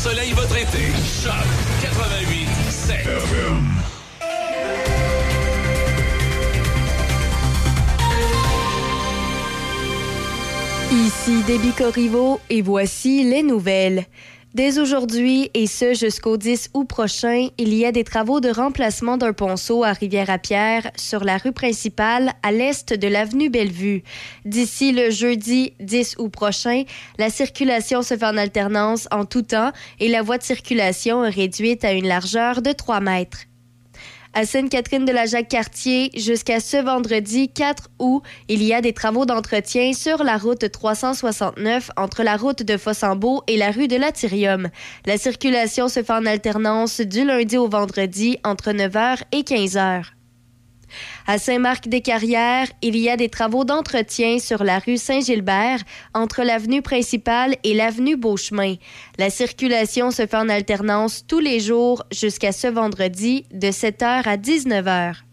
ensoleille votre été. Choc 88 Ici Déby Corriveau et voici les nouvelles. Dès aujourd'hui et ce jusqu'au 10 août prochain, il y a des travaux de remplacement d'un ponceau à Rivière-à-Pierre sur la rue principale à l'est de l'avenue Bellevue. D'ici le jeudi 10 août prochain, la circulation se fait en alternance en tout temps et la voie de circulation est réduite à une largeur de 3 mètres. À Sainte-Catherine de la Jacques-Cartier, jusqu'à ce vendredi 4 août, il y a des travaux d'entretien sur la route 369 entre la route de Fossambeau et la rue de l'Atyrium. La circulation se fait en alternance du lundi au vendredi entre 9h et 15h. À Saint-Marc-des-Carrières, il y a des travaux d'entretien sur la rue Saint-Gilbert entre l'avenue principale et l'avenue Beauchemin. La circulation se fait en alternance tous les jours jusqu'à ce vendredi de 7h à 19h.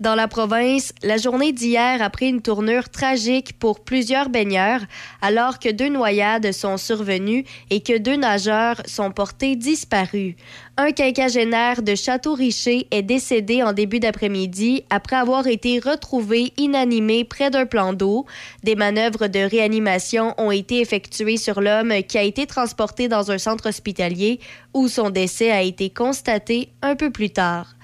Dans la province, la journée d'hier a pris une tournure tragique pour plusieurs baigneurs alors que deux noyades sont survenues et que deux nageurs sont portés disparus. Un quinquagénaire de Château-Richer est décédé en début d'après-midi après avoir été retrouvé inanimé près d'un plan d'eau. Des manœuvres de réanimation ont été effectuées sur l'homme qui a été transporté dans un centre hospitalier où son décès a été constaté un peu plus tard.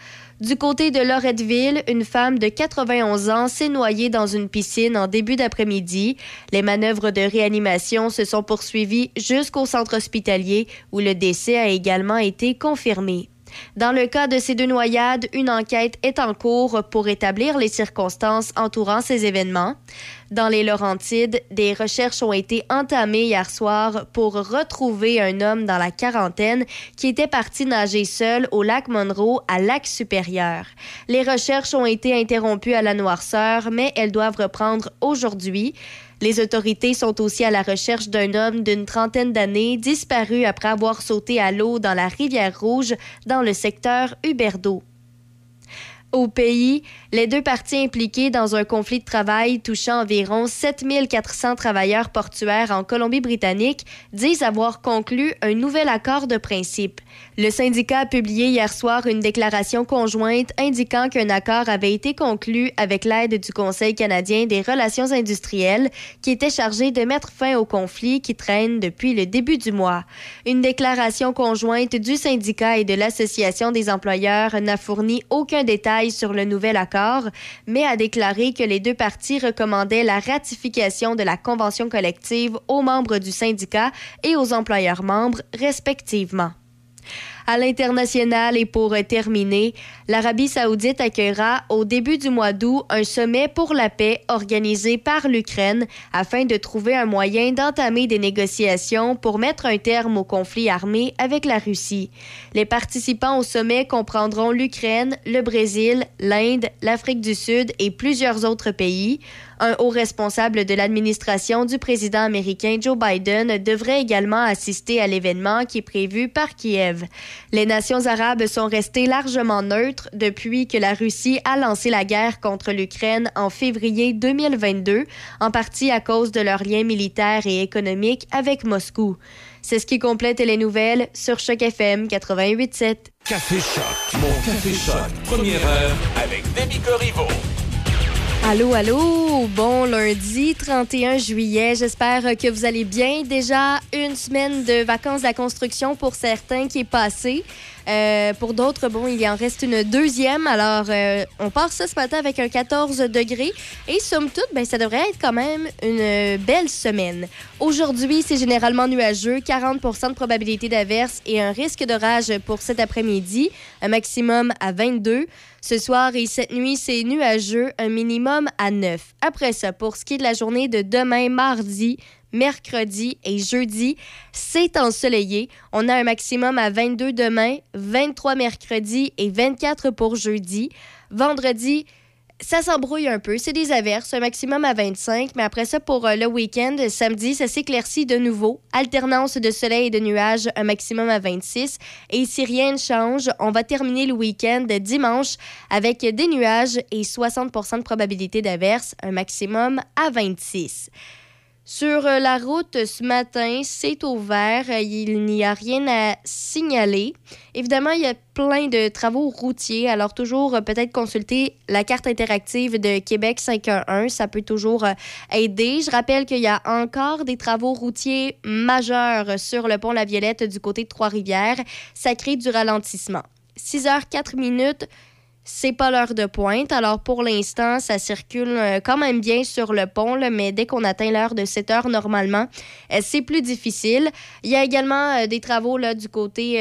Du côté de Loretteville, une femme de 91 ans s'est noyée dans une piscine en début d'après-midi. Les manœuvres de réanimation se sont poursuivies jusqu'au centre hospitalier où le décès a également été confirmé. Dans le cas de ces deux noyades, une enquête est en cours pour établir les circonstances entourant ces événements. Dans les Laurentides, des recherches ont été entamées hier soir pour retrouver un homme dans la quarantaine qui était parti nager seul au lac Monroe à lac supérieur. Les recherches ont été interrompues à la noirceur, mais elles doivent reprendre aujourd'hui. Les autorités sont aussi à la recherche d'un homme d'une trentaine d'années disparu après avoir sauté à l'eau dans la rivière Rouge dans le secteur Huberdeau. Au pays, les deux parties impliquées dans un conflit de travail touchant environ 7400 travailleurs portuaires en Colombie-Britannique disent avoir conclu un nouvel accord de principe. Le syndicat a publié hier soir une déclaration conjointe indiquant qu'un accord avait été conclu avec l'aide du Conseil canadien des relations industrielles qui était chargé de mettre fin au conflit qui traîne depuis le début du mois. Une déclaration conjointe du syndicat et de l'Association des employeurs n'a fourni aucun détail sur le nouvel accord, mais a déclaré que les deux parties recommandaient la ratification de la convention collective aux membres du syndicat et aux employeurs membres respectivement. À l'international et pour terminer, l'Arabie saoudite accueillera au début du mois d'août un sommet pour la paix organisé par l'Ukraine afin de trouver un moyen d'entamer des négociations pour mettre un terme au conflit armé avec la Russie. Les participants au sommet comprendront l'Ukraine, le Brésil, l'Inde, l'Afrique du Sud et plusieurs autres pays. Un haut responsable de l'administration du président américain Joe Biden devrait également assister à l'événement qui est prévu par Kiev. Les nations arabes sont restées largement neutres depuis que la Russie a lancé la guerre contre l'Ukraine en février 2022, en partie à cause de leurs liens militaires et économiques avec Moscou. C'est ce qui complète les nouvelles sur Choc FM 88.7. Café Choc, mon Café Choc, première heure avec Demi Corriveau. Allô, allô, bon lundi 31 juillet. J'espère que vous allez bien. Déjà une semaine de vacances de la construction pour certains qui est passée. Euh, pour d'autres, bon, il en reste une deuxième. Alors, euh, on part ça ce matin avec un 14 degrés. Et somme toute, ben, ça devrait être quand même une belle semaine. Aujourd'hui, c'est généralement nuageux, 40% de probabilité d'averse et un risque d'orage pour cet après-midi, un maximum à 22. Ce soir et cette nuit, c'est nuageux, un minimum à 9. Après ça, pour ce qui est de la journée de demain, mardi, mercredi et jeudi, c'est ensoleillé. On a un maximum à 22 demain, 23 mercredi et 24 pour jeudi. Vendredi, ça s'embrouille un peu. C'est des averses, un maximum à 25. Mais après ça, pour euh, le week-end, samedi, ça s'éclaircit de nouveau. Alternance de soleil et de nuages, un maximum à 26. Et si rien ne change, on va terminer le week-end dimanche avec des nuages et 60% de probabilité d'averse, un maximum à 26. Sur euh, la route ce matin, c'est ouvert. Il n'y a rien à signaler. Évidemment, il y a plein de travaux routiers. Alors, toujours euh, peut-être consulter la carte interactive de Québec 511. Ça peut toujours euh, aider. Je rappelle qu'il y a encore des travaux routiers majeurs sur le pont La Violette du côté de Trois-Rivières. Ça crée du ralentissement. 6 h 4 minutes c'est pas l'heure de pointe. Alors pour l'instant, ça circule euh, quand même bien sur le pont, mais dès qu'on atteint l'heure de 7 heures normalement, euh, c'est plus difficile. Il y a également euh, des travaux là, du côté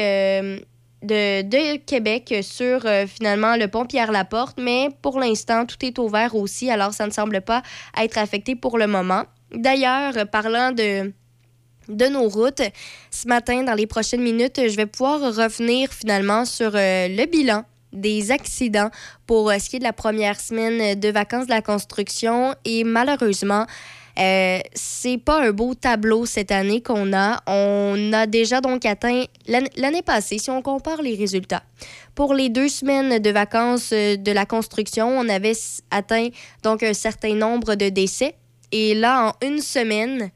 de, Québec sur finalement le pont Pierre-Laporte, mais pour l'instant, tout est ouvert aussi, alors ça ne semble pas être affecté pour le moment. D'ailleurs, parlant de de nos routes. Ce matin, dans les prochaines minutes, je vais pouvoir revenir finalement sur le bilan des accidents pour euh, ce qui est de la première semaine de vacances de la construction et malheureusement, euh, c'est pas un beau tableau cette année qu'on a. On a déjà donc atteint l'année passée, si on compare les résultats. Pour les deux semaines de vacances euh, de la construction, on avait atteint donc un certain nombre de décès. Et là, en une semaine,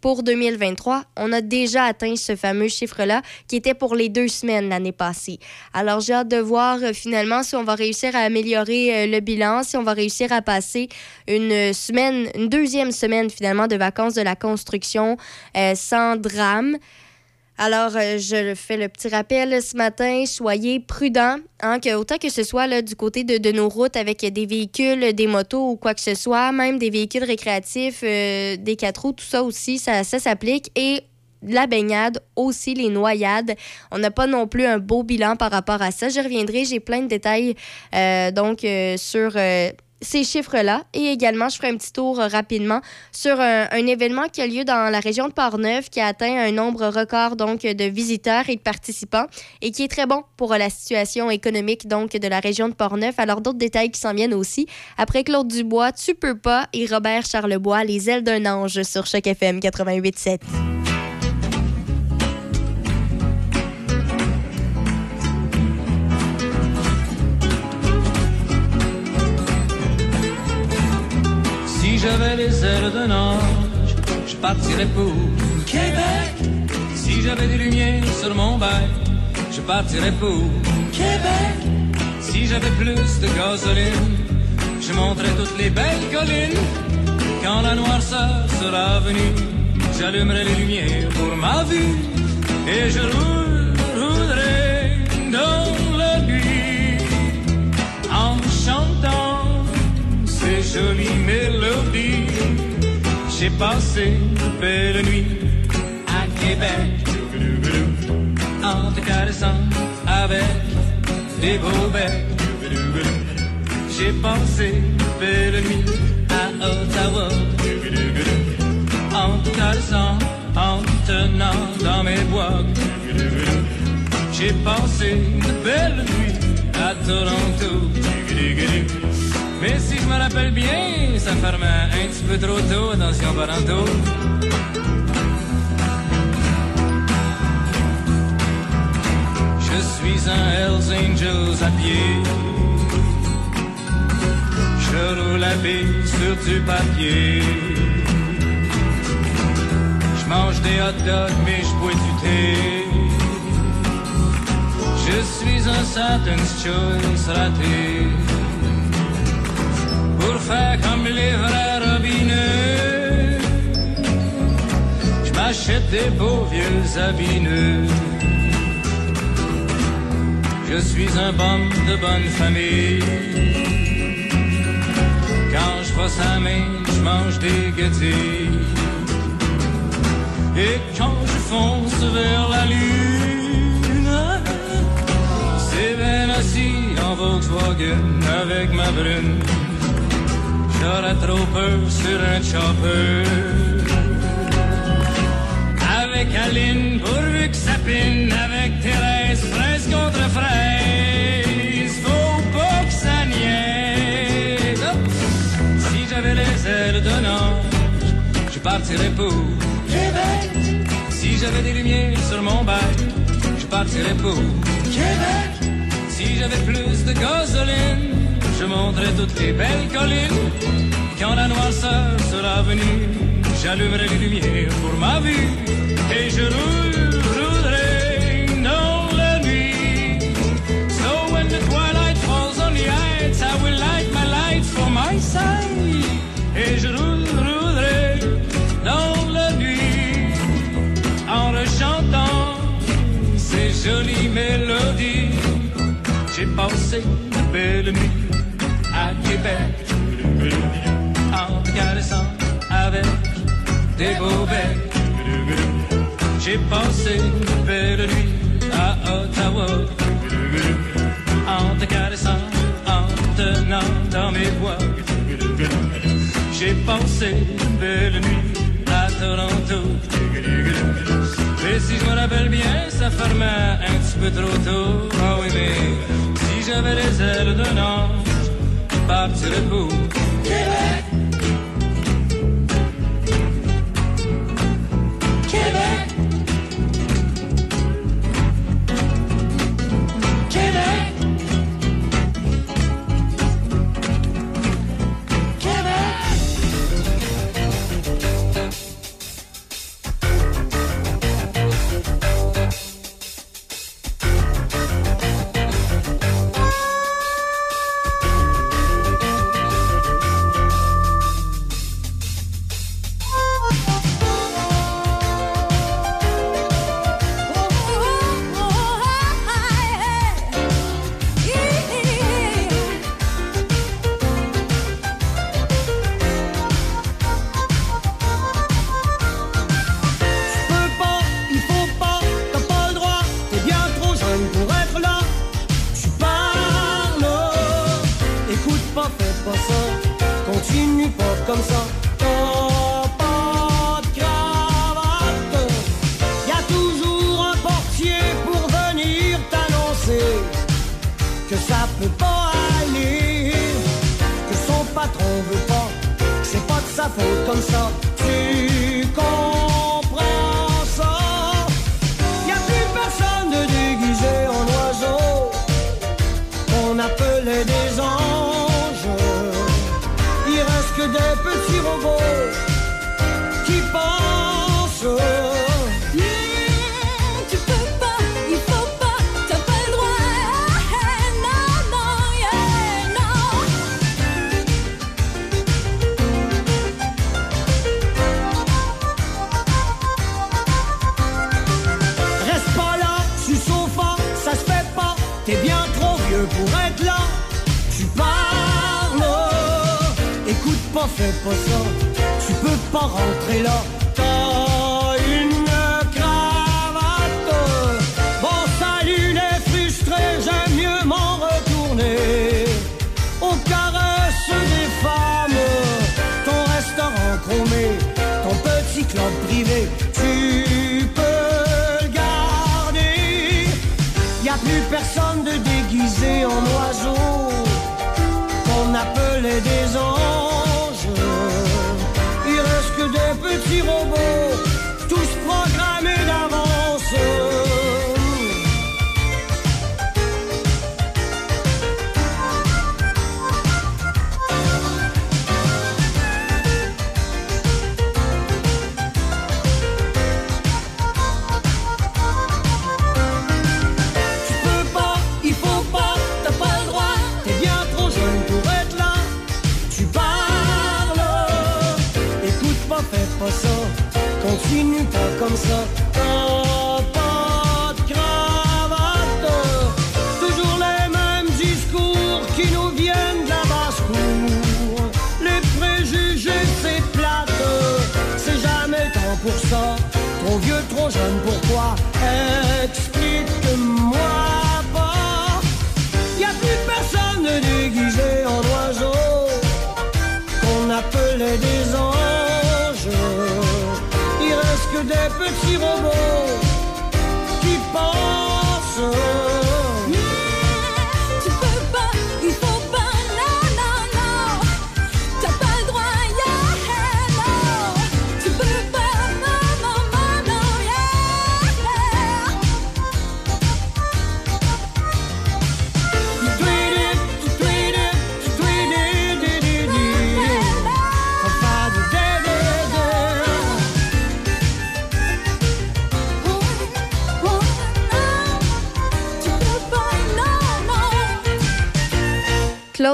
pour 2023, on a déjà atteint ce fameux chiffre-là qui était pour les deux semaines l'année passée. Alors, j'ai hâte de voir euh, finalement si on va réussir à améliorer euh, le bilan, si on va réussir à passer une semaine, une deuxième semaine finalement de vacances de la construction euh, sans drame. Alors, euh, je fais le petit rappel ce matin. Soyez prudents, hein, que, autant que ce soit là, du côté de, nos routes avec des véhicules, des motos ou quoi que ce soit, même des véhicules récréatifs, euh, des quatre roues, tout ça aussi, ça, ça s'applique. Et la baignade, aussi les noyades. On n'a pas non plus un beau bilan par rapport à ça. Je reviendrai, j'ai plein de détails euh, donc sur ces chiffres-là. Et également, je ferai un petit tour euh, rapidement sur un, événement qui a lieu dans la région de Portneuf qui a atteint un nombre record donc de visiteurs et de participants et qui est très bon pour la situation économique donc de la région de Portneuf. Alors d'autres détails qui s'en viennent aussi. Après Claude Dubois, Tu peux pas et Robert Charlebois, Les ailes d'un ange sur Choc FM 88.7. les ailes d'un ange, je partirais pour Québec. Si j'avais des lumières sur mon bail, je partirais pour Québec. Si j'avais plus de gasoline, je monterais toutes les belles collines. Quand la noirceur sera venue, j'allumerai les lumières pour ma vue et je roulerai dans la nuit en chantant ces jolies mélodies. J'ai passé une belle nuit à Québec, en te caressant avec des beaux becs. J'ai passé une belle nuit à Ottawa, en te caressant, en te tenant dans mes bois. J'ai passé une belle nuit à Toronto. Mais si je me rappelle bien, ça ferme un petit peu trop tôt, attention parentaux. Je suis un Hells Angels à pied. Je roule la bille sur du papier. Je mange des hot dogs, mais je bois du thé. Je suis un Satan's Choice raté pour faire comme les vrais robineux. Je m'achète des beaux vieux habineux. Je suis un bon de bonne famille. Quand je vois sa main, je mange des gâtés. Et quand je fonce vers la lune, c'est bien assis en Volkswagen avec ma brune. J'aurais trop peur sur un chopper. Avec Aline, pourvu que ça avec Thérèse, fraise contre fraise, faut pas que ça niaise. Si j'avais les ailes d'un ange, je partirais pour Québec. Si j'avais des lumières sur mon bac, je partirais pour Québec. Si j'avais plus de gasoline, je monterai toutes les belles collines. Quand la noirceur sera venue, j'allumerai les lumières pour ma vue et je roule, roulerai dans la nuit. So when the twilight falls on the heights, I will light my light for my side et je roule, roulerai dans la nuit en rechantant ces jolies mélodies. J'ai passé de belles nuits à Québec en caressant avec des beaux becs. J'ai passé une belle nuit à Ottawa en te caressant, en tenant dans mes bois J'ai passé une belle nuit à Toronto. Et si je me rappelle bien, ça fermait un petit peu trop tôt. Oh oui, mais si j'avais les ailes de Nantes bop to the boo. Get back.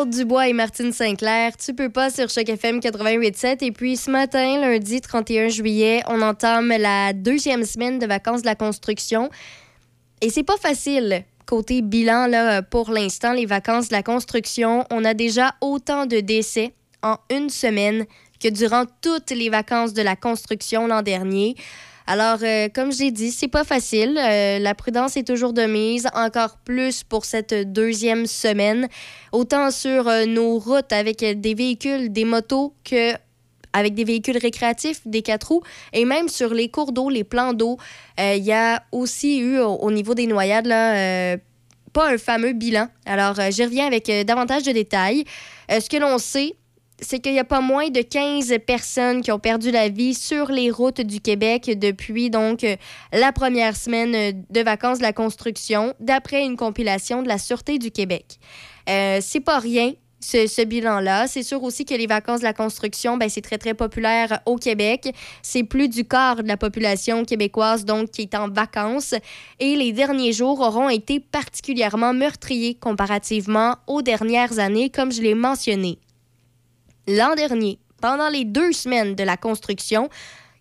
Dubois et Martine Sinclair, tu peux pas sur Choc FM 88.7. Et puis ce matin, lundi 31 juillet, on entame la deuxième semaine de vacances de la construction. Et c'est pas facile. Côté bilan, là, pour l'instant, les vacances de la construction, on a déjà autant de décès en une semaine que durant toutes les vacances de la construction l'an dernier. Alors, euh, comme je l'ai dit, c'est pas facile. Euh, la prudence est toujours de mise, encore plus pour cette deuxième semaine, autant sur euh, nos routes avec des véhicules, des motos que avec des véhicules récréatifs, des quatre roues, et même sur les cours d'eau, les plans d'eau. Il y a aussi eu au, au niveau des noyades, là, pas un fameux bilan. Alors, j'y reviens avec davantage de détails. Ce que l'on sait, c'est qu'il y a pas moins de 15 personnes qui ont perdu la vie sur les routes du Québec depuis donc euh, la première semaine euh, de vacances de la construction, d'après une compilation de la Sûreté du Québec. Euh, c'est pas rien. Ce, ce bilan-là. C'est sûr aussi que les vacances de la construction, ben, c'est très, très populaire au Québec. C'est plus du quart de la population québécoise, donc, qui est en vacances. Et les derniers jours auront été particulièrement meurtriers comparativement aux dernières années, comme je l'ai mentionné. L'an dernier, pendant les deux semaines de la construction,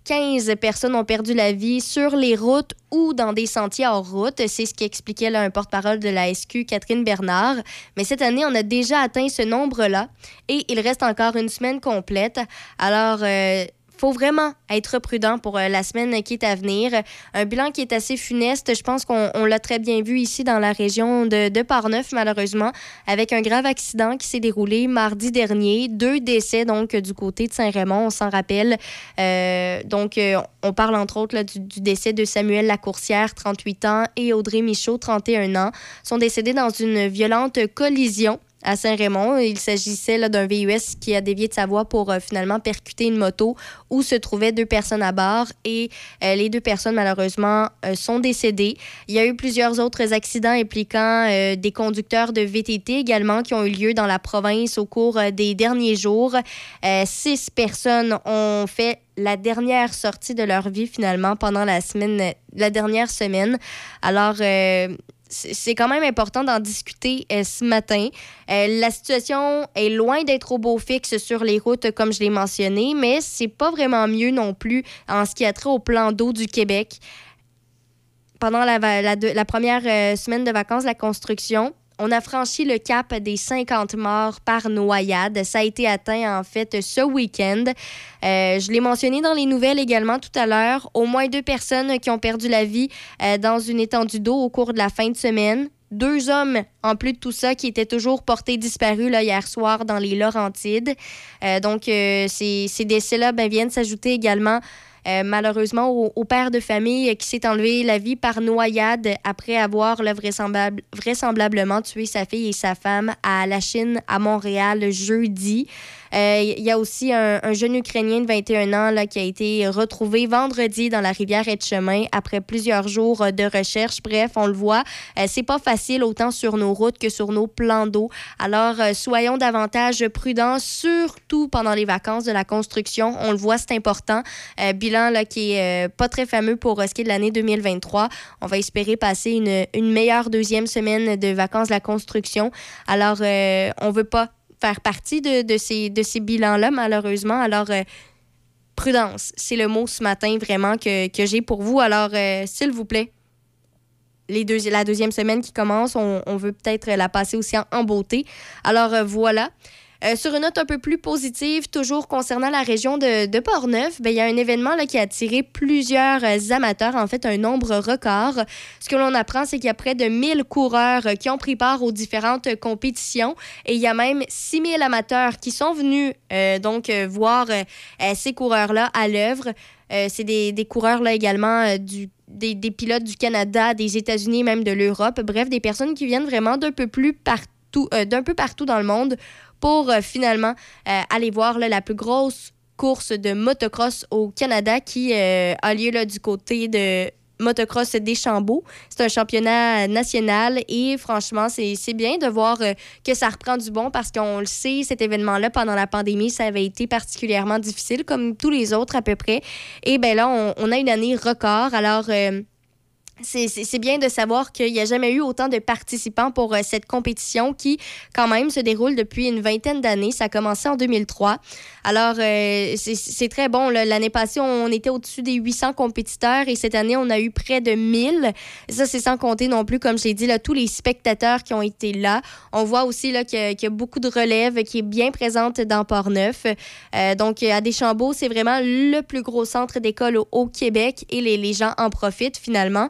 15 personnes ont perdu la vie sur les routes ou dans des sentiers hors route. C'est ce qu'expliquait là, un porte-parole de la SQ, Catherine Bernard. Mais cette année, on a déjà atteint ce nombre-là et il reste encore une semaine complète. Alors, euh, faut vraiment être prudent pour euh, la semaine qui est à venir. Un bilan qui est assez funeste. Je pense qu'on on l'a très bien vu ici dans la région de, de Parneuf, malheureusement, avec un grave accident qui s'est déroulé mardi dernier. Deux décès, donc, du côté de Saint-Raymond, on s'en rappelle. Euh, donc, euh, on parle entre autres du, du décès de Samuel Lacourcière, 38 ans, et Audrey Michaud, 31 ans. sont décédés dans une violente collision à Saint-Raymond. Il s'agissait d'un VUS qui a dévié de sa voie pour euh, finalement percuter une moto où se trouvaient deux personnes à bord et euh, les deux personnes malheureusement euh, sont décédées. Il y a eu plusieurs autres accidents impliquant des conducteurs de VTT également qui ont eu lieu dans la province au cours des derniers jours. Six personnes ont fait la dernière sortie de leur vie finalement pendant la semaine, la dernière semaine. Alors, c'est quand même important d'en discuter euh, ce matin. Euh, la situation est loin d'être au beau fixe sur les routes, comme je l'ai mentionné, mais c'est pas vraiment mieux non plus en ce qui a trait au plan d'eau du Québec. Pendant la, première euh, semaine de vacances la construction, on a franchi le cap des 50 morts par noyade. Ça a été atteint en fait ce week-end. Euh, je l'ai mentionné dans les nouvelles également tout à l'heure. Au moins deux personnes qui ont perdu la vie euh, dans une étendue d'eau au cours de la fin de semaine. Deux hommes, en plus de tout ça, qui étaient toujours portés disparus là, hier soir dans les Laurentides. Euh, donc, ces, ces décès-là ben, viennent s'ajouter également euh, malheureusement au, père de famille euh, qui s'est enlevé la vie par noyade après avoir vraisemblablement tué sa fille et sa femme à la Chine, à Montréal, jeudi. Euh, Il y a aussi un, un jeune Ukrainien de 21 ans là, qui a été retrouvé vendredi dans la rivière Etchemin après plusieurs jours euh, de recherche. Bref, on le voit, euh, c'est pas facile autant sur nos routes que sur nos plans d'eau. Alors, euh, soyons davantage prudents, surtout pendant les vacances de la construction. On le voit, c'est important. Euh, bilan là, qui est euh, pas très fameux pour euh, ce qui est de l'année 2023. On va espérer passer une, une meilleure deuxième semaine de vacances de la construction. Alors, euh, on veut pas faire partie de, de ces, de ces bilans-là, malheureusement. Alors, euh, prudence, c'est le mot ce matin vraiment que, que j'ai pour vous. Alors, euh, s'il vous plaît, les la deuxième semaine qui commence, on, veut peut-être la passer aussi en, en beauté. Alors, euh, voilà. Euh, sur une note un peu plus positive, toujours concernant la région de, de Portneuf, ben, il y a un événement là, qui a attiré plusieurs euh, amateurs, en fait un nombre record. Ce que l'on apprend, c'est qu'il y a près de 1000 coureurs euh, qui ont pris part aux différentes compétitions et il y a même 6000 amateurs qui sont venus donc voir ces coureurs-là à l'œuvre. C'est des, des coureurs là également du des, des pilotes du Canada, des États-Unis, même de l'Europe. Bref, des personnes qui viennent vraiment d'un peu plus partout, d'un peu partout dans le monde pour euh, finalement euh, aller voir la plus grosse course de motocross au Canada qui euh, a lieu là, du côté de motocross des Chambeaux. C'est un championnat national et franchement, c'est bien de voir que ça reprend du bon parce qu'on le sait, cet événement-là, pendant la pandémie, ça avait été particulièrement difficile, comme tous les autres à peu près. Et bien là, on, on a une année record. Alors, c'est- bien de savoir qu'il n'y a jamais eu autant de participants pour euh, cette compétition qui, quand même, se déroule depuis une vingtaine d'années. Ça a commencé en 2003. Alors, euh, c'est- très bon. L'année passée, on était au-dessus des 800 compétiteurs et cette année, on a eu près de 1000. Ça, c'est sans compter non plus, comme je l'ai dit, là, tous les spectateurs qui ont été là. On voit aussi qu'il y, a- beaucoup de relève qui est bien présente dans Port-Neuf. Euh, donc, à Deschambault, c'est vraiment le plus gros centre d'école au, Québec et les gens en profitent finalement.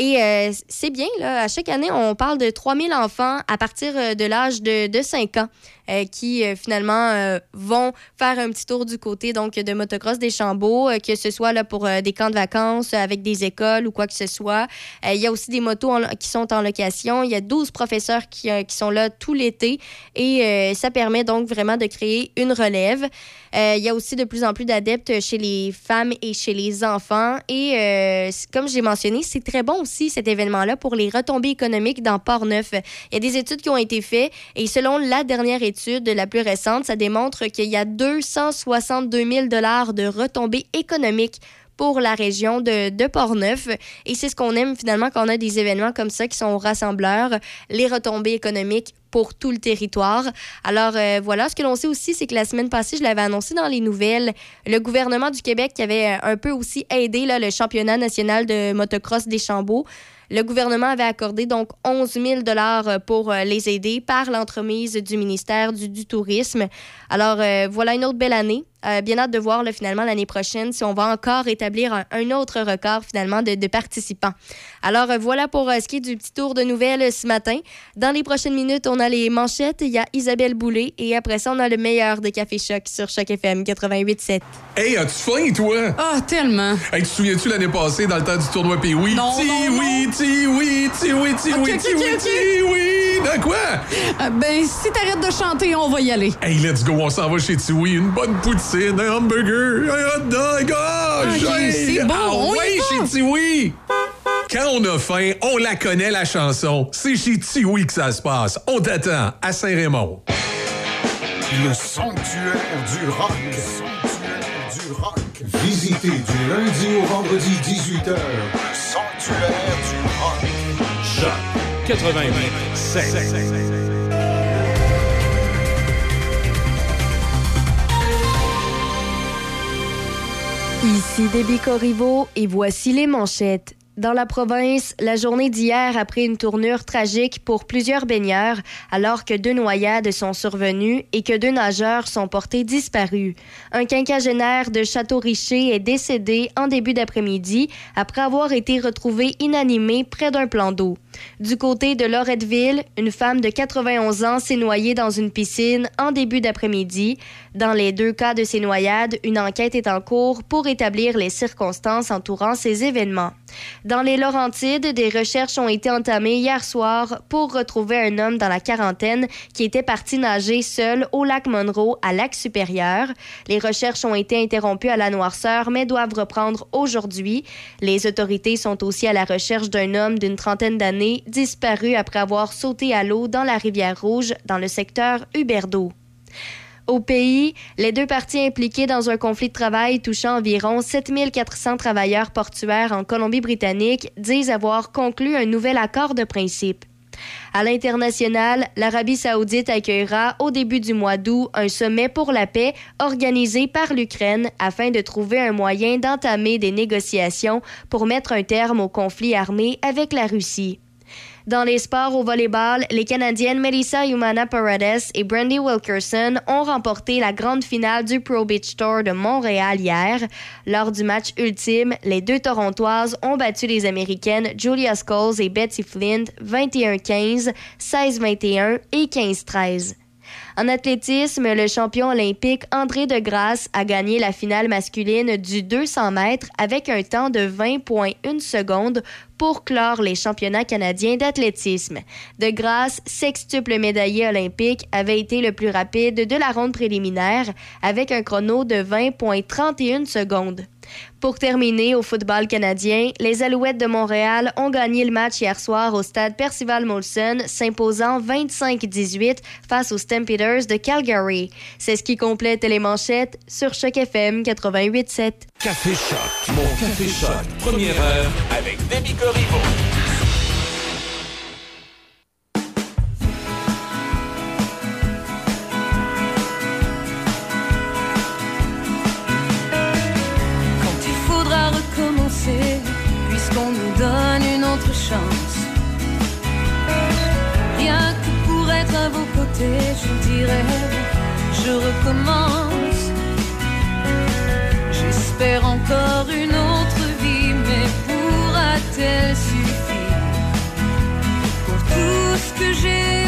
Et euh, c'est bien, là, à chaque année, on parle de 3000 enfants à partir euh, de l'âge de, de 5 ans euh, qui finalement vont faire un petit tour du côté donc de motocross des Chambeaux, que ce soit là, pour des camps de vacances avec des écoles ou quoi que ce soit. Il y a aussi des motos qui sont en location. Il y a 12 professeurs qui, qui sont là tout l'été et ça permet donc vraiment de créer une relève. Il y a aussi de plus en plus d'adeptes chez les femmes et chez les enfants. Et comme j'ai mentionné, c'est très bon cet événement-là pour les retombées économiques dans Port-Neuf. Il y a des études qui ont été faites et selon la dernière étude, la plus récente, ça démontre qu'il y a 262 000 de retombées économiques pour la région de, de Port-Neuf. Et c'est ce qu'on aime finalement quand on a des événements comme ça qui sont rassembleurs, les retombées économiques pour tout le territoire. Alors euh, voilà, ce que l'on sait aussi, c'est que la semaine passée, je l'avais annoncé dans les nouvelles, le gouvernement du Québec qui avait euh, un peu aussi aidé là, le championnat national de motocross des Chambeaux. Le gouvernement avait accordé donc 11 000 dollars pour euh, les aider par l'entremise du ministère du, Tourisme. Alors euh, voilà une autre belle année. Euh, bien hâte de voir là, finalement l'année prochaine si on va encore établir un, autre record finalement de, participants. Alors euh, voilà pour euh, ce qui est du petit tour de nouvelles euh, ce matin. Dans les prochaines minutes, on a les manchettes, il y a Isabelle Boulay et après ça, on a le meilleur de Café Choc sur Choc FM 88.7. Hey, as-tu faim, toi? Ah, tellement. Hey, tu te souviens-tu l'année passée, dans le temps du tournoi Pee oui? Non, Ti non, oui, ti oui, ti oui, ti Ok, oui, ok, ti oui, ok. ti oui. De quoi? Ah, ben, si t'arrêtes de chanter, on va y aller. Hey, let's go, on s'en va chez Tiwi. Une bonne poutine, un hamburger, un hot dog. Oh, hey, c'est bon, ah on y ouais, va. chez Tiwi. Quand on a faim, on la connaît, la chanson. C'est chez Tiwi que ça se passe. On t'attend à Saint-Raymond. Le sanctuaire du rock. Le sanctuaire du rock. Visitez du lundi au vendredi 18h. Le sanctuaire du rock. Choc 88 Ici Déby Corriveau et voici les manchettes. Dans la province, la journée d'hier a pris une tournure tragique pour plusieurs baigneurs alors que deux noyades sont survenues et que deux nageurs sont portés disparus. Un quinquagénaire de Château-Richer est décédé en début d'après-midi après avoir été retrouvé inanimé près d'un plan d'eau. Du côté de Loretteville, une femme de 91 ans s'est noyée dans une piscine en début d'après-midi. Dans les deux cas de ces noyades, une enquête est en cours pour établir les circonstances entourant ces événements. Dans les Laurentides, des recherches ont été entamées hier soir pour retrouver un homme dans la quarantaine qui était parti nager seul au lac Monroe à lac supérieur. Les recherches ont été interrompues à la noirceur mais doivent reprendre aujourd'hui. Les autorités sont aussi à la recherche d'un homme d'une trentaine d'années disparu après avoir sauté à l'eau dans la rivière Rouge dans le secteur Huberdeau. Au pays, les deux parties impliquées dans un conflit de travail touchant environ 7400 travailleurs portuaires en Colombie-Britannique disent avoir conclu un nouvel accord de principe. À l'international, l'Arabie saoudite accueillera au début du mois d'août un sommet pour la paix organisé par l'Ukraine afin de trouver un moyen d'entamer des négociations pour mettre un terme au conflit armé avec la Russie. Dans les sports au volleyball, les Canadiennes Melissa Humana Paredes et Brandy Wilkerson ont remporté la grande finale du Pro Beach Tour de Montréal hier. Lors du match ultime, les deux Torontoises ont battu les Américaines Julia Scholes et Betsy Flint 21-15, 16-21 et 15-13. En athlétisme, le champion olympique André Degrasse a gagné la finale masculine du 200 mètres avec un temps de 20,1 secondes pour clore les championnats canadiens d'athlétisme. Degrasse, sextuple médaillé olympique, avait été le plus rapide de la ronde préliminaire avec un chrono de 20,31 secondes. Pour terminer, au football canadien, les Alouettes de Montréal ont gagné le match hier soir au stade Percival Molson, s'imposant 25-18 face aux Stampeders de Calgary. C'est ce qui complète les manchettes sur Choc FM 88.7. Café Choc. Mon Café Choc. Première heure avec. Une autre chance. Rien que pour être à vos côtés, je dirais, je recommence. J'espère encore une autre vie, mais pourra-t-elle suffire pour tout ce que j'ai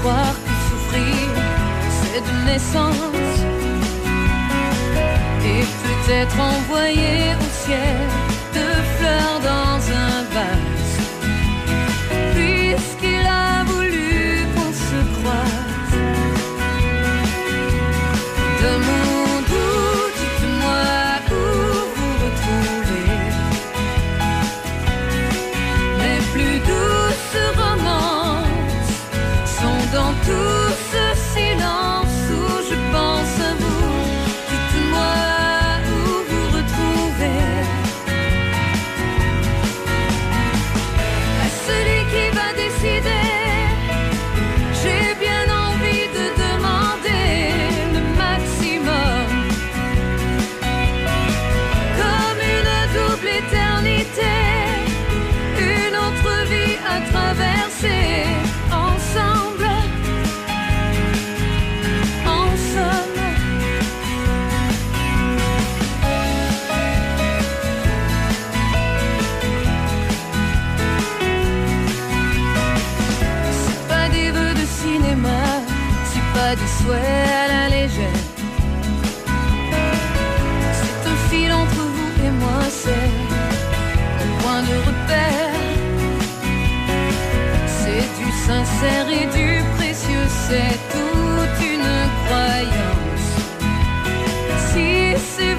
croire que souffrir c'est de naissance. Et peut-être envoyer au ciel c'est point de repère. C'est du sincère et du précieux, c'est toute une croyance. Si c'est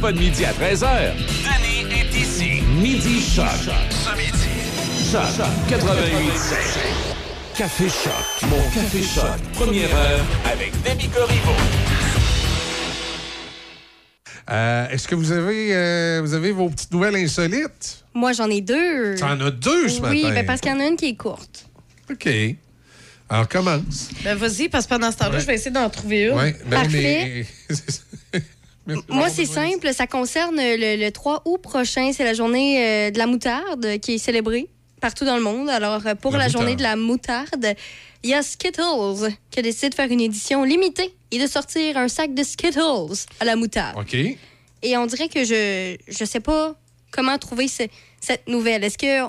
Pas de midi à 13h. Denis est ici. Midi Choc. Ce midi. Choc 88 Café Choc. Mon Café Choc. Première heure avec Demi Corriveau. Euh, Est-ce que vous avez, euh, vous avez vos petites nouvelles insolites? Moi, j'en ai deux. T'en as deux ce Oui, matin. ben parce qu'il y en a une qui est courte. OK. Alors, commence. Ben, vas-y, parce que pendant ce temps-là, Ouais. je vais essayer d'en trouver une. Ouais, ben, Parfait. mais- c'est simple. Ça concerne le, le 3 août prochain. C'est la journée euh, de la moutarde qui est célébrée partout dans le monde. Alors, euh, pour La journée de la moutarde, il y a Skittles qui a décidé de faire une édition limitée et de sortir un sac de Skittles à la moutarde. OK. Et on dirait que je je sais pas comment trouver ce- cette nouvelle. Est-ce que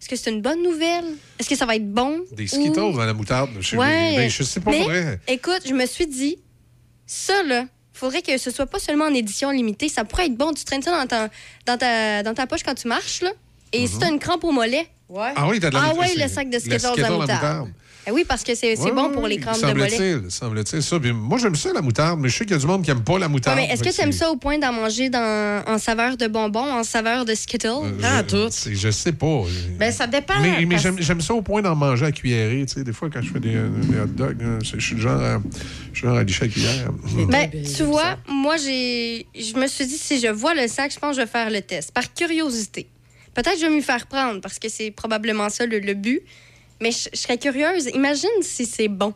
est-ce que c'est une bonne nouvelle? Est-ce que ça va être bon? Des Ou- Skittles dans la moutarde. Je, Ouais. ben, je sais pas Mais, vrai. Écoute, je me suis dit, ça, là, faudrait que ce soit pas seulement en édition limitée. Ça pourrait être bon. Tu traînes ça dans ta, dans ta, dans ta poche quand tu marches, là. Et si t'as une crampe au mollet. Ouais. Ah oui, t'as de la Ah le sac de Skittles à moutarde. Eh oui, parce que c'est c'est Ouais, bon pour les crampes de mollet. Semble-t-il, semble-t-il ça. Puis moi, j'aime ça, la moutarde, mais je sais qu'il y a du monde qui aime pas la Ouais, moutarde. mais est-ce que tu aimes ça au point d'en manger dans, en saveur de bonbons, en saveur de Skittles? Euh, je- tout. Je sais pas. Ben, ça dépend. Mais, mais parce- j'aime j'aime ça au point d'en manger à cuillerée. Tu sais, des fois, quand je fais des, euh, des hot dogs, hein, je suis le genre à, je suis le genre à licher à cuillère. Ben, Ben, tu vois, moi, j'ai, je me suis dit, si je vois le sac, je pense que je vais faire le test, par curiosité. Peut-être que je vais m'y faire prendre, parce que c'est probablement ça le, le but. Mais je, je serais curieuse. Imagine si c'est bon.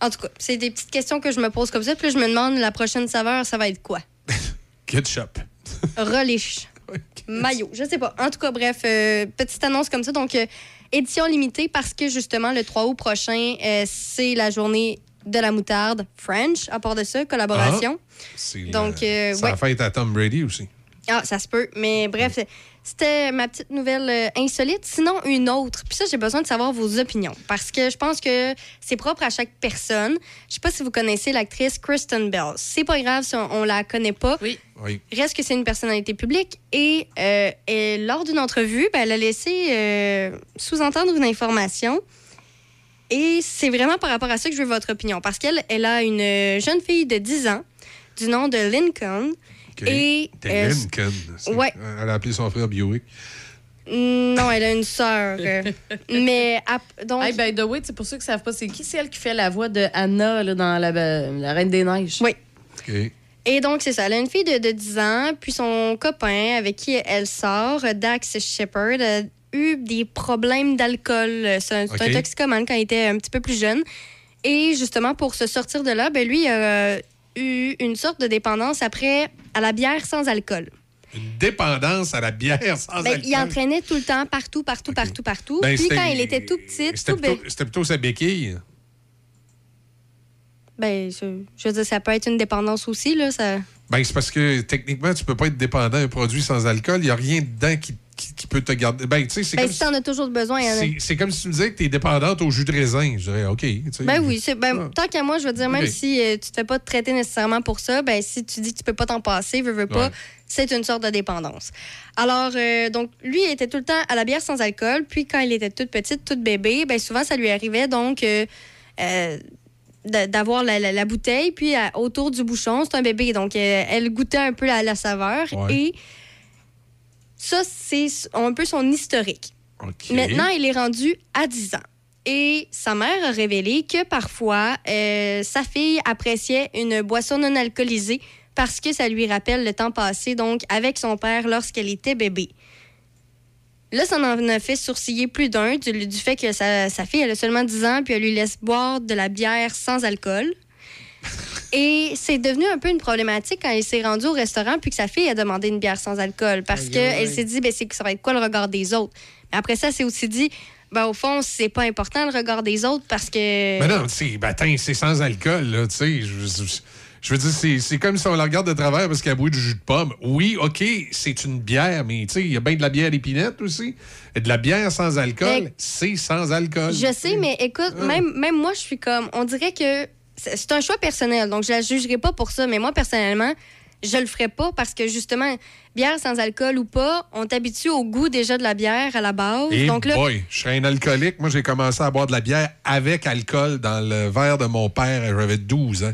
En tout cas, c'est des petites questions que je me pose comme ça. Puis là, je me demande, la prochaine saveur, ça va être quoi? Ketchup. Relish. Maillot, je sais pas. En tout cas, bref, euh, petite annonce comme ça. Donc, euh, édition limitée parce que justement, le 3 août prochain, euh, c'est la journée de la moutarde French. À part de ça, collaboration. C'est Donc, la- euh, ça ouais. fait à Tom Brady aussi. Ah, ça se peut. Mais bref, c'était ma petite nouvelle euh, insolite. Sinon, une autre. Puis ça, j'ai besoin de savoir vos opinions. Parce que je pense que c'est propre à chaque personne. Je sais pas si vous connaissez l'actrice Kristen Bell. C'est pas grave si on, on la connaît pas. Oui. Oui. Reste que c'est une personnalité publique. Et, euh, et lors d'une entrevue, ben, elle a laissé euh, sous-entendre une information. Et c'est vraiment par rapport à ça que je veux votre opinion. Parce qu'elle elle a une jeune fille de 10 ans du nom de Lincoln. OK. Et, T'es euh, ouais. Elle a appelé son frère Buick. Non, elle a une sœur. euh, mais donc. Hey, by the way, c'est pour ceux qui savent pas, c'est qui? C'est elle qui fait la voix de Anna là, dans la, la Reine des Neiges? Oui. OK. Et donc, c'est ça. Elle a une fille de, de 10 ans, puis son copain avec qui elle sort, Dax Shepard, a eu des problèmes d'alcool. C'est un, c'est un OK. toxicomane quand il était un petit peu plus jeune. Et justement, pour se sortir de là, ben lui, il a eu une sorte de dépendance après à la bière sans alcool. Une dépendance à la bière sans Ben, alcool. il entraînait tout le temps, partout, partout, partout, partout. Ben, puis quand il était tout petit, C'était tout plutôt, plutôt sa béquille. Ben, je, je veux dire, ça peut être une dépendance aussi, là. Ça... Ben, c'est parce que techniquement, tu peux pas être dépendant d'un produit sans alcool. Il n'y a rien dedans qui, qui- qui peut te garder. Ben, tu sais, c'est Ben, comme, si t'en as toujours besoin, il y en a. c'est- c'est comme si tu me disais que tu es dépendante au jus de raisin. Je dirais, OK. tu sais. Ben oui, c'est ben, Ah. tant qu'à moi, je veux dire, même Ok. si euh, tu te fais pas traiter nécessairement pour ça, ben si tu dis que tu peux pas t'en passer, veux, veux pas, Ouais. c'est une sorte de dépendance. Alors, euh, donc, lui, il était tout le temps à la bière sans alcool, puis quand il était toute petite, toute bébé, ben souvent, ça lui arrivait, donc, euh, euh, d'avoir la, la- la bouteille, puis à- autour du bouchon, c'est un bébé, donc euh, elle goûtait un peu la, la saveur, Ouais. et ça, c'est un peu son historique. Maintenant, il est rendu à 10 ans. Et sa mère a révélé que parfois, euh, sa fille appréciait une boisson non alcoolisée parce que ça lui rappelle le temps passé, donc avec son père lorsqu'elle était bébé. Là, ça en a fait sourciller plus d'un du, du fait que sa, sa fille, elle a seulement 10 ans, puis elle lui laisse boire de la bière sans alcool. Et c'est devenu un peu une problématique quand il s'est rendu au restaurant puis que sa fille a demandé une bière sans alcool parce qu'elle s'est dit, ben, c'est que ça va être quoi le regard des autres? Mais après ça, c'est aussi dit, ben, au fond, c'est pas important le regard des autres parce que. Mais non, tu sais, ben, c'est sans alcool, là, tu sais. Je, veux dire, c'est comme si on la regarde de travers parce qu'elle a du jus de pomme. Oui, OK, c'est une bière, mais tu sais, il y a bien de la bière épinette aussi. Et de la bière sans alcool, c'est sans alcool. Je sais, mais écoute, Ah. même, même moi, je suis comme. On dirait que c'est un choix personnel, donc je la jugerai pas pour ça, mais moi, personnellement, je le ferais pas parce que justement, bière sans alcool ou pas, on t'habitue au goût déjà de la bière à la base. Et donc là, boy, je serais un alcoolique. Moi, j'ai commencé à boire de la bière avec alcool dans le verre de mon père. J'avais 12 ans.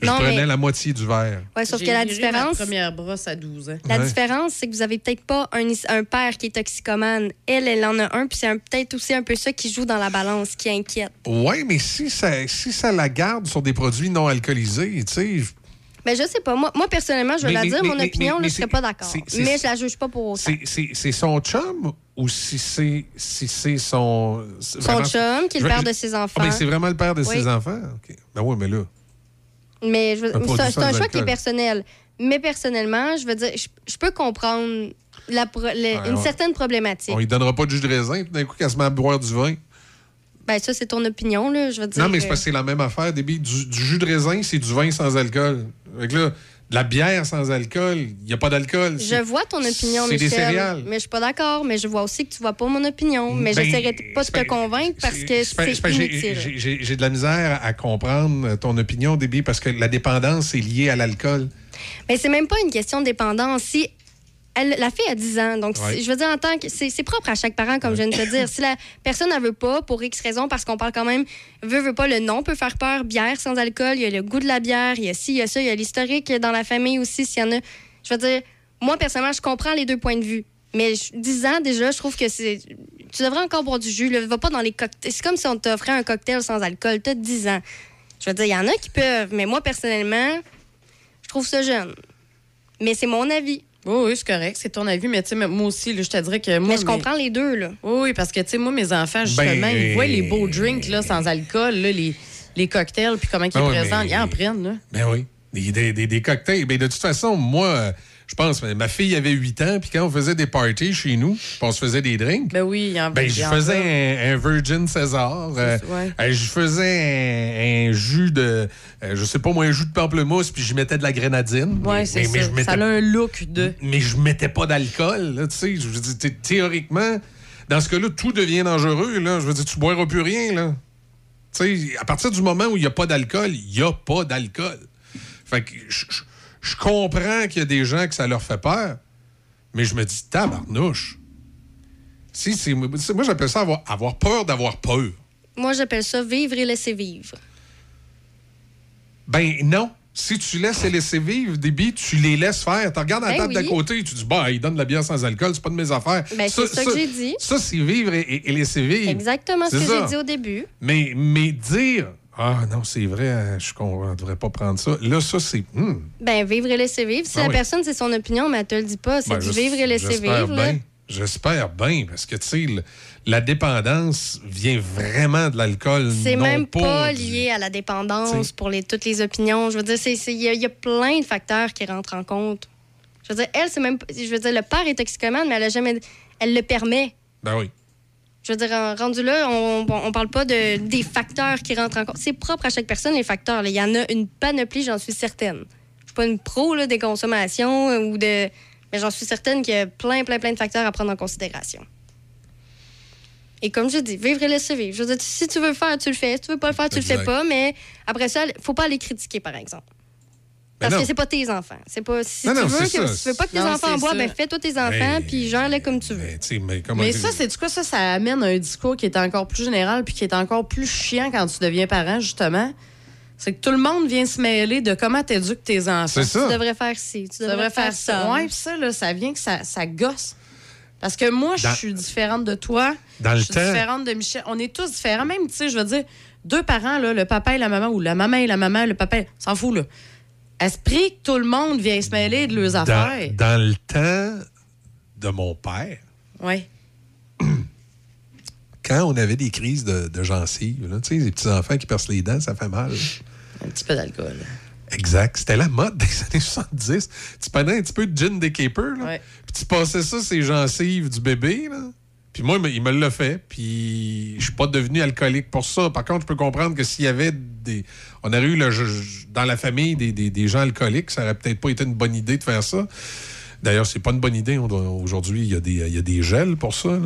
Je Non, prenais mais- la moitié du verre. ouais, sauf que la différence. ma première brosse à 12 ans. La Ouais. différence, c'est que vous avez peut-être pas un, un père qui est toxicomane. Elle, elle en a un, puis c'est peut-être aussi un peu ça qui joue dans la balance, qui inquiète. Ouais, mais si ça, si ça la garde sur des produits non alcoolisés, tu sais. je- Mais je sais pas. Moi, moi personnellement, je vais Mais- la mais- dire, mais- mon mais- opinion, mais là, je serais pas d'accord. Mais je la juge pas pour autant. C'est- son chum ou si c'est si c'est son. Son vraiment- chum, qui est le père de ses Ah, enfants. ben, c'est vraiment le père de Oui. ses enfants? OK. Ben oui, mais là. Mais c'est un, choix qui est personnel. Mais personnellement, je veux dire, je, je peux comprendre la pro- le- une certaine problématique. On lui donnera pas de jus de raisin, d'un coup, qu'elle se met à boire du vin. Ben, ça, c'est ton opinion, là. Je veux dire. Non, mais c'est euh, parce que c'est la même affaire. Début. Du, du jus de raisin, c'est du vin sans alcool. Fait que là, la bière sans alcool, il n'y a pas d'alcool. Je vois ton opinion, Michel. des céréales. Mais je suis pas d'accord. Mais je vois aussi que tu vois pas mon opinion. Mais Ben, j'essaierai pas de te convaincre parce que C'est j'ai de la misère à comprendre ton opinion, Déby, parce que la dépendance est liée à l'alcool. Mais c'est même pas une question de dépendance. Si elle, la fille a 10 ans, donc Ouais. je veux dire en tant que c'est propre à chaque parent comme je viens de te dire. Si la personne ne veut pas pour X raison parce qu'on parle quand même veut veut pas le nom peut faire peur, bière sans alcool, il y a le goût de la bière, il y a ci, il y a ça, il y a l'historique dans la famille aussi s'il y en a. Je veux dire moi personnellement, je comprends les deux points de vue. Mais je- 10 ans déjà, je trouve que c'est tu devrais encore boire du jus, là. va pas dans les cocktails. C'est comme si on t'offrait un cocktail sans alcool, tu as 10 ans. Je veux dire, il y en a qui peuvent, mais moi personnellement, je trouve ça jeune. Mais c'est mon avis. Oui, oui, c'est correct, c'est ton avis, mais tu sais, mais moi aussi, là, je te dirais que moi. Mais je comprends les deux, là. Oui, oui, parce que, tu sais, moi, mes enfants, justement, Ben, ils voient les beaux drinks, là, sans alcool, là, les, les cocktails, puis comment ils Ben oui, présentent, mais- ils en prennent, là. Ben oui. Des, des, des- des cocktails. Ben de toute façon, moi, euh, je pense, mais ma fille avait 8 ans, puis quand on faisait des parties chez nous, on se faisait des drinks, Ben oui, il y en ben, je faisais un, un Virgin César. euh, ouais. euh, je faisais un, un jus de, euh, je sais pas moi, un jus de pamplemousse, puis je mettais de la grenadine. Ouais, mais, c'est mais- mais ça. je mettais Ça a un look de. mais je mettais pas d'alcool, tu sais. Je veux dire, thé- théoriquement, dans ce cas-là, tout devient dangereux, là. Je veux dire, tu boiras plus rien, là. Tu sais, à partir du moment où il n'y a pas d'alcool, il n'y a pas d'alcool. Fait que je comprends qu'il y a des gens que ça leur fait peur, mais je me dis, tabarnouche. Si, moi, j'appelle ça avoir, avoir peur d'avoir peur. Moi, j'appelle ça vivre et laisser vivre. Ben non. Si tu laisses les laisser vivre, billes, tu les laisses faire. Tu regardes la Ben table d'à côté, tu dis, bah, il donne de la bière sans alcool, c'est pas de mes affaires. Ben, c'est ça que j'ai dit. Ça, c'est vivre et, et- et laisser vivre. Exactement ce que j'ai dit au début. Mais, mais dire, ah non, c'est vrai, hein, je ne devrais pas prendre ça. Là, ça, c'est. hmm. Ben, vivre et laisser vivre. Si Ah la oui. personne, c'est son opinion, mais elle te le dit pas. C'est Ben, du vivre et laisser vivre. là. bien. J'espère bien, parce que, tu sais, la dépendance vient vraiment de l'alcool. C'est même pas du- lié à la dépendance T'sais. pour les, toutes les opinions. Je veux dire, il y, a- il y a plein de facteurs qui rentrent en compte. Je veux dire, elle, c'est même. pas- Je veux dire, le père est toxicomane, mais elle a jamais. Elle le permet. Ben oui. Je veux dire, en- rendu là, on, on parle pas de, des facteurs qui rentrent en compte. C'est propre à chaque personne, les facteurs. là. Il y en a une panoplie, j'en suis certaine. Je suis pas une pro là, des consommations euh, ou de. Mais j'en suis certaine qu'il y a plein, plein, plein de facteurs à prendre en considération. Et comme je dis, vivre et laisser vivre. Je veux dire, si tu veux le faire, tu le fais. Si tu veux pas le faire, tu le Exact. fais pas. Mais après ça, faut pas les critiquer, par exemple. Ben Parce non. que c'est pas tes enfants. C'est pas si Non, tu non, veux c'est que ça. si tu veux pas que tes Non, enfants boivent, ben fais-toi tes enfants Ben, puis gère-les comme tu veux. Ben, mais ça, c'est du quoi ça, ça amène un discours qui est encore plus général puis qui est encore plus chiant quand tu deviens parent, justement? C'est que tout le monde vient se mêler de comment t'éduques tes enfants. C'est ça. Tu devrais faire ci, tu Tu devrais, faire ça. Oui, puis ça, là, ça vient que ça, ça gosse. Parce que moi, je suis différente de toi. Dans je suis temps- différente de Michel. On est tous différents. Même, tu sais, je veux dire, deux parents, là, le papa et la maman, ou la maman et la maman, le papa, s'en fout, là. Esprit que tout le monde vient se mêler de leurs dans, affaires. dans le temps de mon père, Oui. quand on avait des crises de, de gencives, là, tu sais, les petits-enfants qui percent les dents, ça fait mal. Un petit peu d'alcool. Exact. C'était la mode des années 70. Tu prenais un petit peu de gin des capers, là, Ouais. puis tu passais ça ces gencives du bébé, là. Puis moi, il me l'a fait, puis je suis pas devenu alcoolique pour ça. Par contre, je peux comprendre que s'il y avait des... On aurait eu le- dans la famille des, des- des gens alcooliques, ça aurait peut-être pas été une bonne idée de faire ça. D'ailleurs, c'est pas une bonne idée. Aujourd'hui, il y, a des- il y a des gels pour ça.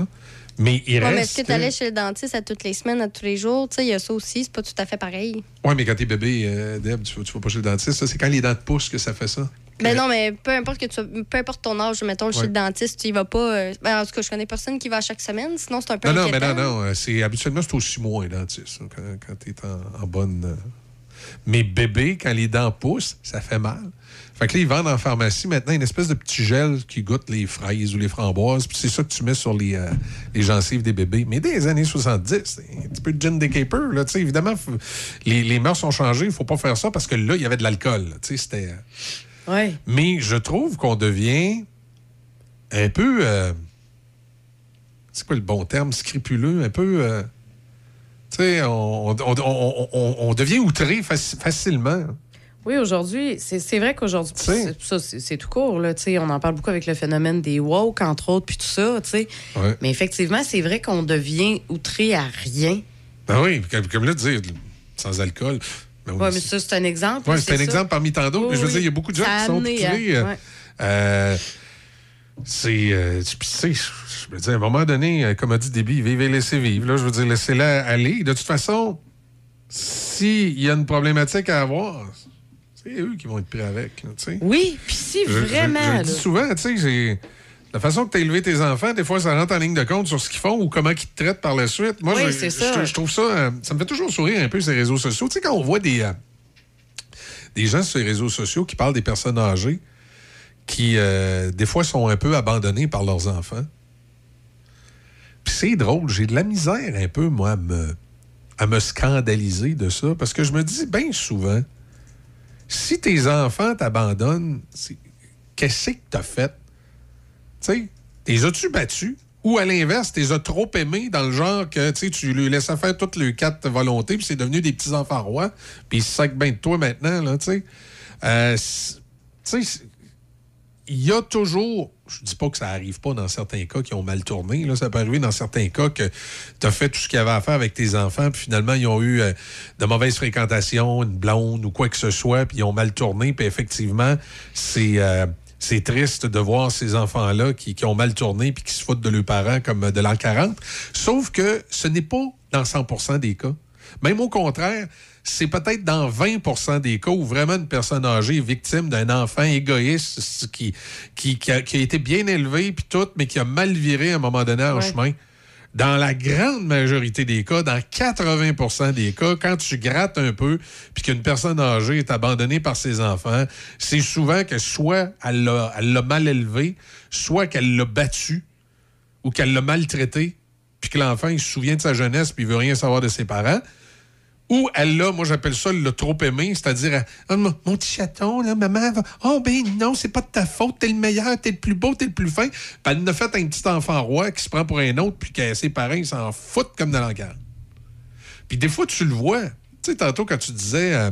Mais il Ouais, reste... mais est-ce que tu allais chez le dentiste à toutes les semaines, à tous les jours? Tu sais, il y a ça aussi, c'est pas tout à fait pareil. Oui, mais quand t'es bébé, euh, Deb, tu, vas- tu vas pas chez le dentiste. C'est quand les dents te poussent que ça fait ça. Ben non, mais peu importe que tu peu importe ton âge, mettons, chez le dentiste, tu y vas pas. euh, ben, en tout cas, je connais personne qui va chaque semaine, sinon c'est un peu Non, non, mais non, non. C'est, habituellement, c'est aussi moins dentiste, hein, quand, quand tu es en, en bonne. euh. Mais bébé, quand les dents poussent, ça fait mal. Fait que là, ils vendent en pharmacie maintenant une espèce de petit gel qui goûte les fraises ou les framboises. Puis c'est ça que tu mets sur les, euh, les gencives des bébés. Mais dès les années 70, c'est un petit peu de gin des capers. Là, tu sais, évidemment, faut- les, les mœurs ont changé. Il faut pas faire ça parce que là, il y avait de l'alcool. là. Tu sais, C'était. euh, Oui. mais je trouve qu'on devient un peu. euh, c'est quoi le bon terme? Scrupuleux, un peu. euh, tu sais, on, on- on- on- on- on devient outré faci- facilement. Oui, aujourd'hui, c'est vrai qu'aujourd'hui, c'est- tout court, là, on en parle beaucoup avec le phénomène des woke, entre autres, puis tout ça. Ouais. Mais effectivement, c'est vrai qu'on devient outré à rien. Ben oui, comme, comme là, dire, sans alcool. Ben oui, mais ça, c'est un exemple. Ouais, c'est un ça. exemple parmi tant d'autres. Je veux oui. dire, il y a beaucoup de gens Ça qui sont outrés. hein, euh, ouais. euh, c'est. euh, tu- sais, je veux dire, à un moment donné, euh, comme a dit Déby, vivez laissez vivre. Là, je veux dire, laissez-la aller. De toute façon, s'il y a une problématique à avoir, c'est eux qui vont être pris avec. là, tu sais. Oui, puis si Je- je- vraiment. Je, le là. dis souvent, tu sais, La façon que tu as élevé tes enfants, des fois, ça rentre en ligne de compte sur ce qu'ils font ou comment ils te traitent par la suite. Moi, Oui, je, c'est je- ça. je trouve ça. euh, ça me fait toujours sourire un peu, ces réseaux sociaux. Tu sais, quand on voit des, euh, des gens sur les réseaux sociaux qui parlent des personnes âgées qui, euh, des fois, sont un peu abandonnés par leurs enfants. Puis c'est drôle, j'ai de la misère un peu, moi, à me, à me scandaliser de ça, parce que je me dis bien souvent, si tes enfants t'abandonnent, qu'est-ce que t'as fait? Tu sais, les as-tu battus? Ou à l'inverse, t'es as trop aimés dans le genre que tu lui laissais faire toutes les quatre volontés, puis c'est devenu des petits enfants rois, puis ils se sacent bien de toi maintenant, là, tu sais. Euh, tu sais, il y a toujours, je dis pas que ça arrive pas dans certains cas qui ont mal tourné, là, ça peut arriver dans certains cas que tu as fait tout ce qu'il y avait à faire avec tes enfants, puis finalement, ils ont eu euh, de mauvaises fréquentations, une blonde ou quoi que ce soit, puis ils ont mal tourné, puis effectivement, c'est... euh, c'est triste de voir ces enfants-là qui, qui ont mal tourné puis qui se foutent de leurs parents comme de l'an 40. Sauf que ce n'est pas dans 100% des cas. Même au contraire, c'est peut-être dans 20% des cas où vraiment une personne âgée est victime d'un enfant égoïste qui, qui, qui a, qui a été bien élevé puis tout, mais qui a mal viré à un moment donné en Ouais. chemin. Dans la grande majorité des cas, dans 80% des cas, quand tu grattes un peu puis qu'une personne âgée est abandonnée par ses enfants, c'est souvent que soit elle l'a elle l'a mal élevé, soit qu'elle l'a battu ou qu'elle l'a maltraité, puis que l'enfant il se souvient de sa jeunesse puis il veut rien savoir de ses parents. Ou elle l'a, moi j'appelle ça le trop aimé, c'est-à-dire Ah, mon, petit chaton, là, maman, va- oh ben non, c'est pas de ta faute, t'es le meilleur, t'es le plus beau, t'es le plus fin. Puis elle a fait un petit enfant roi qui se prend pour un autre, puis que ses parents ils s'en foutent comme de l'encart. Puis des fois, tu le vois. Tu sais, tantôt, quand tu disais euh,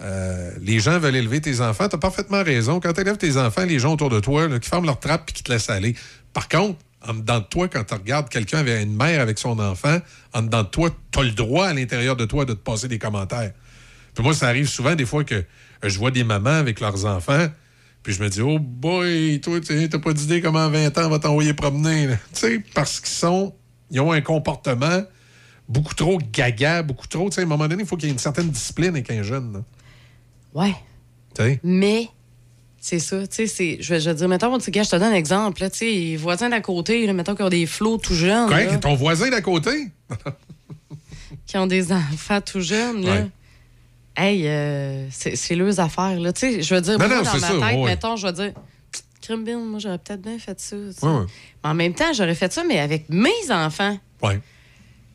euh, les gens veulent élever tes enfants, t'as parfaitement raison. Quand tu élèves tes enfants, les gens autour de toi, qui ferment leur trappe puis qui te laissent aller. Par contre, en dedans de toi, quand tu regardes quelqu'un avec une mère avec son enfant, en dedans de toi, tu as le droit à l'intérieur de toi de te passer des commentaires. Puis moi, ça arrive souvent des fois que euh, je vois des mamans avec leurs enfants, puis je me dis, oh boy, toi, tu t'as pas d'idée comment à 20 ans on va t'envoyer promener. Tu sais, parce qu'ils sont, ils ont un comportement beaucoup trop gaga, beaucoup trop. Tu sais, à un moment donné, il faut qu'il y ait une certaine discipline avec un jeune. là. Ouais. Mais, c'est ça, tu sais, je vais, je vais dire, mettons, je te donne un exemple, là, tu sais, les voisins d'à côté, là, mettons, qui ont des flots tout jeunes, Quoi, là, ton voisin d'à côté? qui ont des enfants tout jeunes, là. Ouais. Hey, euh, c'est leurs affaires, là. Tu sais, je veux dire, Non, moi, non, dans ma ça, tête, ouais. mettons, je vais dire, Crimbin, moi, j'aurais peut-être bien fait ça. Ouais. Mais en même temps, j'aurais fait ça, mais avec mes enfants. Ouais.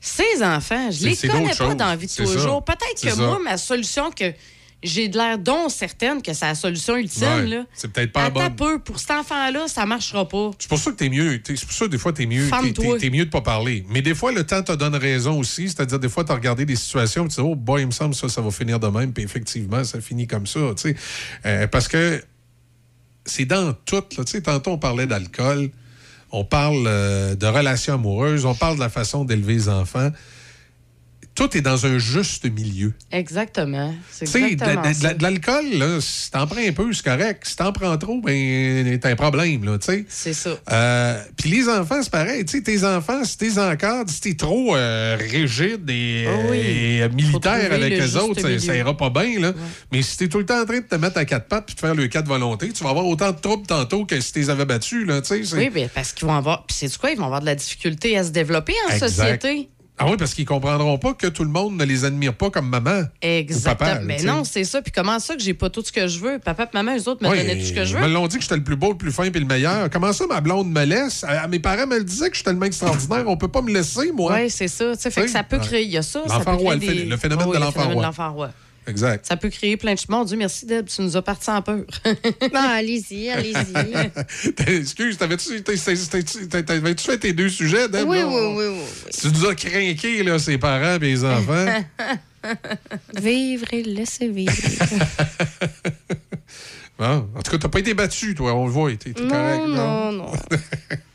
Ces enfants, je les connais pas dans la vie de tous les jours. Peut-être que ça. moi, ma solution, que j'ai de l'air donc certaine que c'est la solution ultime, Ouais. là. C'est peut-être pas bonne. peu, pour cet enfant-là, ça marchera pas. C'est pour ça que t'es mieux. C'est pour ça que des fois, t'es mieux. T'es, t'es- mieux de pas parler. Mais des fois, le temps te donne raison aussi. C'est-à-dire, des fois, t'as regardé des situations et tu dis, oh boy, il me semble ça, ça va finir de même. Puis effectivement, ça finit comme ça. tu sais. Euh, parce que c'est dans tout. Là, tu sais, tantôt, on parlait d'alcool. On parle euh, de relations amoureuses. On parle de la façon d'élever les enfants. Tout est dans un juste milieu. Exactement. C'est Tu sais, de, de- de- de l'alcool, si t'en prends un peu, c'est correct. Si t'en prends trop, ben, t'as un problème, là, tu sais. C'est ça. Euh, Puis les enfants, c'est pareil. Tu sais, tes enfants, si t'es encadres, si t'es trop euh, rigide et, oui. et, euh, militaire avec le eux juste autres, ça, ira pas bien, là. Mais si t'es tout le temps en train de te mettre à quatre pattes puis de faire le quatre volonté, tu vas avoir autant de troubles tantôt que si t'es avais battus, là, tu sais. Oui, bien, parce qu'ils vont avoir. Puis c'est quoi? Ils vont avoir de la difficulté à se développer en Exact. société. Ah oui, parce qu'ils comprendront pas que tout le monde ne les admire pas comme maman. Exactement. Ou papa, mais non, c'est ça. Puis comment ça que j'ai pas tout ce que je veux? Papa et maman, eux autres me Oui, donnaient tout ce que je Ils veux. me l'ont dit que j'étais le plus beau, le plus fin et le meilleur. Comment ça, ma blonde me laisse? À- à mes parents me le disaient que j'étais tellement extraordinaire. On peut pas me laisser, moi. Oui, c'est ça. Fait que ça peut créer. Il y a ça. ça peut roi, le des- le phénomène oui, de le l'enfant roi. Exact. Ça peut créer plein de. Mon Dieu, merci Deb, tu nous as parti en peur. Ah, allez-y, allez-y. Excuse, t'avais-tu fait tes deux sujets, Deb, oui, oui, oui, oui. Tu nous as craqué, là, ses parents et les enfants. Vivre et laisser vivre. Bon, en tout cas, t'as pas été battu, toi, on le voit. T'es non, correct. non, non?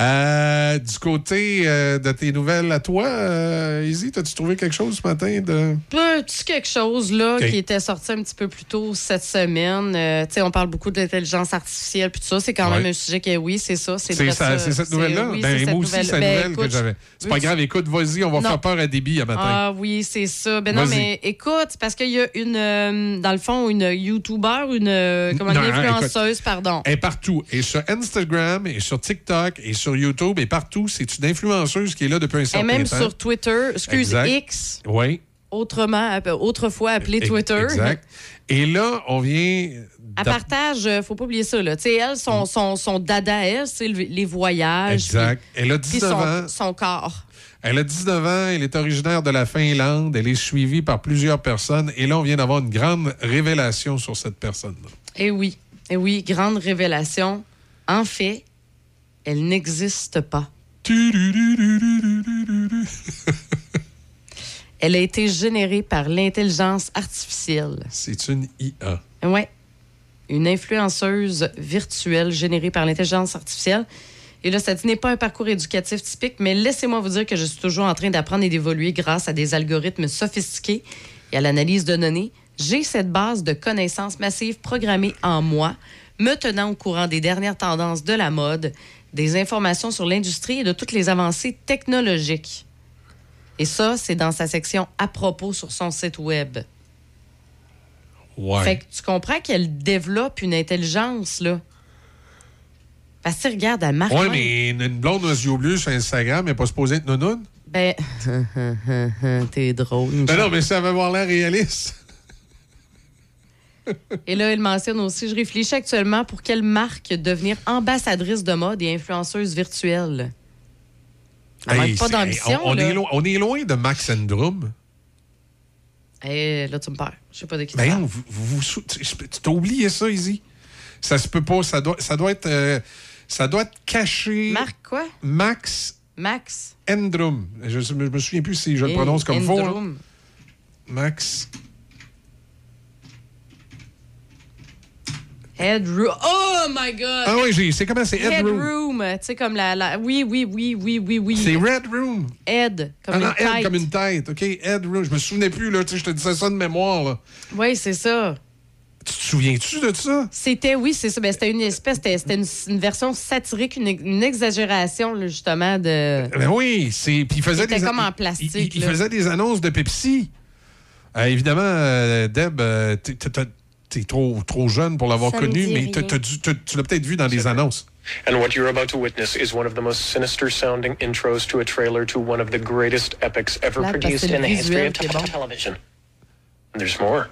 Euh, du côté euh, de tes nouvelles à toi, euh, Izzy, t'as-tu trouvé quelque chose ce matin de. Petit quelque chose là qui était sorti un petit peu plus tôt cette semaine. Euh, tu sais, on parle beaucoup de l'intelligence artificielle puis tout ça. C'est quand Ouais. même un sujet que oui, c'est ça. C'est cette nouvelle-là? oui, ben, moi aussi, c'est la Ben, nouvelle que écoute, j'avais. C'est pas grave, écoute, vas-y, on va Non. faire peur à Déby à matin. Ah oui, c'est ça. Ben non, mais écoute, parce qu'il y a une, euh, dans le fond, une YouTuber, une, euh, comment, Non, hein, influenceuse, pardon. Elle est partout. Et sur Instagram, et sur TikTok, et sur YouTube, et partout. C'est une influenceuse qui est là depuis un Et certain même temps. sur Twitter, excuse, Exact. X, Oui. autrement, autrefois appelé e- Twitter. Exact. Et là, on vient. Elle partage, euh, faut pas oublier ça, là. Tu sais, elle, son, son, son dada, elle, c'est le- les voyages. Exact. Elle a puis 19 son, ans. son corps. Elle a 19 ans, elle est originaire de la Finlande, elle est suivie par plusieurs personnes et là, on vient d'avoir une grande révélation sur cette personne-là. Eh oui, eh oui, grande révélation. En fait, elle n'existe pas. Elle a été générée par l'intelligence artificielle. C'est une IA. Ouais. une influenceuse virtuelle générée par l'intelligence artificielle. Et là, ça dit n'est pas un parcours éducatif typique, mais laissez-moi vous dire que je suis toujours en train d'apprendre et d'évoluer grâce à des algorithmes sophistiqués et à l'analyse de données. J'ai cette base de connaissances massives programmées en moi, me tenant au courant des dernières tendances de la mode, des informations sur l'industrie et de toutes les avancées technologiques. Et ça, c'est dans sa section à propos sur son site web. Ouais. Fait que tu comprends qu'elle développe une intelligence, là. Parce que regarde, elle marque. Ouais, même. mais une une blonde aux yeux bleus sur Instagram, elle n'est pas supposée être nounoune. Ben, t'es drôle. Ben non, mais ça va avoir l'air réaliste. Et là, elle mentionne aussi Je réfléchis actuellement pour quelle marque devenir ambassadrice de mode et influenceuse virtuelle. Elle manque Hey, pas d'ambition. on, on est lo- on est loin de Max Syndrome. Eh, là, tu me perds. Je sais pas de qui tu Ben non, vous, vous, vous tu t'as oublié ça, Izzy. Ça se peut pas. Ça doit, ça doit être. euh, ça doit être caché. Marc quoi? Max Max. Endrum. Je, je me souviens plus si je le Eh, prononce comme faux. Max. Headroom. Oh my God! Ah oui, j'ai- c'est comment c'est Headroom. Headroom. Tu sais, comme la, la- Oui, oui, oui, oui, oui, oui. C'est Red Room. Head, comme Ah une non, Head tête. comme une tête. OK, Head Room. Je me souvenais plus, là. Tu sais, je te disais ça de mémoire, là. Oui, c'est ça. Tu te souviens-tu de ça? C'était, oui, c'est ça. Ben, c'était une espèce, c'était, une, une version satirique, une, une exagération, là, justement, de. Ben oui, c'est. Puis il faisait C'était des. comme en plastique, Il, il faisait des annonces de Pepsi. Euh, évidemment, euh, Deb, euh, t'es- trop, trop jeune pour l'avoir connu, mais t'as- rien. t'as dû- t'as- tu l'as peut-être vu dans des annonces. And what you're about to witness is one of the most sinister sounding intros to a trailer to one of the greatest epics ever Là, produced in the history of bon. television. And there's more.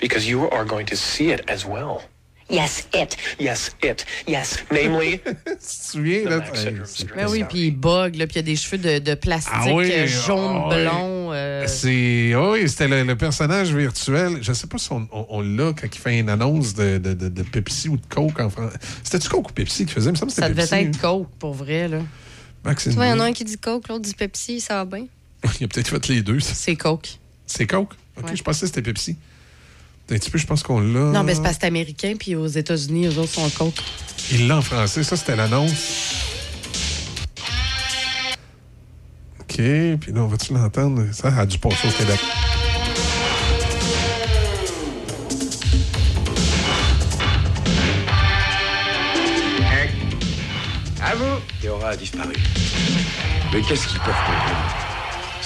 Because you are going to see it as well. Yes, it. Yes, it. Yes. Namely, Tu te souviens, là? C'est- Ben oui, puis il bug, là, puis il y a des cheveux de, de plastique Ah oui, euh, jaune, ah oui. blond. euh, C'est. ah Oui, c'était le, le personnage virtuel. Je sais pas si on, on- on l'a quand il fait une annonce de, de, de- de Pepsi ou de Coke en France. C'était-tu Coke ou Pepsi qui faisait? Il me semble que ça devait Pepsi. être Coke, pour vrai, là. hein. Max Tu vois, il y en a un qui dit Coke, l'autre dit Pepsi, ça va bien. Il a peut-être fait les deux. ça. C'est Coke. C'est Coke? OK, Ouais. je pensais que c'était Pepsi. Un petit peu, je pense qu'on l'a. Non, mais c'est parce que c'est américain, puis aux États-Unis, eux autres sont Coke. Il l'a en français, ça c'était l'annonce. OK, puis là, on va-tu l'entendre? Ça a dû passer au Québec. À vous Théora a disparu. Mais qu'est-ce qu'ils peuvent comprendre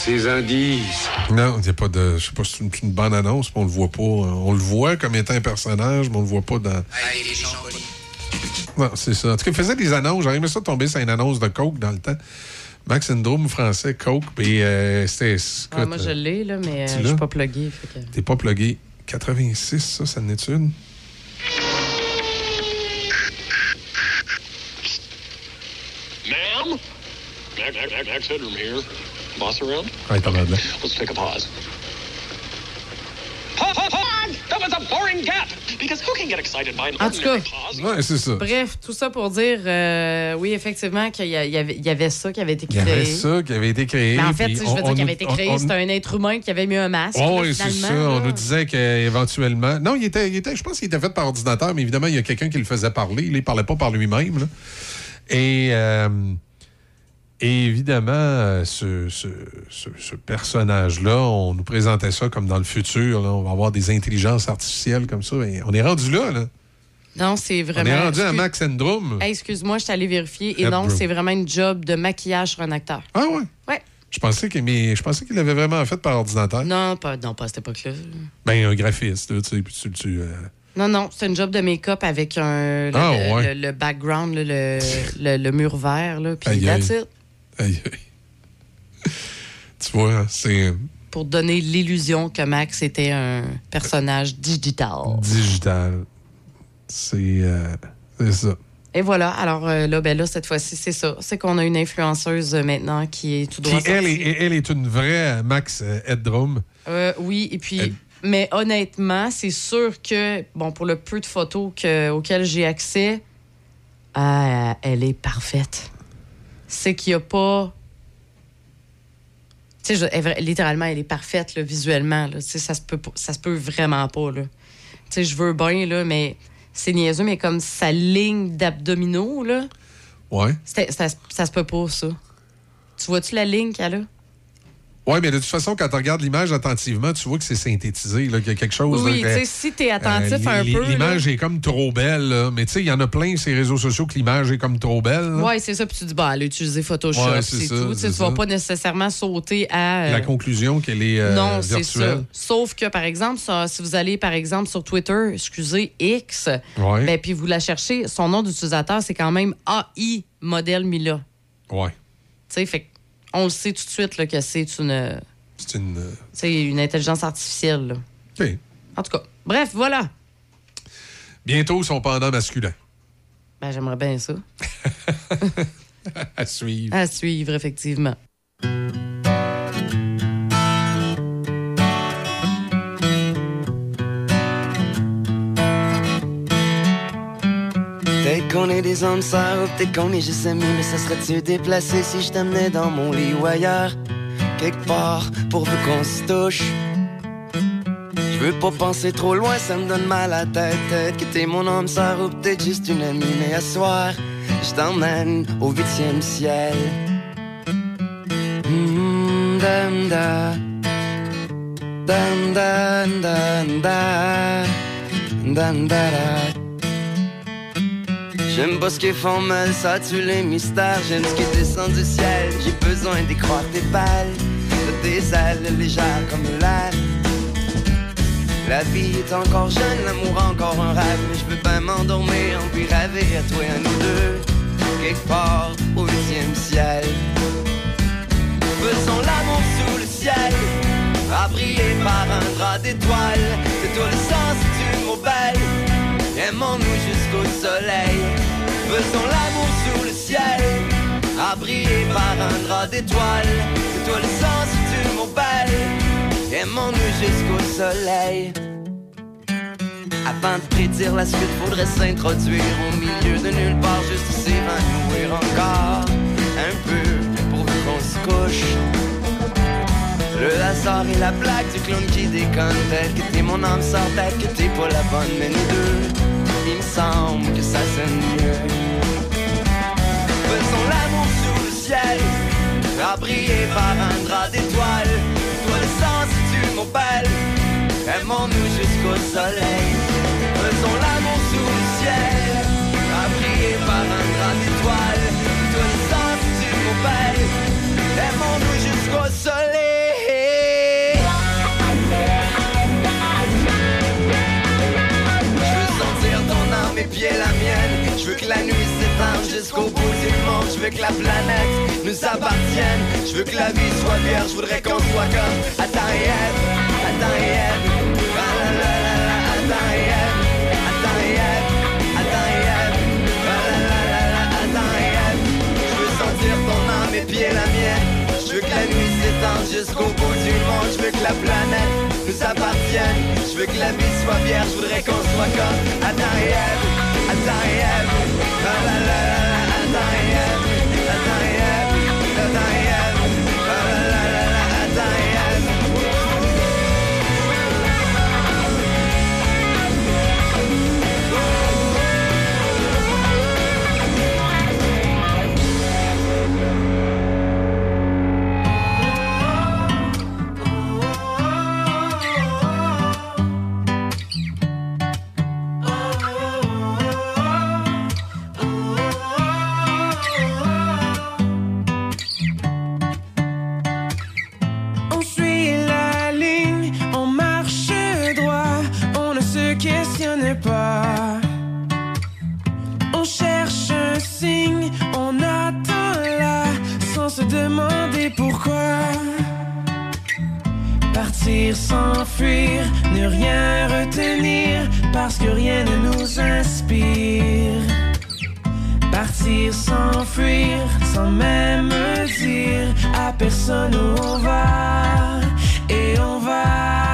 Ces indices. Non, il n'y a pas de. Je sais pas si c'est une, une bonne annonce, mais on le voit pas. On le voit comme étant un personnage, mais on le voit pas dans. Non, c'est ça. En tout cas, il faisait des annonces. J'aurais aimé ça tomber sur une annonce de Coke dans le temps. Max Syndrome français, Coke, puis euh, c'était. Ouais, écoute, moi, je l'ai, là, mais euh, je suis pas plugué. Que... T'es pas plugué. 86, ça, ça en est une. ma'am? Max, Max, Max Headroom here. Boss around? As là. Let's take a pause. Pause! Pause! pause! That was a boring gap! Because who can get excited by an En tout cas, pause? Ouais, c'est ça. Bref, tout ça pour dire, euh, oui, effectivement, qu'il y, avait, ça qui avait été Il y créé. avait ça qui avait été créé. Mais en fait, je on- veux dire on qu'il nous- avait été créé, c'était un être humain qui avait mis un masque. Oh, oui, c'est ça. On nous disait qu'éventuellement. Non, il était, il était, je pense qu'il était fait par ordinateur, mais évidemment, il y a quelqu'un qui le faisait parler. Il ne parlait pas par lui-même. Et, euh, et évidemment, ce, ce- ce- ce personnage-là, on nous présentait ça comme dans le futur. là, on va avoir des intelligences artificielles comme ça. Et on est rendu là. là. Non, c'est vraiment. on est rendu à Max Syndrome. Hey, Excuse-moi, je suis allée vérifier. Et non, c'est vraiment une job de maquillage sur un acteur. Ah ouais? Ouais. Je pensais qu'il mais je pensais qu'il l'avait vraiment fait par ordinateur. Non, pas, non, pas à cette époque-là. Ben, un graphiste, là, tu sais, puis tu, tu, euh, Non, non, c'est une job de make-up avec un, le, Ah, le- ouais. le, le background, là, le, le, le mur vert. Là, puis that's it. Aïe, aïe. tu vois, c'est Pour donner l'illusion que Max était un personnage digital. digital. C'est euh, c'est ça. Et voilà, alors euh, là, ben là, cette fois-ci, c'est ça. C'est qu'on a une influenceuse euh, maintenant qui est tout droit Puis elle est, elle est une vraie Max euh, Headroom. Euh, oui, et puis, mais honnêtement, c'est sûr que, bon, pour le peu de photos que, auxquelles j'ai accès, ah, elle est parfaite. C'est qu'il n'y a pas. Tu sais, je- littéralement, elle est parfaite, là, visuellement. Là. Ça, se peut, ça se peut vraiment pas. Là. Tu sais, je veux bien, là, mais c'est niaiseux, mais comme sa ligne d'abdominaux, là, Ouais. c'était- ça, ça se peut pas, ça. Tu vois-tu la ligne qu'elle a? Oui, mais de toute façon, quand tu regardes l'image attentivement, tu vois que c'est synthétisé, qu'il y a quelque chose. Oui, tu sais, si t'es attentif Euh, un li- peu. li- L'image est comme trop belle, là. mais tu sais, il y en a plein ces réseaux sociaux que l'image est comme trop belle. Ouais, c'est ça. Puis tu dis, bah, elle a utilisé Photoshop, Ouais, c'est tout. Tu tu vas pas nécessairement sauter à. euh, La conclusion qu'elle est euh, non, c'est ça. Sauf que, par exemple, ça, si vous allez, par exemple, sur Twitter, excusez, X, Ouais. ben, puis vous la cherchez, son nom d'utilisateur, c'est quand même AI modèle Mila. Ouais. Tu sais, fait on le sait tout de suite là, que c'est une, C'est une. euh, sais, une intelligence artificielle. là. En tout cas, bref, voilà. Bientôt son pendant masculin. Ben, j'aimerais bien ça. à suivre. À suivre, effectivement. Peut-être qu'on est des hommes sœurs, peut-être qu'on est juste amis, mais ça serait-tu déplacé si je t'amenais dans mon lit ou ailleurs? Quelque part, pourvu qu'on se touche. Je veux pas penser trop loin, ça me donne mal à la tête. Peut-être mon homme sœur ou peut-être juste une amie, mais à soir, je t'emmène au huitième ciel. Mm, dam, da. Dam, dam, da. Dam, da, da. J'aime pas ce qu'ils font mal, ça tue les mystères. J'aime ce qui descend du ciel. J'ai besoin d'y croire tes balles, de tes ailes légères comme l'air. La vie est encore jeune, l'amour encore un rêve. Mais je peux pas m'endormir, on puis rêver à toi et à nous deux. Quelque part au huitième ciel. Faisons l'amour sous le ciel, briller par un drap d'étoiles. C'est toi le sens du mot belle. Aimons-nous jusqu'au soleil. Faisons l'amour sous le ciel, briller par un drap d'étoiles. C'est toi le sens du mot belle. Aimons-nous jusqu'au soleil. Avant de prédire la suite, faudrait s'introduire au milieu de nulle part, juste s'évanouir encore un peu pour qu'on se couche. Le hasard et la blague du clown qui déconne Peut-être que t'es mon âme sœur, peut-être que t'es pas la bonne Mais nous deux, il me semble que ça sonne mieux. Faisons l'amour sous le ciel briller par un drap d'étoiles Toi le sens du mot belle Aimons-nous jusqu'au soleil. Faisons l'amour sous le ciel briller par un drap d'étoiles Toi le sens du mot belle Aimons-nous jusqu'au soleil Je veux que la nuit s'étende jusqu'au bout du monde. Je veux que la planète nous appartienne. Je veux que la vie soit vierge, je voudrais qu'on soit comme Adam et Ève, Adam et Ève. La la la Je veux sentir ton âme et pieds la mienne. Je veux que la nuit s'étende jusqu'au bout du monde. Je veux que la planète nous appartienne. Je veux que la vie soit vierge, je voudrais qu'on soit comme Adam Adam et Ève Ah la la la la, Adam et Ève, Partir, s'enfuir, ne rien retenir, parce que rien ne nous inspire. Partir, s'enfuir, sans même dire à personne où on va. Et on va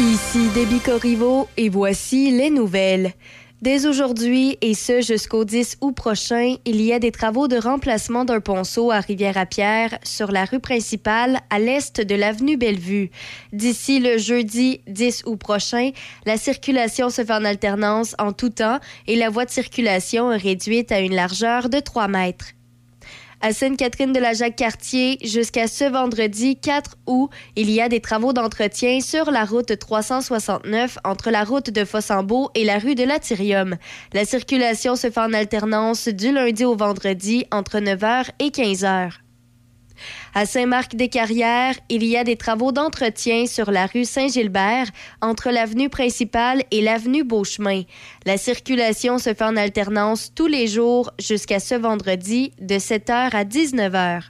Ici Déby Corriveau et voici les nouvelles. Dès aujourd'hui et ce jusqu'au 10 août prochain, il y a des travaux de remplacement d'un ponceau à Rivière-à-Pierre sur la rue principale à l'est de l'avenue Bellevue. D'ici le jeudi 10 août prochain, la circulation se fait en alternance en tout temps et la voie de circulation est réduite à une largeur de 3 mètres. À Sainte-Catherine de la Jacques-Cartier, jusqu'à ce vendredi 4 août, il y a des travaux d'entretien sur la route 369 entre la route de Fossambeau et la rue de l'Atyrium. La circulation se fait en alternance du lundi au vendredi entre 9h et 15h. À Saint-Marc-des-Carrières, il y a des travaux d'entretien sur la rue Saint-Gilbert entre l'avenue principale et l'avenue Beauchemin. La circulation se fait en alternance tous les jours jusqu'à ce vendredi de 7h à 19h.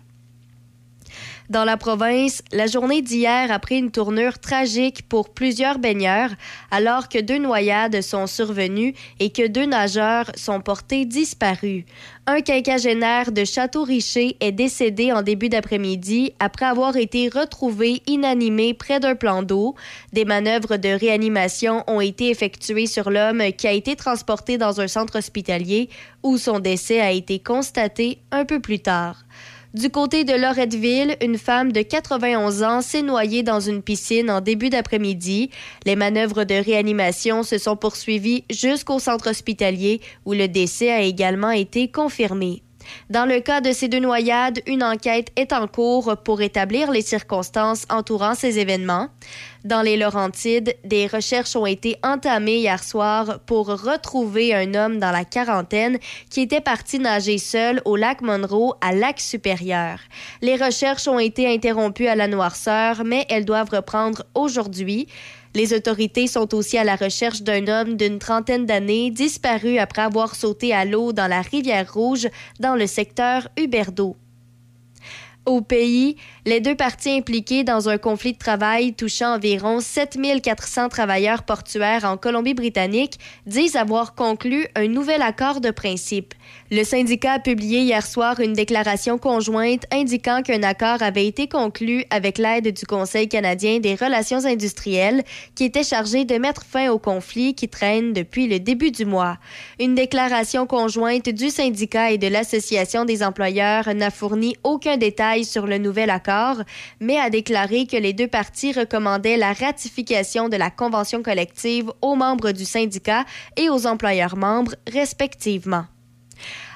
Dans la province, la journée d'hier a pris une tournure tragique pour plusieurs baigneurs, alors que deux noyades sont survenues et que deux nageurs sont portés disparus. Un quinquagénaire de Château-Richer est décédé en début d'après-midi après avoir été retrouvé inanimé près d'un plan d'eau. Des manœuvres de réanimation ont été effectuées sur l'homme qui a été transporté dans un centre hospitalier où son décès a été constaté un peu plus tard. Du côté de Loretteville, une femme de 91 ans s'est noyée dans une piscine en début d'après-midi. Les manœuvres de réanimation se sont poursuivies jusqu'au centre hospitalier où le décès a également été confirmé. Dans le cas de ces deux noyades, une enquête est en cours pour établir les circonstances entourant ces événements. Dans les Laurentides, des recherches ont été entamées hier soir pour retrouver un homme dans la quarantaine qui était parti nager seul au lac Monroe à lac supérieur. Les recherches ont été interrompues à la noirceur, mais elles doivent reprendre aujourd'hui. Les autorités sont aussi à la recherche d'un homme d'une trentaine d'années disparu après avoir sauté à l'eau dans la rivière Rouge dans le secteur Huberdeau. Au pays, les deux parties impliquées dans un conflit de travail touchant environ 7400 travailleurs portuaires en Colombie-Britannique disent avoir conclu un nouvel accord de principe. Le syndicat a publié hier soir une déclaration conjointe indiquant qu'un accord avait été conclu avec l'aide du Conseil canadien des relations industrielles qui était chargé de mettre fin au conflit qui traîne depuis le début du mois. Une déclaration conjointe du syndicat et de l'Association des employeurs n'a fourni aucun détail sur le nouvel accord, mais a déclaré que les deux parties recommandaient la ratification de la convention collective aux membres du syndicat et aux employeurs membres respectivement.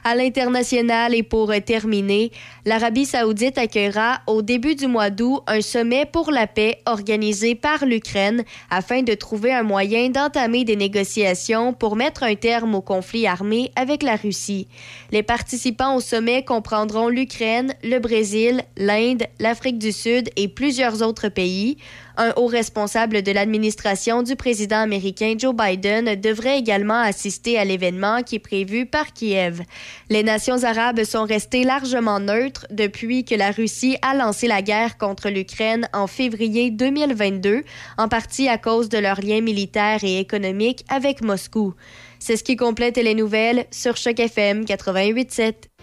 À l'international et pour terminer, l'Arabie saoudite accueillera au début du mois d'août un sommet pour la paix organisé par l'Ukraine afin de trouver un moyen d'entamer des négociations pour mettre un terme au conflit armé avec la Russie. Les participants au sommet comprendront l'Ukraine, le Brésil, l'Inde, l'Afrique du Sud et plusieurs autres pays. Un haut responsable de l'administration du président américain Joe Biden devrait également assister à l'événement qui est prévu par Kiev. Les nations arabes sont restées largement neutres depuis que la Russie a lancé la guerre contre l'Ukraine en février 2022, en partie à cause de leurs liens militaires et économiques avec Moscou. C'est ce qui complète les nouvelles sur Choc FM 88.7.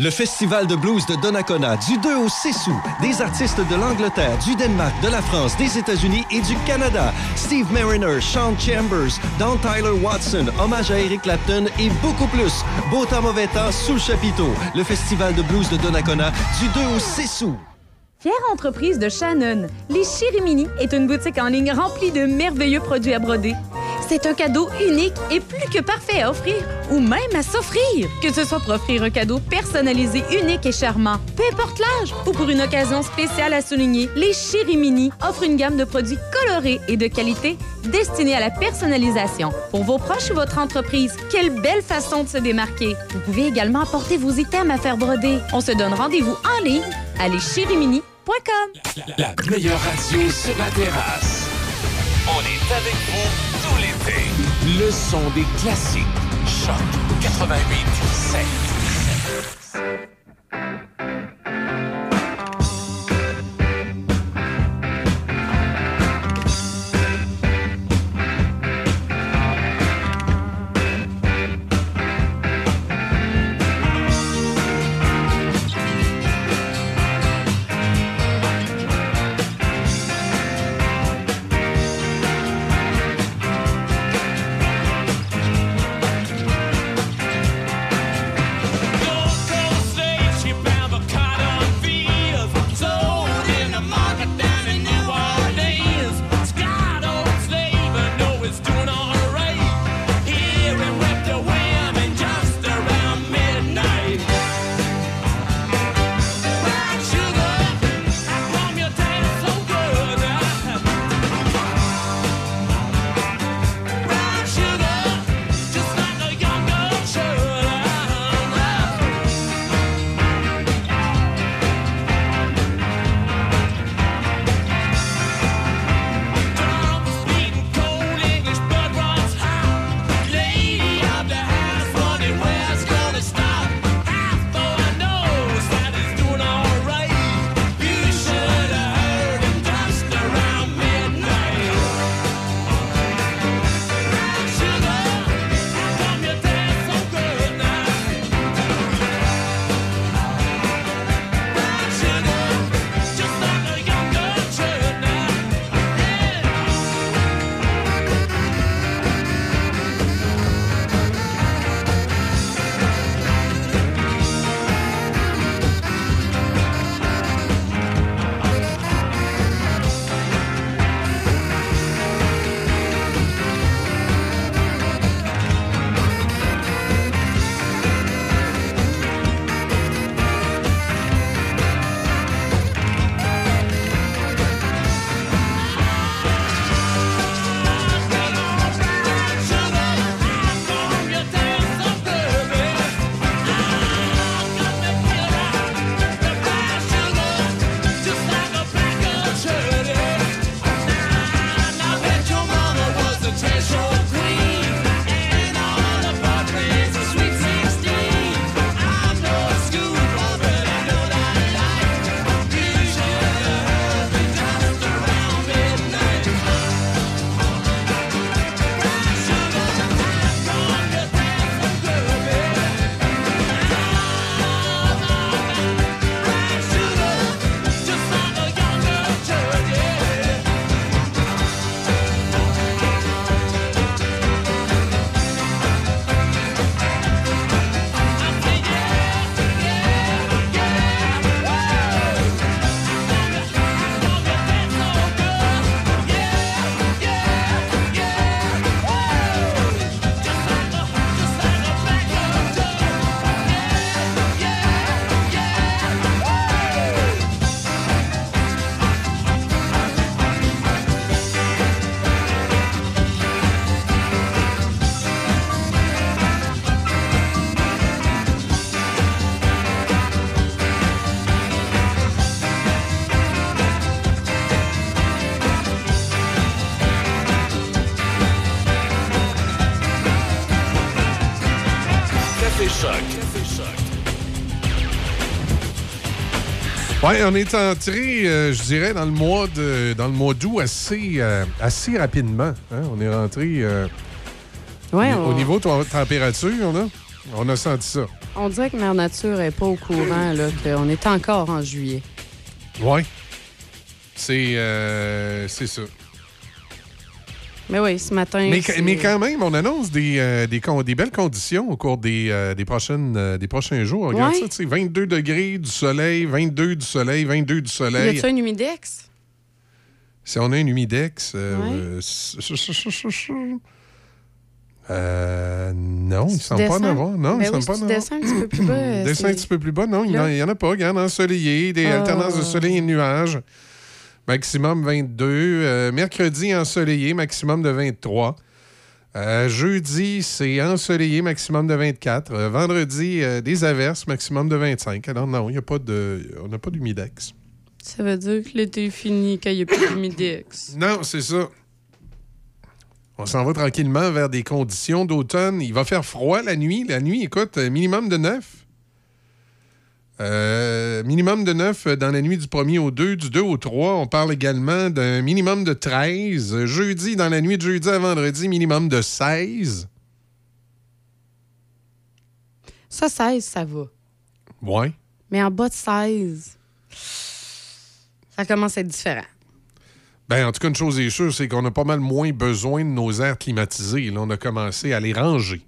Le Festival de blues de Donnacona du 2 au 6 août. Des artistes de l'Angleterre, du Danemark, de la France, des États-Unis et du Canada. Steve Mariner, Sean Chambers, Don Tyler Watson, hommage à Eric Clapton et beaucoup plus. Beau temps, mauvais temps, sous le chapiteau. Le Festival de blues de Donnacona du 2 au 6 août. Fière entreprise de Shannon, les Chirimini est une boutique en ligne remplie de merveilleux produits à broder. C'est un cadeau unique et plus que parfait à offrir ou même à s'offrir. Que ce soit pour offrir un cadeau personnalisé, unique et charmant, peu importe l'âge, ou pour une occasion spéciale à souligner, les Chirimini offrent une gamme de produits colorés et de qualité destiné à la personnalisation. Pour vos proches ou votre entreprise, quelle belle façon de se démarquer. Vous pouvez également apporter vos items à faire broder. On se donne rendez-vous en ligne. Allez chez la, la, meilleure radio sur la terrasse. On est avec vous tout l'été. Le son des classiques. Choc 88 7. Ouais, on est entré, euh, je dirais, dans le mois de dans le mois d'août assez, euh, assez rapidement. hein. On est rentré euh, Ouais, au, niveau de la température, on a, on a senti ça. On dirait que Mère Nature est pas au courant là, qu'on est encore en juillet. Ouais. C'est c'est ça. Mais oui, ce matin. Mais, mais quand même, on annonce des, euh, des, belles conditions au cours des, euh, des, prochaines, euh, des prochains jours. Regarde Ouais. ça, tu sais, 22 degrés du soleil, 22 du soleil, 22 du Y soleil. a-tu un humidex? Si on a un humidex, euh, non, il ne semble pas en avoir. Non, il Ben ne oui, semble pas si en tu avoir. descends un petit peu plus bas, Descends un petit peu plus bas, non, il n'y en a pas. Regarde, ensoleillé, des Ah. alternances de soleil et de nuages. Maximum 22. Euh, mercredi, ensoleillé, maximum de 23. Euh, jeudi, c'est ensoleillé, maximum de 24. Euh, vendredi, des averses, maximum de 25. Alors non, il y a pas de, on n'a pas d'humidex. Ça veut dire que l'été est fini quand il n'y a plus d'humidex. Non, c'est ça. On s'en va tranquillement vers des conditions d'automne. Il va faire froid la nuit. La nuit, écoute, minimum de 9. Euh, minimum de 9 dans la nuit du 1er au 2, du 2 au 3. On parle également d'un minimum de 13. Jeudi, dans la nuit de jeudi à vendredi, minimum de 16. Ça, 16, ça va. Ouais. Mais en bas de 16, ça commence à être différent. Ben, en tout cas, une chose est sûre, c'est qu'on a pas mal moins besoin de nos airs climatisés. Là, on a commencé à les ranger.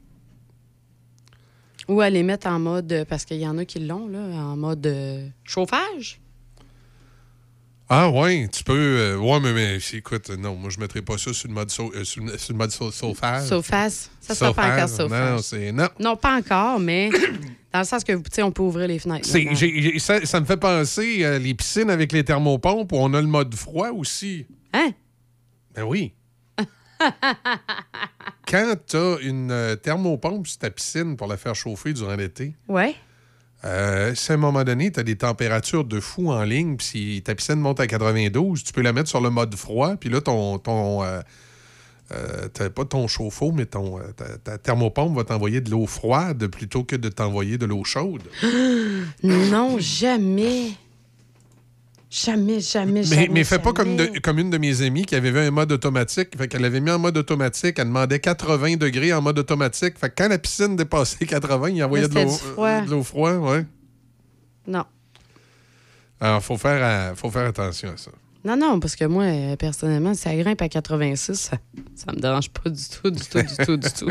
Ou à les mettre en mode, parce qu'il y en a qui l'ont, là, en mode euh, chauffage? Ah ouais, tu peux. euh, ouais, mais, mais écoute, non, moi je mettrais pas ça sur le mode sau- euh, sur, le mode. Ça sera pas encore Chauffage. chauffage. Non, c'est non. Non, pas encore, mais dans le sens que, tu sais, on peut ouvrir les fenêtres. Ça, ça me fait penser euh, les piscines avec les thermopompes où on a le mode froid aussi. Hein? Ben oui. Quand tu as une euh, thermopompe sur ta piscine pour la faire chauffer durant l'été, Ouais. euh, si à un moment donné, tu as des températures de fou en ligne, puis si ta piscine monte à 92, tu peux la mettre sur le mode froid, puis là, ton. ton euh, euh, pas ton chauffe-eau, mais ton, ta, ta thermopompe va t'envoyer de l'eau froide plutôt que de t'envoyer de l'eau chaude. non, jamais. Jamais, jamais, Mais, jamais. mais fais pas comme, de- comme une de mes amies qui avait vu un mode automatique. Fait qu'elle avait mis en mode automatique. Elle demandait 80 degrés en mode automatique. Fait que quand la piscine dépassait 80, il envoyait de l'eau c'était du froid. euh, froide. Ouais. Non. Alors, faut faire, à- faut faire attention à ça. Non, non, parce que moi, euh, personnellement, si ça grimpe à 86, ça, ça me dérange pas du tout, du tout, du tout, du tout.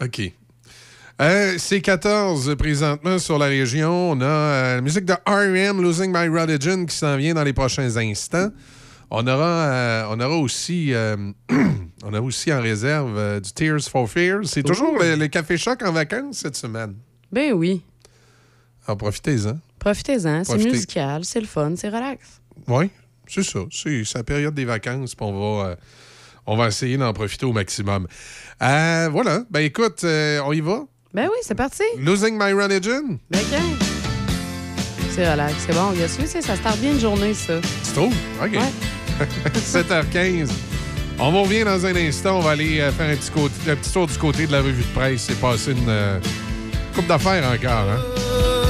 OK. Euh, c'est 14 présentement sur la région. On a euh, la musique de R.E.M. Losing My Religion qui s'en vient dans les prochains instants. On aura, euh, on aura aussi, on a aussi en réserve du Tears for Fears. C'est toujours le, le Café Choc en vacances cette semaine. Ben oui. Alors profitez-en. Profitez-en, c'est musical, c'est le fun, c'est relax. Oui, c'est ça. C'est c'est la période des vacances. puis on va, on va essayer d'en profiter au maximum. Voilà. Ben écoute, on y va. Ben oui, c'est parti. Losing My Religion. Ben OK. C'est relax, c'est bon. Il y a su, ça se tarde bien une journée, ça. Tu trouves? OK. 7h15. On vous revient dans un instant. On va aller euh, faire un petit, côté- un petit tour du côté de la revue de presse. C'est passé une euh, coupe d'affaires encore. Hein?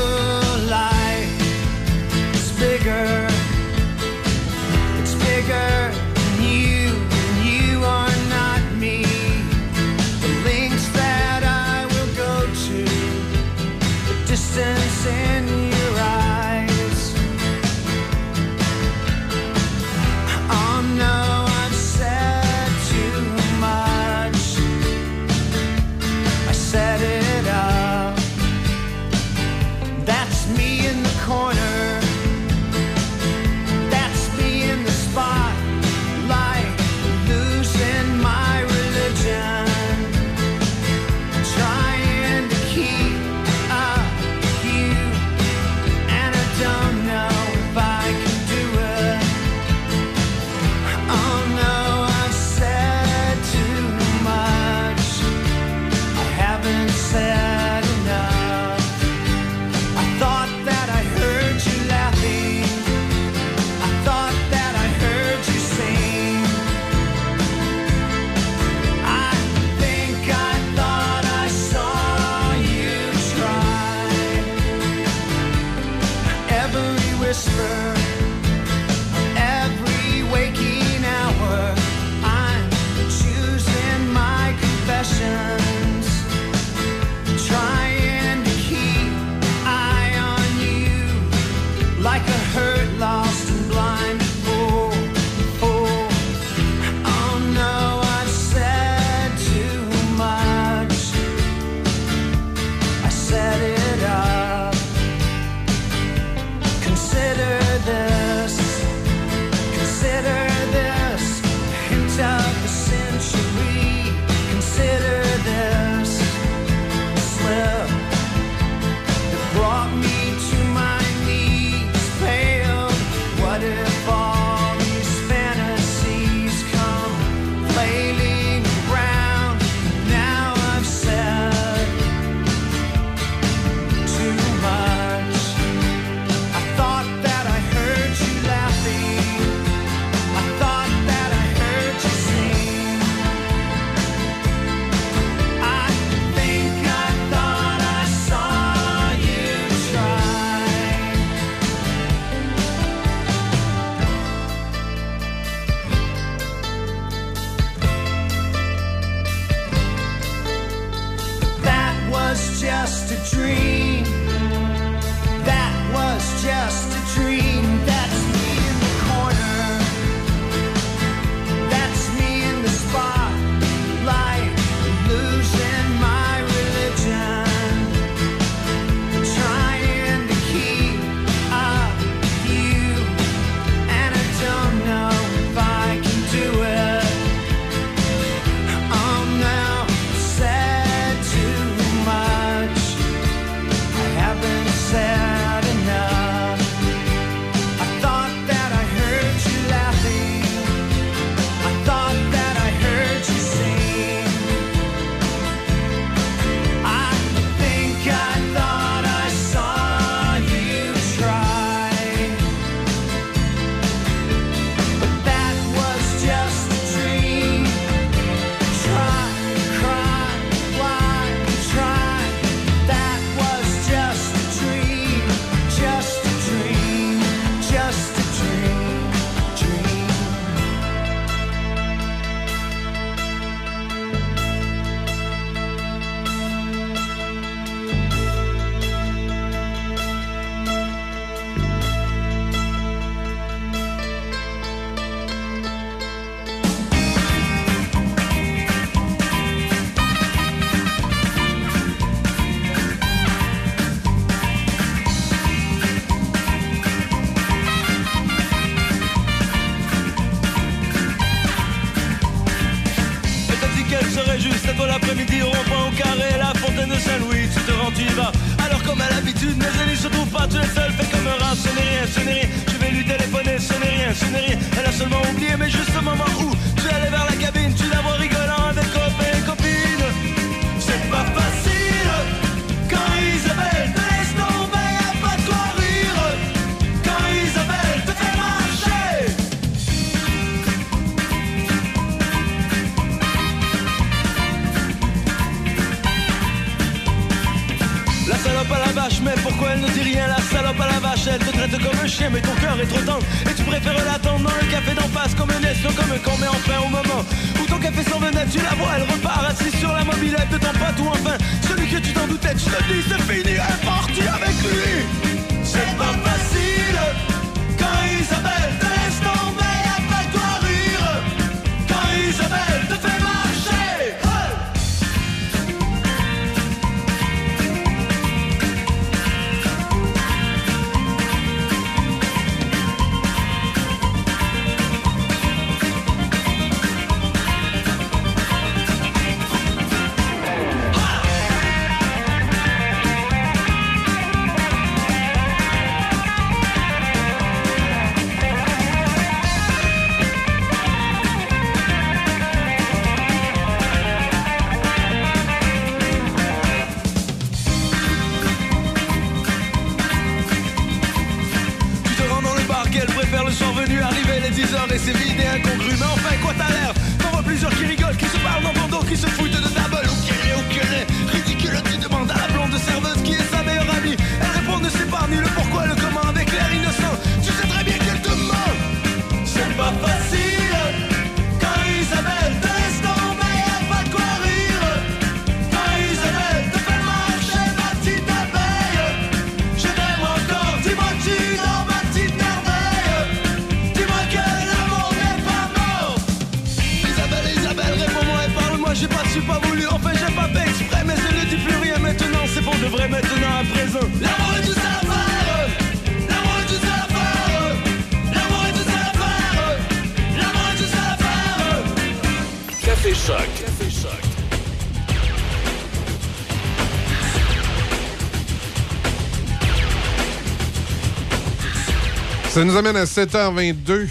Ça nous amène à 7h22.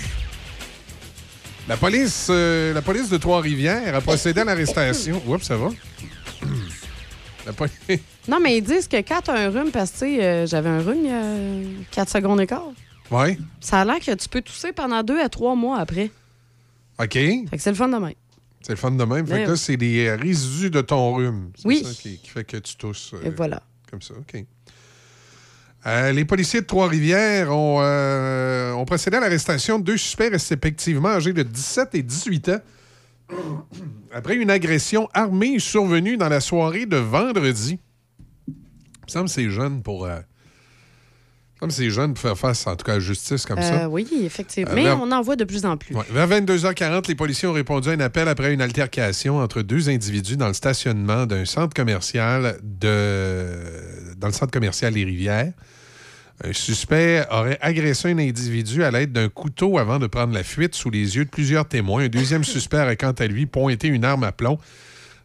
La police, euh, la police de Trois-Rivières a procédé à l'arrestation. Oups, ça va? Non, mais ils disent que quand t'as un rhume, parce que euh, j'avais un rhume il y a 4 secondes et quart. Ouais. Ça a l'air que tu peux tousser pendant 2 à 3 mois après. OK. Fait que c'est le fun de même. C'est le fun de même. Fait que là, c'est des résidus de ton rhume. C'est Oui. ça qui, fait que tu tousses. Euh, et voilà. Comme ça, OK. Euh, les policiers de Trois-Rivières euh, ont, procédé à l'arrestation de deux suspects respectivement âgés de 17 et 18 ans après une agression armée survenue dans la soirée de vendredi. Il me semble que c'est jeune pour... Euh, comme pour faire face, en tout cas, à la justice comme ça. Oui, effectivement. Mais on en voit de plus en plus. Vers 22h40, les policiers ont répondu à un appel après une altercation entre deux individus dans le stationnement d'un centre commercial de... dans le centre commercial Les Rivières. Un suspect aurait agressé un individu à l'aide d'un couteau avant de prendre la fuite sous les yeux de plusieurs témoins. Un deuxième suspect aurait quant à lui pointé une arme à plomb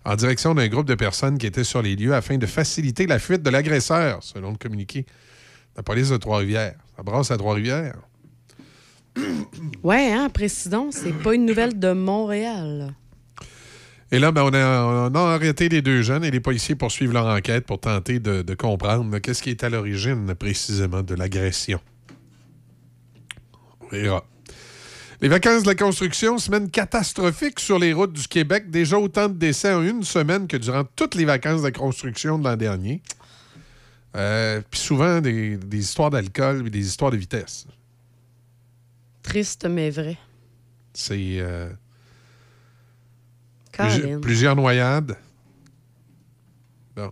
en direction d'un groupe de personnes qui étaient sur les lieux afin de faciliter la fuite de l'agresseur, selon le communiqué de la police de Trois-Rivières. Ça brasse à Trois-Rivières. Ouais, hein, précisons, c'est pas une nouvelle de Montréal. Et là, ben, on, a, on a arrêté les deux jeunes et les policiers poursuivent leur enquête pour tenter de, de comprendre qu'est-ce qui est à l'origine précisément de l'agression. On verra. Les vacances de la construction, semaine catastrophique sur les routes du Québec. Déjà autant de décès en une semaine que durant toutes les vacances de la construction de l'an dernier. Euh, Puis souvent des, des histoires d'alcool et des histoires de vitesse. Triste, mais vrai. C'est euh. Plusieurs, plusieurs noyades. Bon.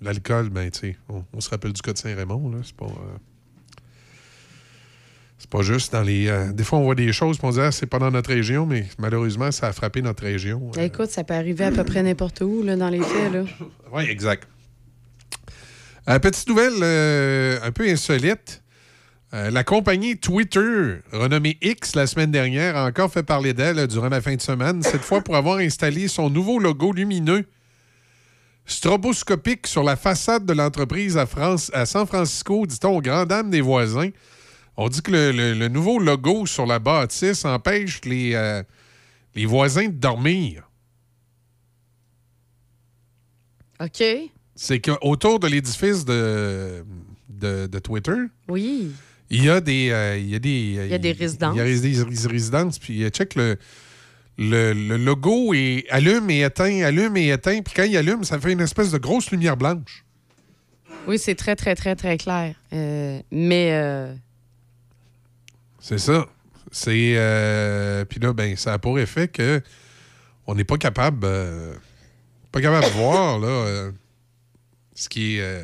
L'alcool, ben, tu sais, on, on se rappelle du cas de Saint-Raymond, là. C'est pas. euh, c'est pas juste dans les. euh, des fois, on voit des choses, on se dit, ah, c'est pas dans notre région, mais malheureusement, ça a frappé notre région. Écoute, ça peut arriver à peu près n'importe où, là, dans les faits, là. Oui, exact. Euh, petite nouvelle euh, un peu insolite. Euh, la compagnie Twitter, renommée X la semaine dernière, a encore fait parler d'elle euh, durant la fin de semaine, cette fois pour avoir installé son nouveau logo lumineux stroboscopique sur la façade de l'entreprise à, France, à San Francisco, dit-on, aux grandes dames des voisins. On dit que le, le- le nouveau logo sur la bâtisse empêche les, euh, les voisins de dormir. OK. c'est qu'autour de l'édifice de, de, de Twitter, Oui. Il y a des. euh, il y a des, Il y a des résidences. Il y a des, résidences. Puis euh, check le. Le, le logo est allume et éteint, allume et éteint. Puis quand il allume, ça fait une espèce de grosse lumière blanche. Oui, c'est très, très, très, très clair. Euh, mais euh, C'est ça. C'est. euh, puis là, ben, ça a pour effet que on n'est pas capable. euh, pas capable de voir, là. euh, ce qui est.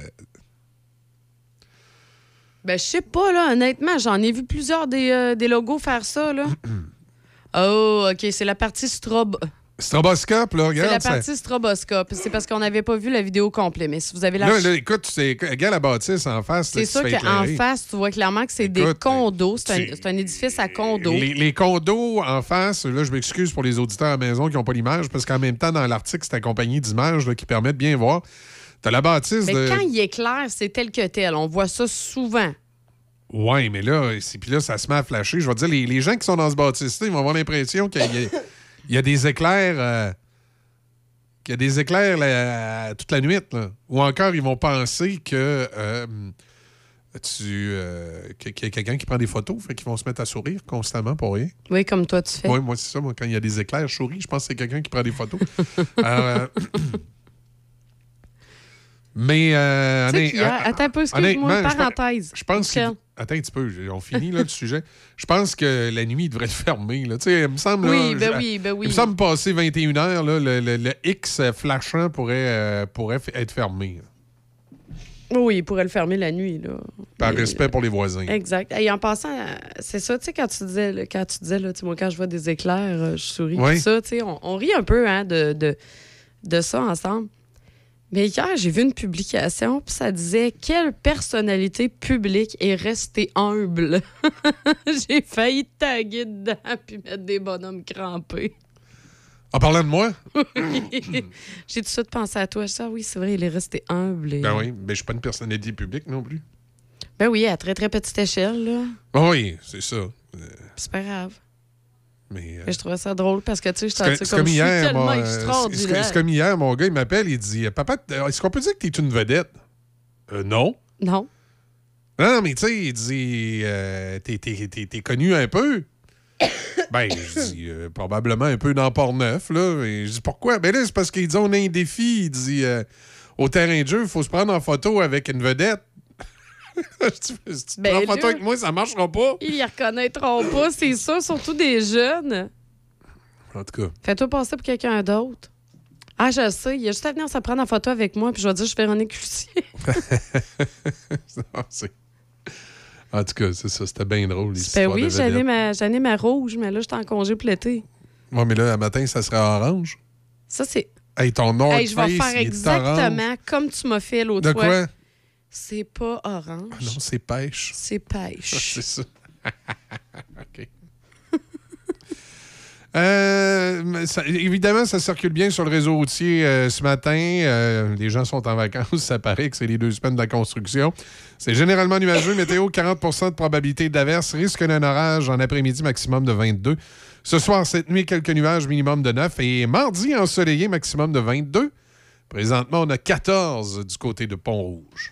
ben, je sais pas, là, honnêtement, j'en ai vu plusieurs des, euh, des logos faire ça, là. oh, OK, c'est la partie strobe. stroboscope, là, C'est regarde. la ça- partie stroboscope. C'est parce qu'on n'avait pas vu la vidéo complète. Mais si vous avez la Là, là, écoute, c'est regarde la bâtisse en face. C'est sûr fait qu'en éclairer. face, tu vois clairement que c'est des Écoute, condos. C'est un, tu- c'est un édifice à condos. Les, les condos en face, là, je m'excuse pour les auditeurs à la maison qui n'ont pas l'image, parce qu'en même temps, dans l'article, c'est accompagné d'images là, qui permettent de bien voir. T'as la bâtisse Mais de. quand il est clair, c'est tel que tel. On voit ça souvent. Ouais, mais là, puis là, ça se met à flasher. Je vais te dire, les, les gens qui sont dans ce bâtisse-là, ils vont avoir l'impression qu'il y, a- il y a des éclairs. euh, qu'il y a des éclairs là, toute la nuit. là. Ou encore, ils vont penser que. euh, tu, euh, qu'il y a quelqu'un qui prend des photos, fait qu'ils vont se mettre à sourire constamment pour rien. Oui, comme toi, tu fais. Oui, moi, c'est ça. Moi, quand il y a des éclairs, je souris. Je pense que c'est quelqu'un qui prend des photos. Alors, euh, mais. Euh, Tu sais a- hon- Attends un peu, excuse-moi, honnêtement, je pense- parenthèse. Je pense Michel. Attends un petit peu, on finit là, le sujet. Je pense que la nuit, il devrait être fermé. Là. Tu sais, Il me semble. Oui, là, ben je- oui, ben oui. Il me semble passer 21 h là, le, le- le X flashant pourrait, euh, pourrait être fermé. là. Oui, il pourrait le fermer la nuit. Là. Par respect pour les voisins. Exact. Et en passant, euh, c'est ça, tu sais, quand tu disais, là, quand tu disais, là, moi, quand je vois des éclairs, euh, je souris, Oui. tout ça, tu sais, on, on rit un peu hein, de, de, de ça ensemble. Mais hier, j'ai vu une publication, puis ça disait Quelle personnalité publique est restée humble J'ai failli taguer dedans, puis mettre des bonhommes crampés. En parlant de moi, j'ai tout de suite pensé à toi. Dis, ah oui, c'est vrai, il est resté humble. et- ben oui, ben, je suis pas une personnalité publique non plus. Ben oui, à très, très petite échelle, là. Ah oui, c'est ça. Euh, C'est pas grave. Mais, euh, Mais je trouvais ça drôle parce que, tu sais, je c'est comme, je suis tellement euh, extraordinaire. C'est comme hier, mon gars, il m'appelle, il dit Papa, est-ce qu'on peut dire que tu es une vedette Euh, Non. Non. Non, mais tu sais, il dit euh, T'es t'es- t'es- t'es connu un peu Ben, je dis euh, probablement un peu dans Port-Neuf, là. Et je dis pourquoi Ben là, c'est parce qu'ils dit on a un défi. Il dit Au terrain de jeu, il faut se prendre en photo avec une vedette. si tu te Ben prends en photo avec moi, ça marchera pas. Ils y reconnaîtront pas, c'est ça, surtout des jeunes. En tout cas. Fais-toi passer pour quelqu'un d'autre. Ah, je sais. Il y a juste à venir se prendre en photo avec moi, puis je vais dire, je suis Véronique Cloutier. En tout cas, c'est ça. C'était bien drôle. Ben oui, j'anime à, j'anime à rouge, mais là, je suis en congé pour l'été. Ouais, mais là, un matin, ça sera orange? Ça, c'est. Hey, ton North Hey, je vais faire exactement orange. comme tu m'as fait l'autre De fois. quoi? C'est pas orange. Ah non, c'est pêche. C'est pêche. c'est ça. OK. Euh, ça- évidemment, ça circule bien sur le réseau routier euh, ce matin. Euh, les gens sont en vacances. Ça paraît que c'est les deux semaines de la construction. C'est généralement nuageux. Météo, 40% de probabilité d'averse. Risque d'un orage en après-midi, maximum de 22. Ce soir, cette nuit, quelques nuages, minimum de 9. Et mardi, ensoleillé, maximum de 22. Présentement, on a 14 du côté de Pont-Rouge.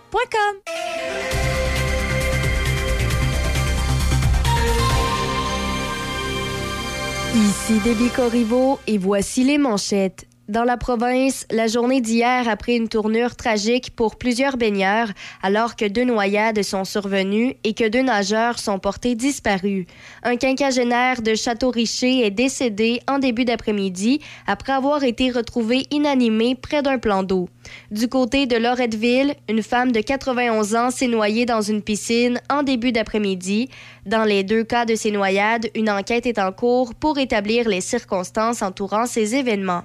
Ici Déby Corriveau et voici les manchettes. Dans la province, la journée d'hier a pris une tournure tragique pour plusieurs baigneurs alors que deux noyades sont survenues et que deux nageurs sont portés disparus. Un quinquagénaire de Château-Richer est décédé en début d'après-midi après avoir été retrouvé inanimé près d'un plan d'eau. Du côté de Loretteville, une femme de 91 ans s'est noyée dans une piscine en début d'après-midi. Dans les deux cas de ces noyades, une enquête est en cours pour établir les circonstances entourant ces événements.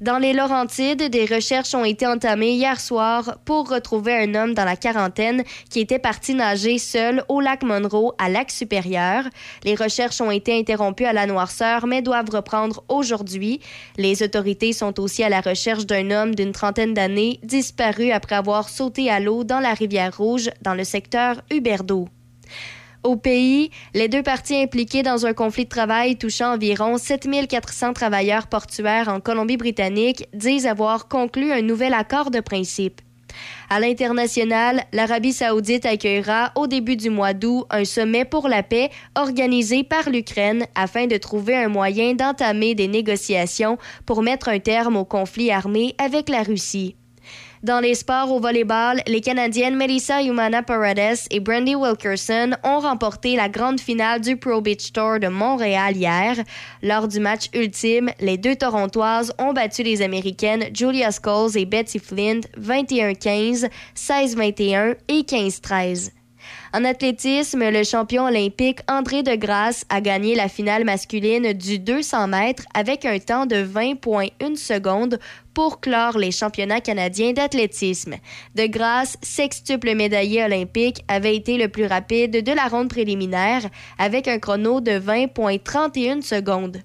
Dans les Laurentides, des recherches ont été entamées hier soir pour retrouver un homme dans la quarantaine qui était parti nager seul au lac Monroe à lac supérieur. Les recherches ont été interrompues à la noirceur mais doivent reprendre aujourd'hui. Les autorités sont aussi à la recherche d'un homme d'une trentaine d'années disparu après avoir sauté à l'eau dans la rivière Rouge dans le secteur Huberdeau. Au pays, les deux parties impliquées dans un conflit de travail touchant environ 7400 travailleurs portuaires en Colombie-Britannique disent avoir conclu un nouvel accord de principe. À l'international, l'Arabie saoudite accueillera au début du mois d'août un sommet pour la paix organisé par l'Ukraine afin de trouver un moyen d'entamer des négociations pour mettre un terme au conflit armé avec la Russie. Dans les sports au volleyball, les Canadiennes Melissa Humana Paredes et Brandy Wilkerson ont remporté la grande finale du Pro Beach Tour de Montréal hier. Lors du match ultime, les deux Torontoises ont battu les Américaines Julia Scholes et Betsy Flint 21-15, 16-21 et 15-13. En athlétisme, le champion olympique André Degrasse a gagné la finale masculine du 200 mètres avec un temps de 20,1 secondes pour clore les championnats canadiens d'athlétisme. Degrasse, sextuple médaillé olympique, avait été le plus rapide de la ronde préliminaire avec un chrono de 20,31 secondes.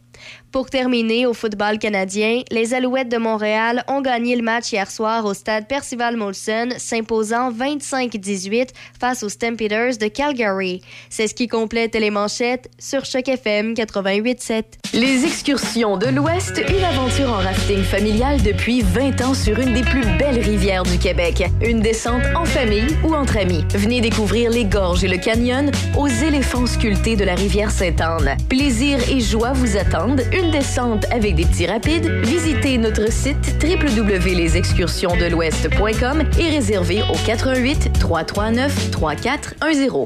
Pour terminer, au football canadien, les Alouettes de Montréal ont gagné le match hier soir au stade Percival Molson, s'imposant 25-18 face aux Stampeders de Calgary. C'est ce qui complète les manchettes sur Choc FM 88.7. Les excursions de l'Ouest, une aventure en rafting familial depuis 20 ans sur une des plus belles rivières du Québec. Une descente en famille ou entre amis. Venez découvrir les gorges et le canyon aux éléphants sculptés de la rivière Sainte-Anne. Plaisir et joie vous attendent. Descente avec des petits rapides. Visitez notre site www.lesexcursionsdelouest.com et réservez au 88 339 3410.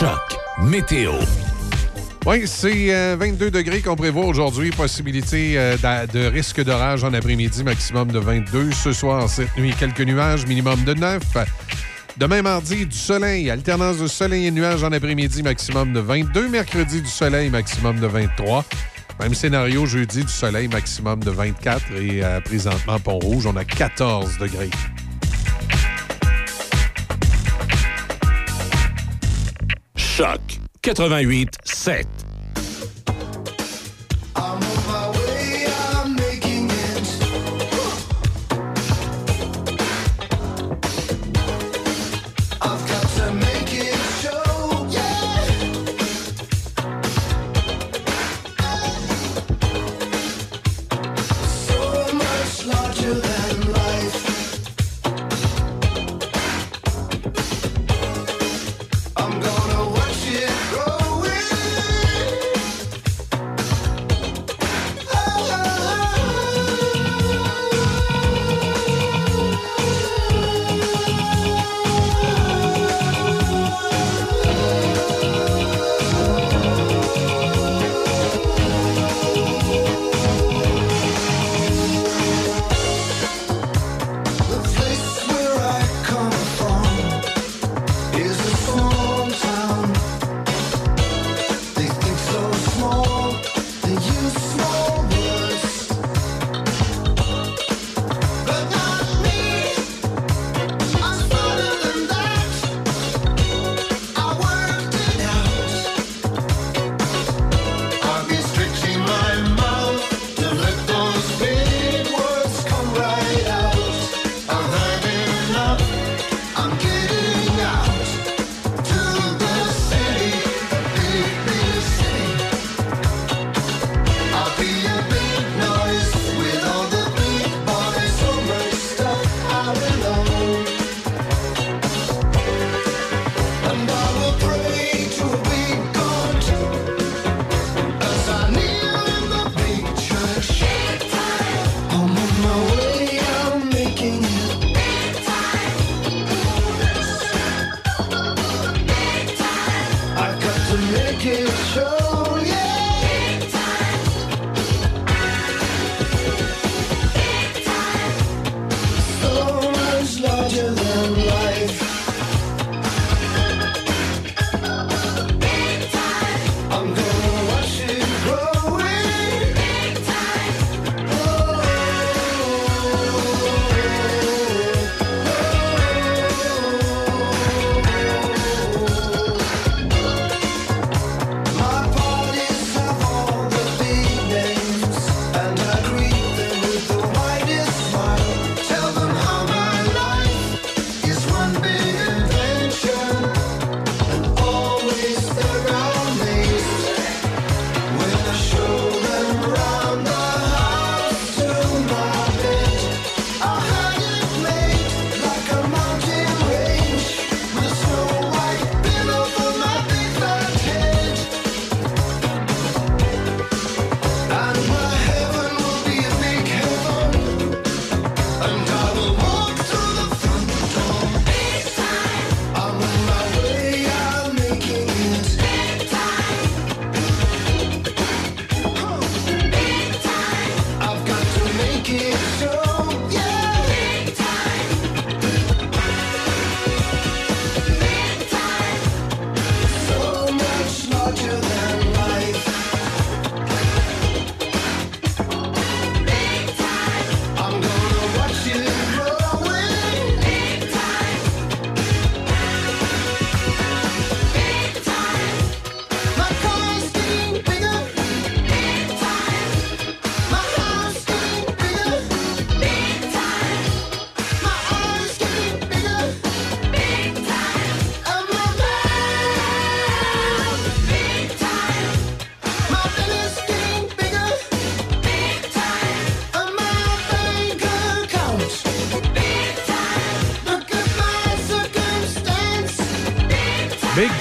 Choc météo. Oui, c'est euh, 22 degrés qu'on prévoit aujourd'hui. Possibilité euh, de risque d'orage en après-midi, maximum de 22. Ce soir, cette nuit, quelques nuages, minimum de 9. Demain, mardi, du soleil. Alternance de soleil et nuages en après-midi, maximum de 22. Mercredi, du soleil, maximum de 23. Même scénario, jeudi, du soleil, maximum de 24. Et euh, présentement, Pont-Rouge, on a 14 degrés. Choc. 88 7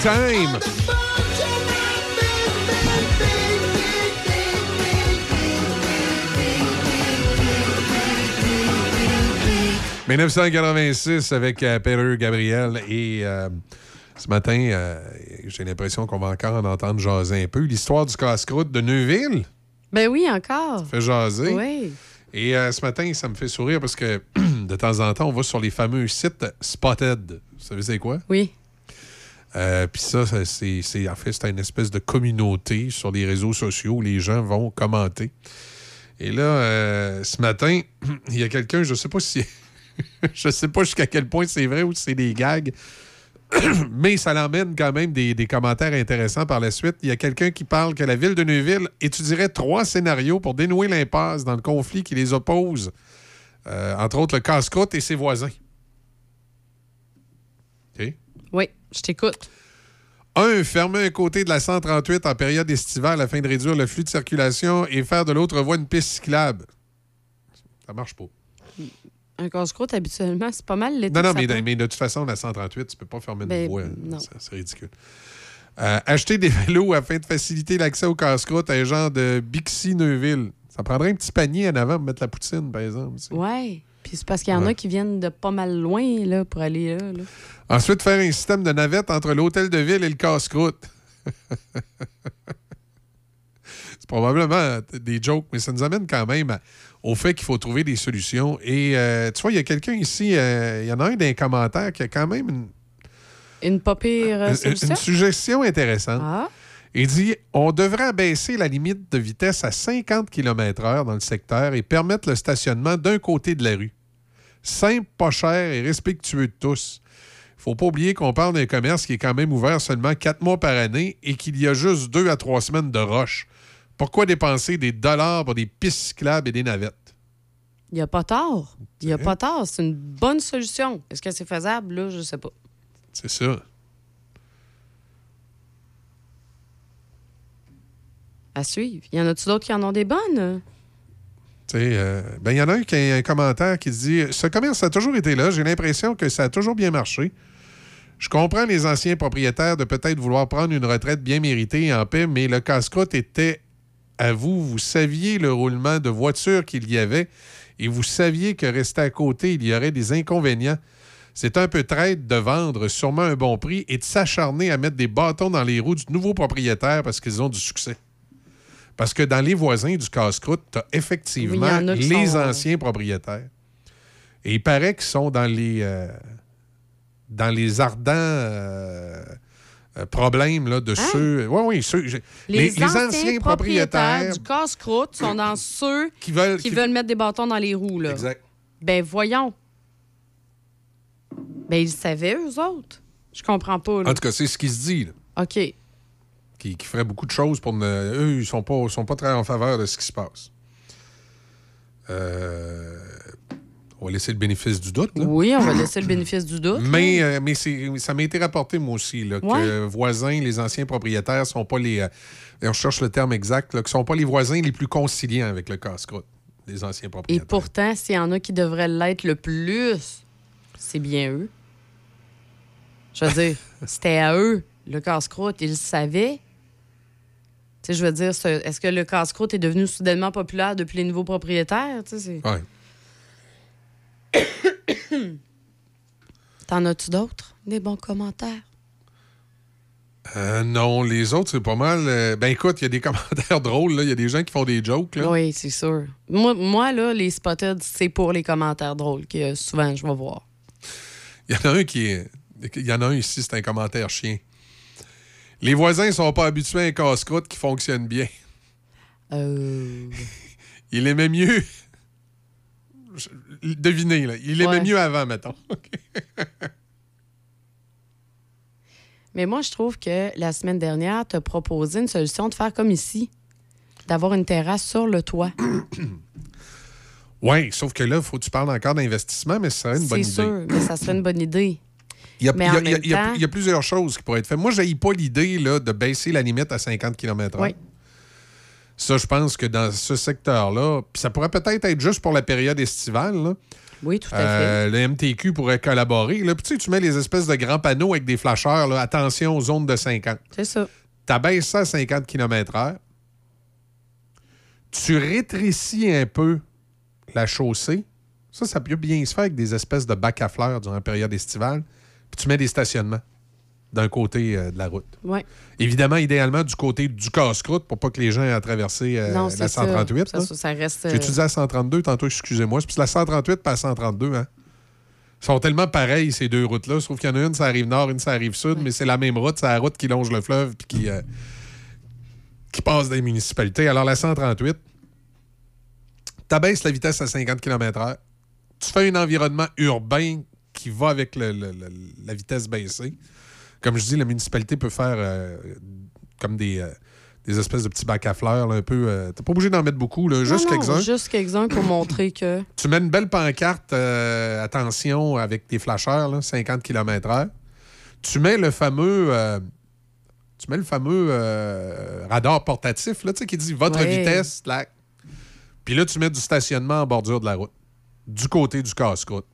time! « 1986 avec euh, Peter Gabriel et euh, ce matin, euh, j'ai l'impression qu'on va encore en entendre jaser un peu. L'histoire du casse-croûte de Neuville Ben oui, encore. fait jaser. Oui. Et euh, ce matin, ça me fait sourire parce que de temps en temps, on va sur les fameux sites Spotted. Vous savez c'est quoi? Oui. Euh, Puis ça, c'est, en fait, c'est une espèce de communauté sur les réseaux sociaux où les gens vont commenter. Et là, euh, ce matin, il y a quelqu'un, je sais pas si. je sais pas jusqu'à quel point c'est vrai ou si c'est des gags. Mais ça l'emmène quand même des, des commentaires intéressants par la suite. Il y a quelqu'un qui parle que la ville de Neuville étudierait trois scénarios pour dénouer l'impasse dans le conflit qui les oppose. Euh, entre autres, le casse-croûte et ses voisins. OK? Oui, je t'écoute. Un, fermer un côté de la 138 en période estivale afin de réduire le flux de circulation et faire de l'autre voie une piste cyclable. Ça marche pas. Un casse-croûte, habituellement, c'est pas mal l'été. Non, non, mais, de toute façon, la 138, tu peux pas fermer une Ben, voie. non. Ça, C'est ridicule. Euh, acheter des vélos afin de faciliter l'accès au casse-croûte à un genre de Bixi-Neuville. Ça prendrait un petit panier en avant pour mettre la poutine, par exemple. tu sais. Ouais. Puis c'est parce qu'il y en Ouais. a qui viennent de pas mal loin là, pour aller là. là. Ensuite, faire un système de navette entre l'hôtel de ville et le casse-croûte. C'est probablement des jokes, mais ça nous amène quand même à- au fait qu'il faut trouver des solutions. Et euh, tu vois, il y a quelqu'un ici, euh, il y en a un d'un commentaire qui a quand même une, Une pas pire euh, une- une suggestion intéressante. Ah. Il dit on devrait abaisser la limite de vitesse à 50 km/h dans le secteur et permettre le stationnement d'un côté de la rue. Simple, pas cher et respectueux de tous. Il faut pas oublier qu'on parle d'un commerce qui est quand même ouvert seulement quatre mois par année et qu'il y a juste deux à trois semaines de roche. Pourquoi dépenser des dollars pour des pistes cyclables et des navettes? Il n'y a pas tort. Il n'y a pas tort. C'est une bonne solution. Est-ce que c'est faisable? Là, je sais pas. C'est ça. À suivre. Y en a-tu d'autres qui en ont des bonnes? Sais, euh, ben, il y en a un qui a un commentaire qui dit Ce commerce a toujours été là. J'ai l'impression que ça a toujours bien marché. Je comprends les anciens propriétaires de peut-être vouloir prendre une retraite bien méritée et en paix, mais le casse-croûte était à vous. Vous saviez le roulement de voitures qu'il y avait et vous saviez que rester à côté, il y aurait des inconvénients. C'est un peu traite de vendre sûrement un bon prix et de s'acharner à mettre des bâtons dans les roues du nouveau propriétaire parce qu'ils ont du succès. Parce que dans les voisins du casse-croûte, tu as effectivement Oui, les sont, euh, anciens propriétaires. Et il paraît qu'ils sont dans les, euh, dans les ardents euh, problèmes là, de ceux. Oui, oui, ceux. Hein? Les, anciens, propriétaires du casse-croûte sont dans ceux qui veulent, qui qui- veulent mettre des bâtons dans les roues. Là. Exact. Ben voyons. Ben ils savaient, eux autres. Je comprends pas. Là. En tout cas, c'est ce qui se dit. là, OK. Qui, qui ferait beaucoup de choses pour ne. Eux, ils sont pas, sont pas très en faveur de ce qui se passe. Euh, on va laisser le bénéfice du doute. là. Oui, on va laisser le bénéfice du doute. Mais, euh, mais ça m'a été rapporté, moi aussi, là, que Ouais. voisins, les anciens propriétaires sont pas les. euh, on cherche le terme exact, là, que sont pas les voisins les plus conciliants avec le casse-croûte, les anciens Et propriétaires. pourtant, s'il y en a qui devraient l'être le plus, c'est bien eux. Je veux dire, c'était à eux, le casse-croûte. Ils le savaient. Sais, je veux dire, ce- est-ce que le casse-croûte est devenu soudainement populaire depuis les nouveaux propriétaires? Tu sais, c'est- Ouais. T'en as-tu d'autres? Des bons commentaires? Euh, non, les autres, c'est pas mal. euh, ben écoute, il y a des commentaires drôles, là. il y a des gens qui font des jokes. Là. Oui, c'est sûr. Moi, moi, là, les spotted, c'est pour les commentaires drôles que souvent je vais voir. Il y en a un qui est. Il y en a un ici, c'est un commentaire chien. Les voisins sont pas habitués à un casse-croûte qui fonctionne bien. Euh... Il aimait mieux. Devinez, là. Il aimait Ouais. mieux avant, mettons. Mais moi, je trouve que la semaine dernière, tu as proposé une solution de faire comme ici, d'avoir une terrasse sur le toit. Oui, sauf que là, il faut que tu parles encore d'investissement, mais ce serait une bonne C'est idée. sûr, mais ça serait une bonne idée. Il y, a, Mais il y a- en il y a- même il y a- temps- il y a plusieurs choses qui pourraient être faites. Moi, je pas l'idée là, de baisser la limite à 50 km/h. Oui. Ça, je pense que dans ce secteur-là, puis ça pourrait peut-être être juste pour la période estivale, là, Oui, tout à Euh, le MTQ pourrait collaborer. Là. Puis tu sais, tu mets les espèces de grands panneaux avec des flasheurs. là, attention aux zones de 50. C'est ça. Tu abaisses ça à 50 km/h. Tu rétrécis un peu la chaussée. Ça, ça peut bien se faire avec des espèces de bacs à fleurs durant la période estivale. Puis tu mets des stationnements d'un côté euh, de la route. Ouais. Évidemment, idéalement, du côté du casse-croûte pour pas que les gens aient à traverser euh, Non, la c'est ça. 138. Ça, ça, ça reste, J'ai utilisé la 132 tantôt, excusez-moi. C'est la 138 et la 132, hein? Ils sont tellement pareils, ces deux routes-là. Trouve qu'il y en a une, ça arrive nord, une, ça arrive sud, mais c'est la même route. C'est la route qui longe le fleuve puis qui, euh, qui passe des municipalités. Alors, la 138, t'abaisses la vitesse à 50 km/h. Tu fais un environnement urbain qui va avec le- le- le- la vitesse baissée. Comme je dis, la municipalité peut faire euh, comme des, euh, des espèces de petits bacs à fleurs, là, un peu. euh, T'es pas obligé d'en mettre beaucoup, là, juste quelques-uns. Juste quelques-uns pour montrer que. Tu mets une belle pancarte, attention, avec des flasheurs, là, 50 km/h. Tu mets le fameux. tu mets le fameux euh, radar portatif là, tu sais, qui dit votre Ouais. vitesse, slack. Puis là, tu mets du stationnement en bordure de la route, du côté du casse-croûte.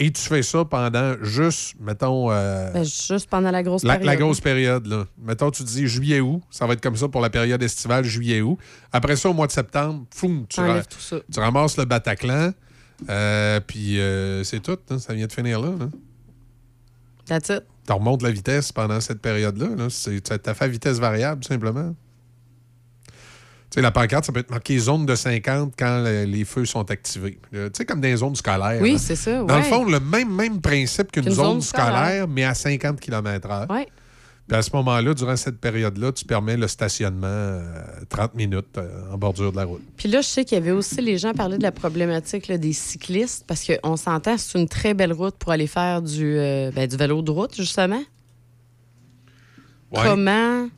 Et tu fais ça pendant juste, mettons. euh, Ben, juste pendant la grosse la, période. la grosse période, là. Mettons, tu dis juillet-août. Ça va être comme ça pour la période estivale, juillet-août. Après ça, au mois de septembre, foum, tu, Enlève ra- tout ça. tu ramasses le Bataclan. euh, puis euh, c'est tout. hein. Ça vient de finir là. là. That's it. Tu remontes la vitesse pendant cette période-là. Là. C'est- Tu as fait vitesse variable, tout simplement. Sais, la pancarte, ça peut être marqué zone de 50 quand le- les feux sont activés. Euh, Tu sais, comme dans les zones scolaires. Oui, c'est ça, Dans le fond, le même, même principe qu'une zone, zone scolaire, scolaire. mais à 50 km/h. Puis à ce moment-là, durant cette période-là, tu permets le stationnement euh, 30 minutes euh, en bordure de la route. Puis là, je sais qu'il y avait aussi les gens parlaient de la problématique là, des cyclistes parce qu'on s'entend, c'est une très belle route pour aller faire du, euh, ben, du vélo de route, justement. Ouais. Comment,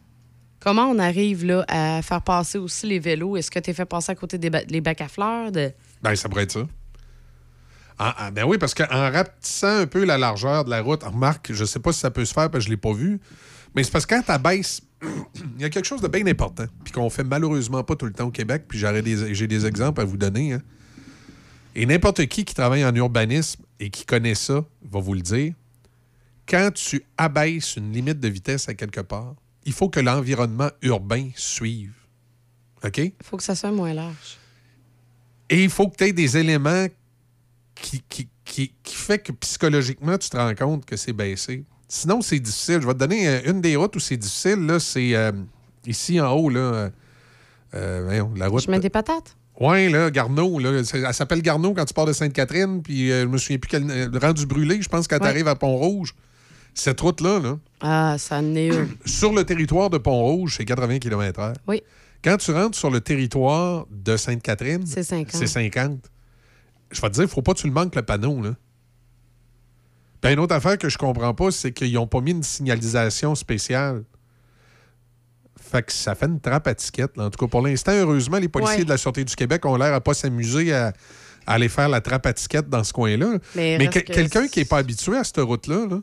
comment on arrive là, à faire passer aussi les vélos? Est-ce que tu es fait passer à côté des bacs à fleurs? Ben, ça pourrait être ça. Ah, ah, ben oui, parce qu'en rapetissant un peu la largeur de la route, remarque, je sais pas si ça peut se faire parce que je l'ai pas vu, mais c'est parce que quand tu abaisses, il y a quelque chose de bien important, puis qu'on fait malheureusement pas tout le temps au Québec, puis j'ai des exemples à vous donner. hein. Et n'importe qui qui travaille en urbanisme et qui connaît ça va vous le dire. Quand tu abaisses une limite de vitesse à quelque part, il faut que l'environnement urbain suive. OK? Il faut que ça soit moins large. Et il faut que tu aies des éléments qui, qui, qui, qui fait que psychologiquement, tu te rends compte que c'est baissé. Sinon, c'est difficile. Je vais te donner euh, une des routes où c'est difficile. Là, c'est euh, ici en haut, là, euh, euh, la route. Je mets des patates? Oui, là, Garneau. Là, elle s'appelle Garneau quand tu pars de Sainte-Catherine, puis euh, je me souviens plus quel. euh, rendu brûlé, je pense, quand tu arrives à Pont-Rouge. Cette route-là, là, Ah, ça est sur le territoire de Pont-Rouge, c'est 80 km/h. Oui. Quand tu rentres sur le territoire de Sainte-Catherine, C'est 50. c'est 50. Je vais te dire, il faut pas que tu le manques le panneau. Là. Puis une autre affaire que je comprends pas, c'est qu'ils n'ont pas mis une signalisation spéciale. Fait que ça fait une trappe à ticket. là. En tout cas, pour l'instant, heureusement, les policiers Ouais. de la Sûreté du Québec ont l'air à pas s'amuser à, à aller faire la trappe à ticket dans ce coin-là. Mais Mais reste que- que quelqu'un qui n'est pas habitué à cette route-là, là,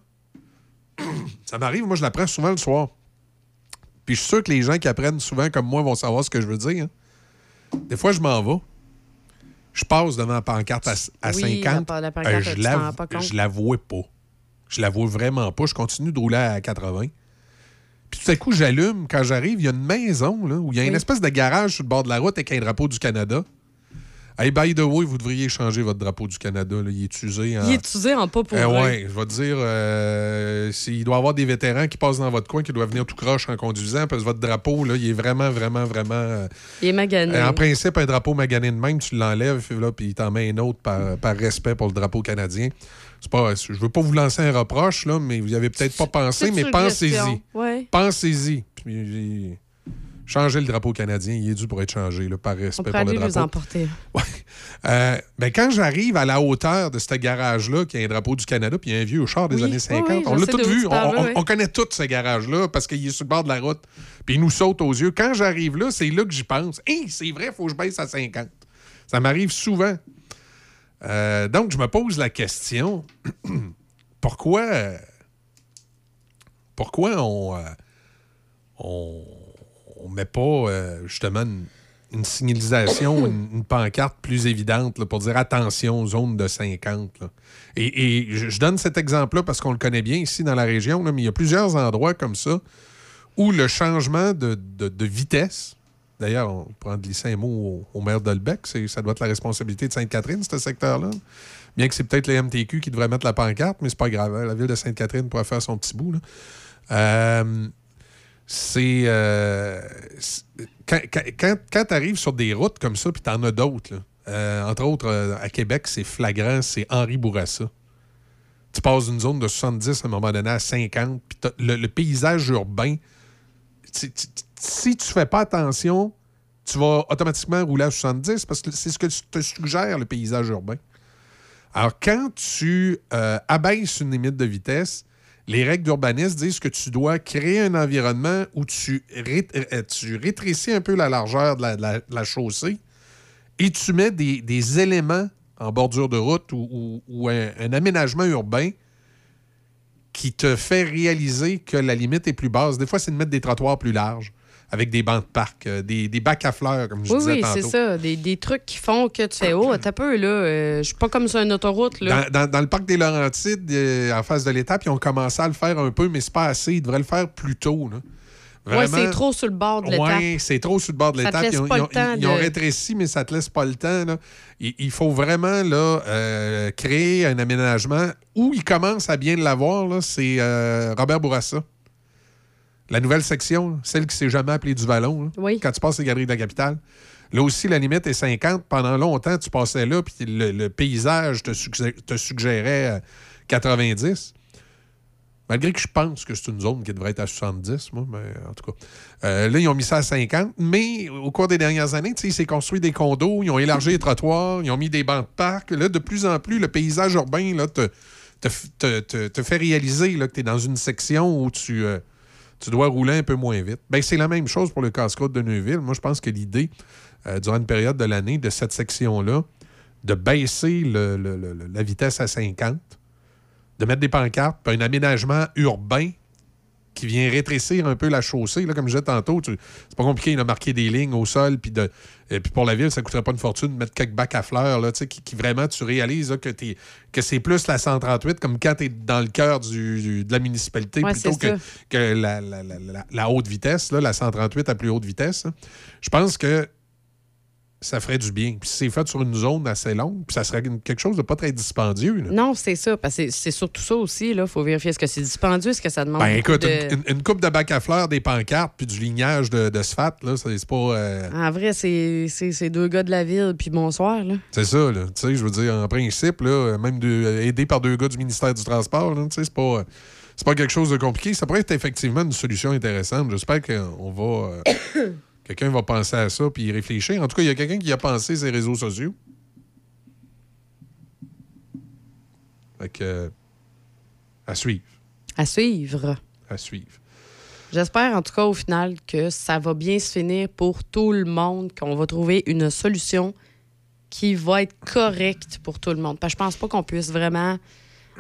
ça m'arrive, moi, je la prends souvent le soir. Puis je suis sûr que les gens qui apprennent souvent comme moi vont savoir ce que je veux dire. hein. Des fois, je m'en vais. Je passe devant la pancarte à, à Oui, 50. la- la pancarte, euh, je la, je la vois pas. Je la vois vraiment pas. Je continue de rouler à 80. Puis tout à coup, j'allume. Quand j'arrive, il y a une maison là, où il y a une espèce de garage sur le bord de la route avec un drapeau du Canada. Hey, by the way, vous devriez changer votre drapeau du Canada. là. Il est usé. en- Il est usé en pas pour eh vrai. ouais, je vais te dire, euh, s'il doit y avoir des vétérans qui passent dans votre coin qui doivent venir tout croche en conduisant parce que votre drapeau, là, il est vraiment, vraiment, vraiment. euh, Il est magané. euh, en principe, un drapeau magané de même, tu l'enlèves, puis il t'en met un autre par, par respect pour le drapeau canadien. C'est pas, je veux pas vous lancer un reproche, là, mais vous y avez peut-être pas pensé, mais pensez-y. Ouais. Pensez-y. Puis, Changez le drapeau canadien, il est dû pour être changé, là, par On respect pourrait pour le drapeau. emporter. Euh, ben, quand j'arrive à la hauteur de ce garage-là, qui a un drapeau du Canada, puis il y a un vieux char des Oui, années oui, 50, oui, on l'a tout vu. On, on- on connaît tout ce garage-là parce qu'il est sur le bord de la route. Puis il nous saute aux yeux. Quand j'arrive là, c'est là que j'y pense. Hé, c'est vrai, il faut que je baisse à 50. Ça m'arrive souvent. Euh, donc, je me pose la question pourquoi, euh, pourquoi on, euh, on, on met pas euh, justement une, une signalisation, une, une pancarte plus évidente là, pour dire attention, zone de 50. là. Et, et je, je donne cet exemple-là parce qu'on le connaît bien ici dans la région, là, mais il y a plusieurs endroits comme ça où le changement de, de- de vitesse, d'ailleurs, on pourrait glisser un mot au, au maire d'Olbec, ça doit être la responsabilité de Sainte-Catherine, ce secteur-là. Bien que c'est peut-être les MTQ qui devraient mettre la pancarte, mais c'est pas grave. hein. La ville de Sainte-Catherine pourrait faire son petit bout. là. Euh, c'est. euh, c'est- quand tu arrives sur des routes comme ça, puis tu en as d'autres, euh, entre autres, euh, à Québec, c'est flagrant, c'est Henri Bourassa. Tu passes d'une zone de 70 à un moment donné à 50, puis le, paysage urbain, tu- tu- si tu fais pas attention, tu vas automatiquement rouler à 70 parce que c'est ce que te suggère le paysage urbain. Alors, quand tu abaisses une limite de vitesse, les règles d'urbanisme disent que tu dois créer un environnement où tu, euh, tu rétrécis un peu la largeur de la, chaussée et tu mets des, éléments en bordure de route ou, un aménagement urbain qui te fait réaliser que la limite est plus basse. Des fois, c'est de mettre des trottoirs plus larges avec des bancs de parc, euh, des, des bacs à fleurs, comme je Oui, disais oui, tantôt. c'est ça. Des, des trucs qui font que tu fais Oh, t'as peu, là. euh, je suis pas comme sur une autoroute, là. Dans, dans- dans le parc des Laurentides, euh, en face de l'étape, ils ont commencé à le faire un peu, mais c'est pas assez. Ils devraient le faire plus tôt. Là. Vraiment- c'est trop sur le bord de l'étape. Oui, c'est trop sur le bord de l'étape. Ils, ont- ils ont- ils ont rétréci, mais ça te laisse pas le temps. là. Il, il faut vraiment là, euh, créer un aménagement où il commence à bien l'avoir. C'est euh, Robert Bourassa. La nouvelle section, celle qui s'est jamais appelée du Vallon. là, Quand tu passes les galeries de la capitale. Là aussi, la limite est 50. Pendant longtemps, tu passais là, puis le, le paysage te, suggé- te suggérait euh, 90. Malgré que je pense que c'est une zone qui devrait être à 70, moi, mais en tout cas. Euh, là, ils ont mis ça à 50, mais au cours des dernières années, tu sais, il s'est construit des condos, ils ont élargi les trottoirs, ils ont mis des bancs de parc. Là, de plus en plus, le paysage urbain là, te, te, te- te- te fait réaliser là, que tu es dans une section où tu, euh, tu dois rouler un peu moins vite. Ben, c'est la même chose pour le casse-croûte de Neuville. Moi, je pense que l'idée, euh, durant une période de l'année, de cette section-là, de baisser la vitesse à 50, de mettre des pancartes, puis un aménagement urbain qui vient rétrécir un peu la chaussée. Là, comme je disais tantôt, tu- c'est pas compliqué de marquer des lignes au sol. Puis de, et puis pour la ville, ça coûterait pas une fortune de mettre quelques bacs à fleurs là, qui, qui vraiment tu réalises là, que, que c'est plus la 138, comme quand tu es dans le cœur du- du- de la municipalité Ouais, plutôt que, que la, la- la- la- haute vitesse, là, la 138 à plus haute vitesse. Je pense que ça ferait du bien. Puis si c'est fait sur une zone assez longue, puis ça serait quelque chose de pas très dispendieux. là. Non, c'est ça. Parce que c'est- surtout ça aussi. Il faut vérifier est-ce que c'est dispendieux, est-ce que ça demande. Ben écoute, de- une, coupe de bac à fleurs, des pancartes, puis du lignage de, de là, c'est pas. euh, En vrai, c'est deux gars de la ville, puis bonsoir. Là. c'est ça, là. Tu sais, je veux dire, en principe, là, même de- aidé par deux gars du ministère du Transport, tu sais, c'est pas. C'est pas quelque chose de compliqué. Ça pourrait être effectivement une solution intéressante. J'espère qu'on va. euh, quelqu'un va penser à ça puis y réfléchir. En tout cas, il y a quelqu'un qui a pensé ces réseaux sociaux. Fait que. à suivre. À suivre. À suivre. J'espère en tout cas au final que ça va bien se finir pour tout le monde, qu'on va trouver une solution qui va être correcte pour tout le monde. Parce que je pense pas qu'on puisse vraiment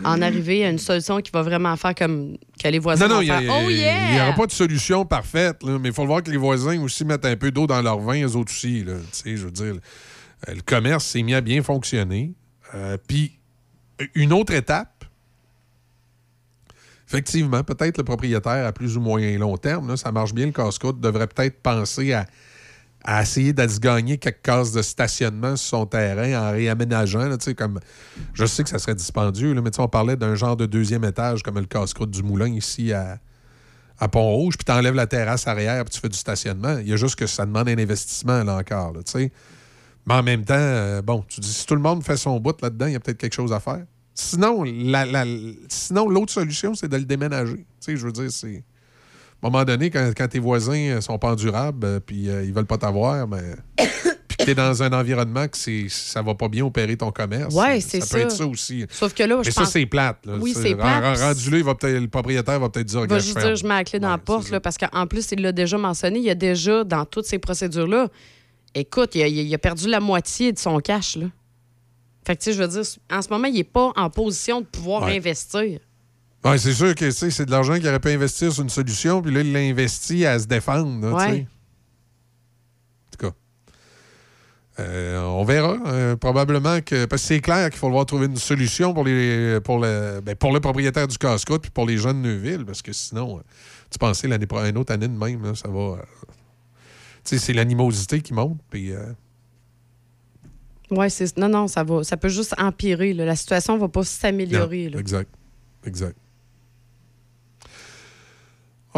en arriver à une solution qui va vraiment faire comme que les voisins Non, non, il Oh n'y yeah! aura pas de solution parfaite, là, mais il faut le voir que les voisins aussi mettent un peu d'eau dans leur vin, eux autres aussi. Là, je veux dire, euh, le commerce s'est mis à bien fonctionner. Euh, Puis, une autre étape, effectivement, peut-être le propriétaire à plus ou moins long terme, là, ça marche bien, le casse-croûte, devrait peut-être penser à, à essayer de se gagner quelques cases de stationnement sur son terrain en réaménageant. là, comme, je sais que ça serait dispendieux, mais on parlait d'un genre de deuxième étage comme le casse-croûte du Moulin ici à, à Pont-Rouge, puis tu enlèves la terrasse arrière puis tu fais du stationnement. Il y a juste que ça demande un investissement là encore. là. Mais en même temps, euh, bon, tu dis si tout le monde fait son bout là-dedans, il y a peut-être quelque chose à faire. Sinon, la, la- sinon l'autre solution, c'est de le déménager. Je veux dire, c'est. À un moment donné, quand, quand tes voisins sont pas endurables, euh, puis euh, ils veulent pas t'avoir, mais. puis que tu es dans un environnement que c'est, ça va pas bien opérer ton commerce. Ça c'est peut ça. être ça aussi. Sauf que là, je Mais ça, c'est plate. là. Oui, C'est- plate. ren- Rendu là, il va peut-être- le propriétaire va peut-être dire Il va juste je dire, je mets la clé dans la porte, là, parce qu'en plus, il l'a déjà mentionné, il y a déjà, dans toutes ces procédures-là, écoute, il a, il a perdu la moitié de son cash. Là. Fait que, tu sais, je veux dire, en ce moment, il n'est pas en position de pouvoir Ouais. investir. Ouais, c'est sûr que c'est de l'argent qu'il aurait pu investir sur une solution, puis là, il l'a investi à se défendre. là, Ouais. En tout cas. Euh, on verra. euh, probablement que. Parce que c'est clair qu'il faut devoir trouver une solution pour, les, pour, le, ben, pour le propriétaire du casse-croûte puis pour les gens de Neuville. Parce que sinon, euh, tu pensais l'année une autre année de même, là, ça va. tu sais, c'est l'animosité qui monte. Puis. euh, Ouais, c'est. Non, non, ça va. Ça peut juste empirer. là. La situation va pas s'améliorer. exact. Exact.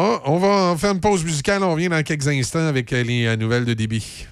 Ah, on va faire une pause musicale. On revient dans quelques instants avec euh, les euh, nouvelles de débit.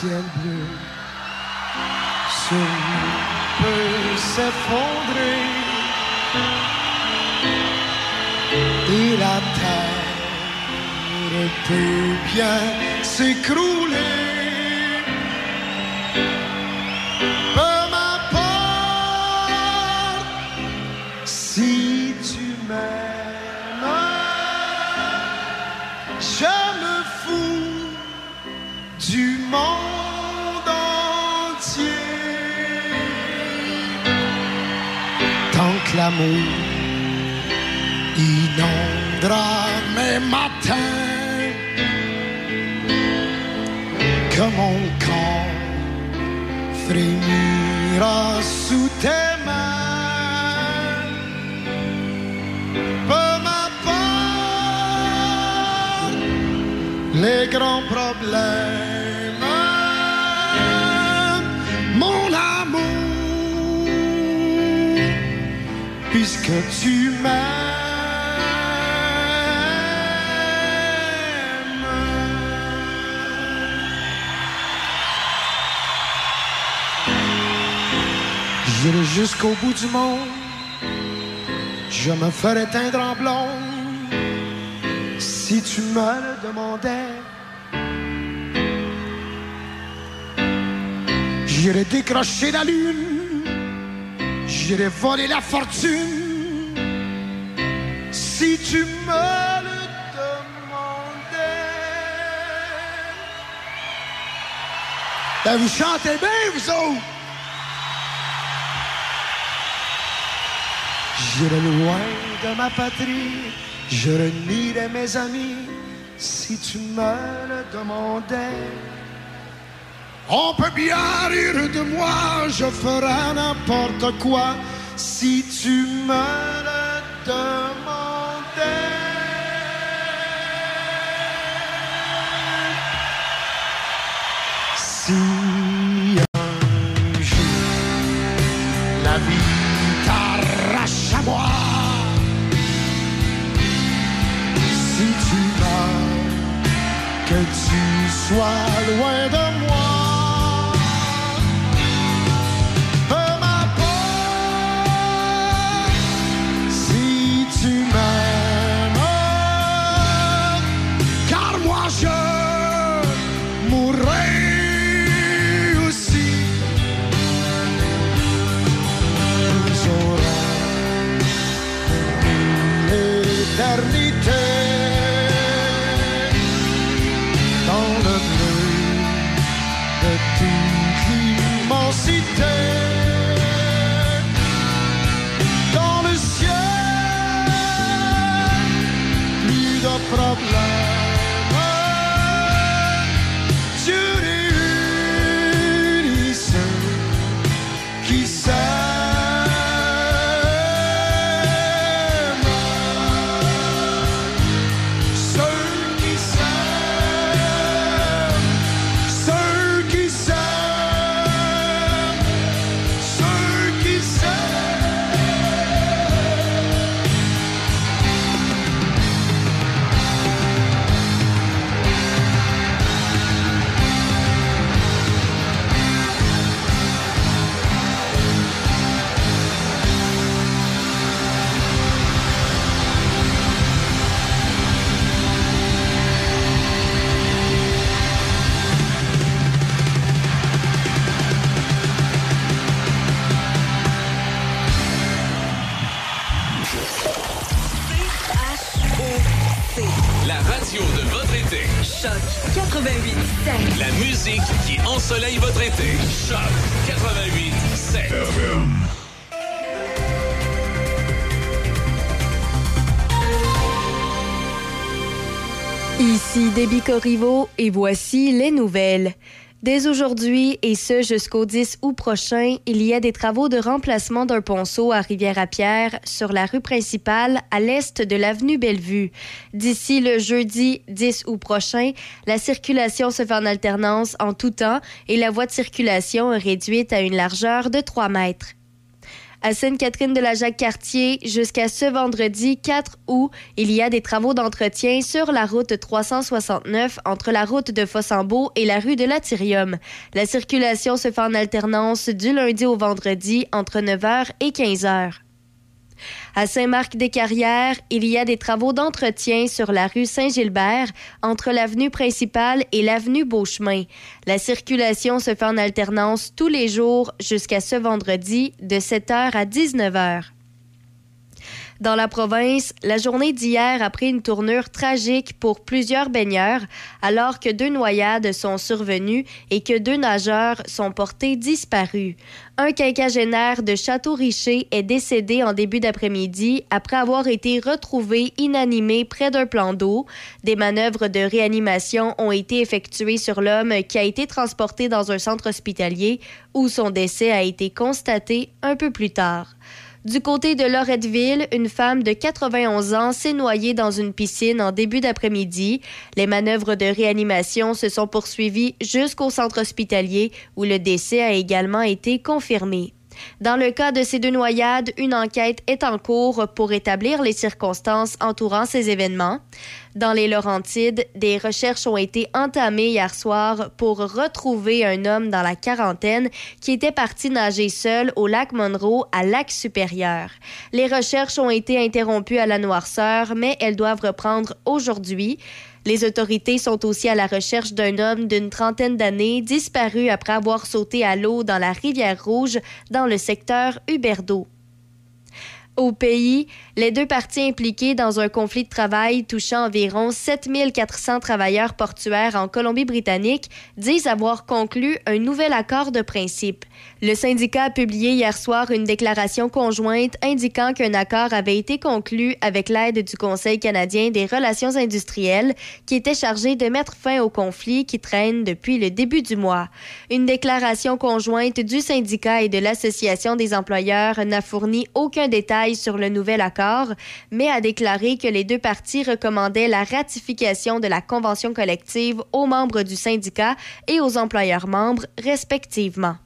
Ciel bleu. Peut s'effondrer. Et la terre peut bien s'écrouler. Peu m'importe si tu m'aimes, du monde entier. Tant que l'amour inondera mes matins que mon corps frémira sous tes mains. Peu m'importe les grands problèmes, puisque tu m'aimes. J'irai jusqu'au bout du monde, je me ferai teindre en blonde si tu me le demandais. J'irai décrocher la lune, j'irai voler la fortune si tu me le demandais. Ben, vous chantez bien, vous autres! J'irai loin de ma patrie, je renierai mes amis si tu me le demandais. On peut bien rire de moi, je ferai n'importe quoi si tu me le demandais. Si un jour la vie t'arrache à moi, si tu veux que tu sois loin de moi. Qui ensoleille votre été. Choc 88 7. Ici Déby Corriveau et voici les nouvelles. Dès aujourd'hui et ce jusqu'au 10 août prochain, il y a des travaux de remplacement d'un ponceau à Rivière-à-Pierre sur la rue principale à l'est de l'avenue Bellevue. D'ici le jeudi 10 août prochain, la circulation se fait en alternance en tout temps et la voie de circulation est réduite à une largeur de 3 mètres. À Sainte-Catherine de la Jacques-Cartier, jusqu'à ce vendredi 4 août, il y a des travaux d'entretien sur la route 369 entre la route de Fossambeau et la rue de l'Atyrium. La circulation se fait en alternance du lundi au vendredi entre 9h et 15h. À Saint-Marc-des-Carrières, il y a des travaux d'entretien sur la rue Saint-Gilbert entre l'avenue principale et l'avenue Beauchemin. La circulation se fait en alternance tous les jours jusqu'à ce vendredi de 7h à 19h. Dans la province, la journée d'hier a pris une tournure tragique pour plusieurs baigneurs, alors que deux noyades sont survenues et que deux nageurs sont portés disparus. Un quinquagénaire de Château-Richer est décédé en début d'après-midi après avoir été retrouvé inanimé près d'un plan d'eau. Des manœuvres de réanimation ont été effectuées sur l'homme qui a été transporté dans un centre hospitalier où son décès a été constaté un peu plus tard. Du côté de Loretteville, une femme de 91 ans s'est noyée dans une piscine en début d'après-midi. Les manœuvres de réanimation se sont poursuivies jusqu'au centre hospitalier où le décès a également été confirmé. Dans le cas de ces deux noyades, une enquête est en cours pour établir les circonstances entourant ces événements. Dans les Laurentides, des recherches ont été entamées hier soir pour retrouver un homme dans la quarantaine qui était parti nager seul au lac Monroe à lac supérieur. Les recherches ont été interrompues à la noirceur, mais elles doivent reprendre aujourd'hui. Les autorités sont aussi à la recherche d'un homme d'une trentaine d'années disparu après avoir sauté à l'eau dans la rivière Rouge dans le secteur Huberdeau. Au pays, les deux parties impliquées dans un conflit de travail touchant environ 7400 travailleurs portuaires en Colombie-Britannique disent avoir conclu un nouvel accord de principe. Le syndicat a publié hier soir une déclaration conjointe indiquant qu'un accord avait été conclu avec l'aide du Conseil canadien des relations industrielles qui était chargé de mettre fin au conflit qui traîne depuis le début du mois. Une déclaration conjointe du syndicat et de l'Association des employeurs n'a fourni aucun détail sur le nouvel accord, mais a déclaré que les deux parties recommandaient la ratification de la convention collective aux membres du syndicat et aux employeurs membres respectivement.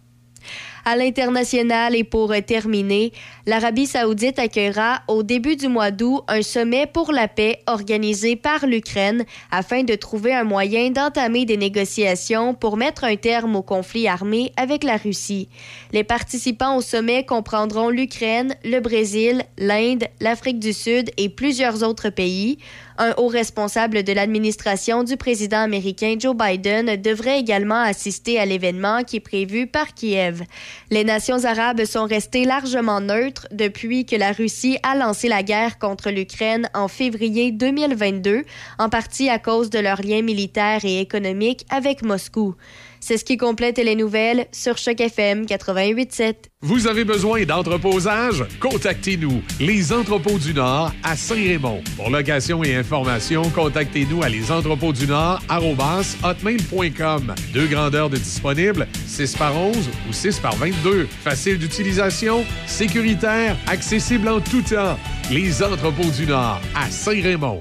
À l'international et pour terminer, l'Arabie saoudite accueillera au début du mois d'août un sommet pour la paix organisé par l'Ukraine afin de trouver un moyen d'entamer des négociations pour mettre un terme au conflit armé avec la Russie. Les participants au sommet comprendront l'Ukraine, le Brésil, l'Inde, l'Afrique du Sud et plusieurs autres pays. Un haut responsable de l'administration du président américain Joe Biden devrait également assister à l'événement qui est prévu par Kiev. Les nations arabes sont restées largement neutres depuis que la Russie a lancé la guerre contre l'Ukraine en février 2022, en partie à cause de leurs liens militaires et économiques avec Moscou. C'est ce qui complète les nouvelles sur Choc FM 88.7. Vous avez besoin d'entreposage? Contactez-nous, Les Entrepôts du Nord à Saint-Raymond. Pour location et information, contactez-nous à lesentrepôtsdunord.hotmail.com. Deux grandeurs de disponibles, 6 par 11 ou 6 par 22. Facile d'utilisation, sécuritaire, accessible en tout temps. Les Entrepôts du Nord à Saint-Raymond.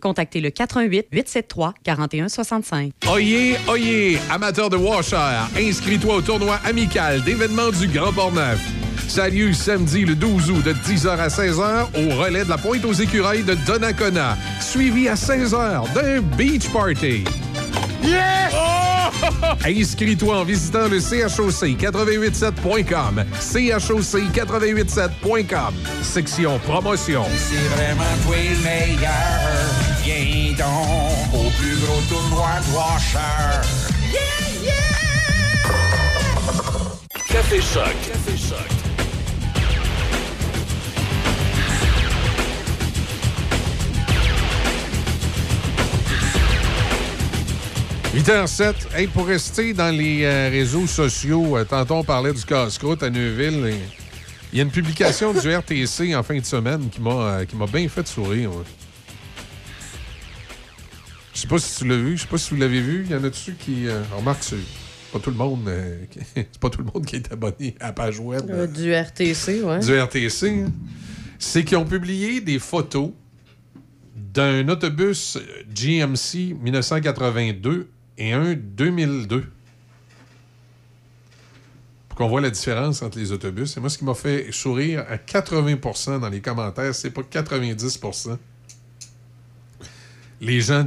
contactez le 88 873 4165. Oyez, oyez, amateur de washer, inscris-toi au tournoi amical d'événements du Grand Port-Neuf. Ça lieu samedi le 12 août de 10h à 16h au relais de la Pointe aux Écureuils de Donnacona, suivi à 16h d'un beach party. Yes! Inscris-toi en visitant le choc887.com. choc887.com. Section promotion. C'est vraiment toi le meilleur. Viens donc au plus gros tournoi de Washer. Café Choc. Café Choc. 8h07. Hey, pour rester dans les euh, réseaux sociaux, euh, tantôt on parlait du casse-croûte à Neuville. et Il y a une publication du RTC en fin de semaine qui m'a euh, qui m'a bien fait sourire. ouais. Je sais pas si tu l'as vu, je sais pas si vous l'avez vu. Il y en a dessus qui. euh, remarque, c'est pas tout le monde. qui- c'est pas tout le monde qui est abonné à la page web. Du RTC, ouais. du RTC, hein. c'est qu'ils ont publié des photos d'un autobus GMC 1982 et un 2002. qu'on voit la différence entre les autobus. Et moi, ce qui m'a fait sourire à 80% dans les commentaires, c'est pas 90% Les gens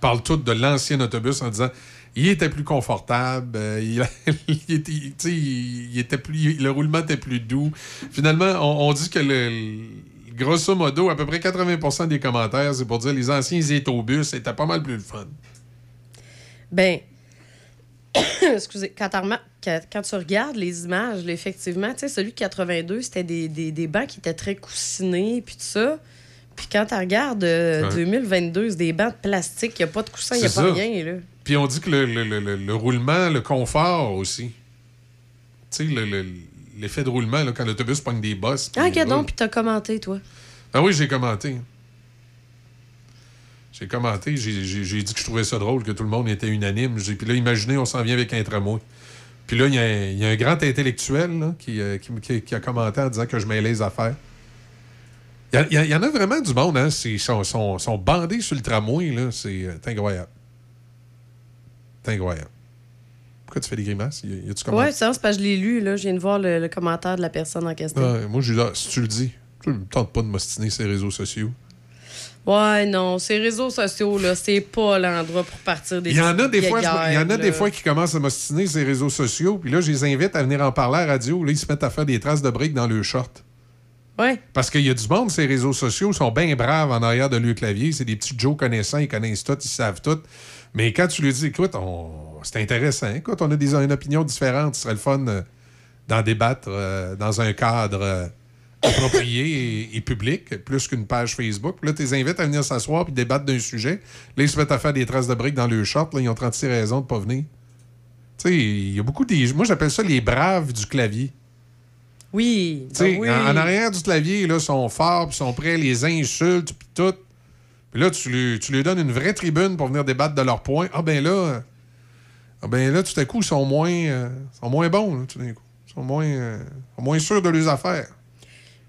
parlent tous de l'ancien autobus en disant il était plus confortable, euh, il, était, il était plus, le roulement était plus doux. Finalement, on, dit que le- grosso modo, à peu près 80% des commentaires, c'est pour dire les anciens autobus étaient pas mal plus le fun. Ben, excusez, quand, quand- quand tu regardes les images, là, effectivement, tu sais, celui de 82, c'était des, des, des bancs qui étaient très coussinés, puis tout ça. Puis quand tu regardes euh, Ouais. 2022, c'est des bancs de plastique, il n'y a pas de coussin, il n'y a pas rien, là. Puis on dit que le, le- le- le- le roulement, le confort aussi. Tu sais, le- le- l'effet de roulement, là, quand l'autobus pogne des bosses. Ah, regarde donc, puis t'as commenté, toi. Ah oui, j'ai commenté. J'ai commenté, j'ai- dit que je trouvais ça drôle, que tout le monde était unanime. Puis là, imaginez, on s'en vient avec un tramway. Puis là, il y, a un- il y a un grand intellectuel là, qui, euh, qui, qui- qui a commenté en disant que je mêlais les affaires. Il y, en a vraiment du monde, hein? Ils sont, sont- sont bandés sur le tramway, là. C'est euh, c'est incroyable. C'est incroyable. Pourquoi tu fais des grimaces? Y a- y a-tu comment- Ouais, ça, c'est parce que je l'ai lu, là. Je viens de voir le, le commentaire de la personne en question. Moi, j'ai dit, ah, si tu le dis, tu me tentes pas de m'ostiner ces réseaux sociaux. Ouais, non, ces réseaux sociaux, là, c'est pas l'endroit pour partir des Il y en a des fois, il y en a des fois qui commencent à m'ostiner ces réseaux sociaux, puis là, je les invite à venir en parler à la radio. Là, ils se mettent à faire des traces de briques dans le short. Ouais. Parce qu'il y a du monde, ces réseaux sociaux, ils sont bien braves en arrière de leur clavier. C'est des petits Joe connaissants, ils connaissent tout, ils savent tout. Mais quand tu lui dis, écoute, on... c'est intéressant, écoute, on a des, une opinion différente, ce serait le fun euh, d'en débattre euh, dans un cadre euh, approprié et, et public, plus qu'une page Facebook. Puis là, tu les invites à venir s'asseoir puis débattre d'un sujet. Là, ils se mettent à faire des traces de briques dans le short. Là, ils ont 36 raisons de pas venir. Tu sais, il y a beaucoup des. Moi, j'appelle ça les braves du clavier. Oui. Tu sais, ben oui. en, en arrière du clavier, là, sont forts, puis sont prêts, les insultes, puis tout. Puis là, tu lui, tu lui donnes une vraie tribune pour venir débattre de leurs points. Ah ben là, ah ben là, tout à coup, ils sont moins, euh, sont moins bons, là, tout d'un coup. Ils sont moins, euh, sont moins sûrs de leurs affaires.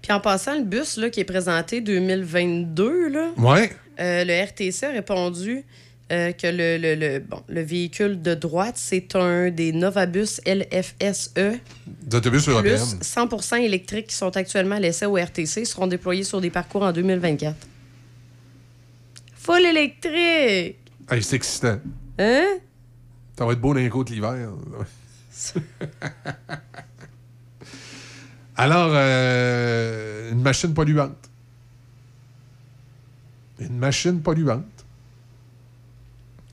Puis en passant, le bus là, qui est présenté 2022, là, Ouais. euh, le RTC a répondu euh, que le, le- le- bon, le véhicule de droite, c'est un des Novabus LFSE. D'autobus européens. Plus 100% électriques qui sont actuellement à l'essai au RTC seront déployés sur des parcours en 2024. Full électrique! Hey, c'est excitant. Hein? Ça va être beau dans les côtes l'hiver. Alors, euh, une machine polluante. Une machine polluante.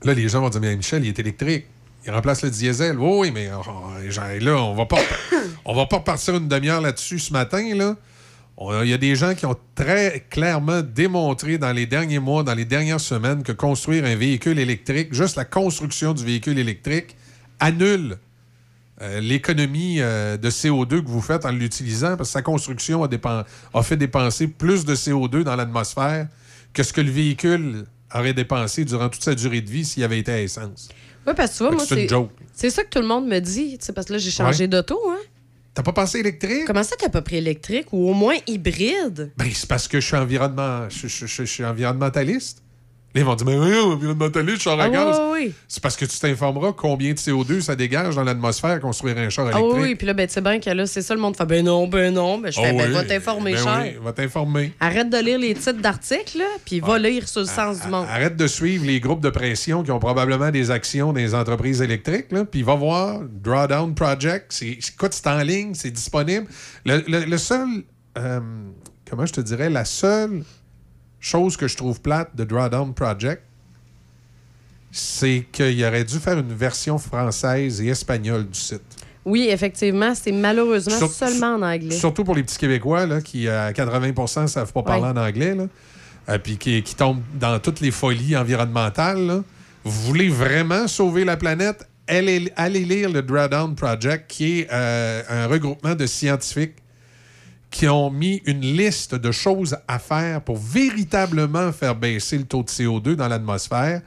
Là, les gens vont dire, mais Michel, il est électrique. Il remplace le diesel. Oui, oui, mais genre, là, on va pas, on va pas repartir une demi-heure là-dessus ce matin. Là. Il y a des gens qui ont très clairement démontré dans les derniers mois, dans les dernières semaines, que construire un véhicule électrique, juste la construction du véhicule électrique, annule euh, l'économie euh, de CO2 que vous faites en l'utilisant, parce que sa construction a, dépen- a fait dépenser plus de CO2 dans l'atmosphère que ce que le véhicule aurait dépensé durant toute sa durée de vie s'il avait été à essence. Oui, parce que tu vois, moi, c'est une c'est joke. c'est ça que tout le monde me dit. Parce que là, j'ai changé Ouais. d'auto. Hein? T'as pas pensé électrique? Comment ça, t'as pas pris électrique ou au moins hybride? Ben, c'est parce que je suis environnement, je, je- je- je suis environnementaliste. Ils vont dire, mais oui, environnementaliste, je sors à Ah, gaz. oui, oui, oui. C'est parce que tu t'informeras combien de CO2 ça dégage dans l'atmosphère construire un char Ah électrique. oui, oui, puis là, ben, tu sais bien que là, c'est ça, le monde fait ben non, ben non. Ben, je fais, Ah ben, oui, va t'informer, ben cher. oui, va t'informer. Arrête de lire les titres d'articles, là, puis va lire sur le sens du monde. Arrête de suivre les groupes de pression qui ont probablement des actions des entreprises électriques, là, puis va voir Drawdown Project. Écoute, c'est en ligne, c'est disponible. Le, le- le seul, euh, comment je te dirais, la seule chose que je trouve plate de Drawdown Project, c'est qu'il aurait dû faire une version française et espagnole du site. Oui, effectivement, c'est malheureusement seulement en anglais. Surtout pour les petits Québécois là, qui, à 80% ne savent pas parler Ouais. en anglais, là, euh, puis qui, qui tombent dans toutes les folies environnementales. là. Vous voulez vraiment sauver la planète? Allez, allez lire le Drawdown Project, qui est euh, un regroupement de scientifiques qui ont mis une liste de choses à faire pour véritablement faire baisser le taux de CO2 dans l'atmosphère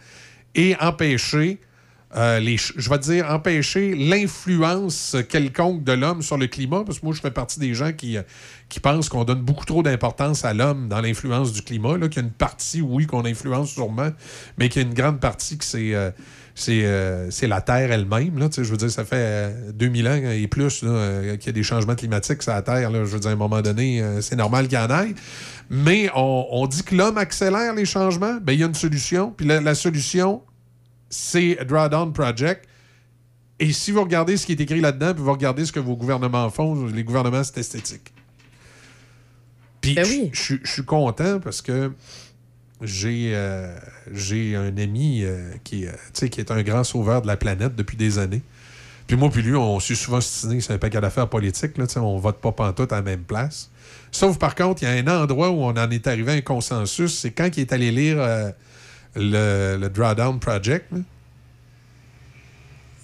et empêcher euh, les, je vais dire, empêcher l'influence quelconque de l'homme sur le climat, parce que moi, je fais partie des gens qui, euh, qui pensent qu'on donne beaucoup trop d'importance à l'homme dans l'influence du climat, qu'il y a une partie, oui, qu'on influence sûrement, mais qu'il y a une grande partie que c'est, euh, c'est euh, c'est la Terre elle-même. Je veux dire, ça fait euh, 2000 ans et plus euh, qu'il y a des changements climatiques sur la Terre. là. Je veux dire, à un moment donné, euh, c'est normal qu'il y en ait. Mais on, on dit que l'homme accélère les changements. Ben, il y a une solution. Puis la, la solution, c'est Drawdown Project. Et si vous regardez ce qui est écrit là-dedans, puis vous regardez ce que vos gouvernements font, les gouvernements, c'est esthétique. Puis je je suis content parce que j'ai euh, j'ai un ami euh, qui, euh, qui est un grand sauveur de la planète depuis des années. Puis moi, puis lui, on s'est souvent stiné sur un paquet d'affaires politiques. Là, on vote pas pantoute à la même place. Sauf par contre, il y a un endroit où on en est arrivé à un consensus. C'est quand il est allé lire le, le Drawdown Project. là.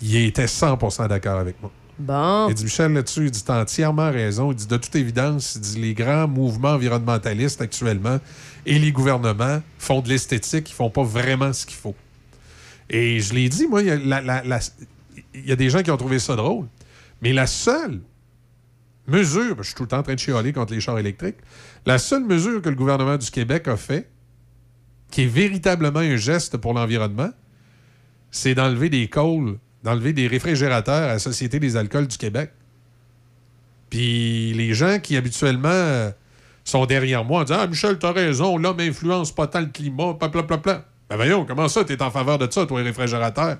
il était 100% d'accord avec moi. Bon. Il dit, Michel, là-dessus, il dit, t'as entièrement raison. Il dit, de toute évidence, il dit, les grands mouvements environnementalistes actuellement et les gouvernements font de l'esthétique, ils font pas vraiment ce qu'il faut. Et je l'ai dit, moi, il y, y a des gens qui ont trouvé ça drôle. Mais la seule mesure, je suis tout le temps en train de chialer contre les chars électriques, la seule mesure que le gouvernement du Québec a fait, qui est véritablement un geste pour l'environnement, c'est d'enlever des coals, d'enlever des réfrigérateurs à la Société des alcools du Québec. Puis les gens qui habituellement euh, sont derrière moi en disant Ah, Michel, t'as raison, l'homme influence pas tant le climat, pla pla pla pla. Ben voyons, comment ça, t'es en faveur de ça, toi, les réfrigérateurs?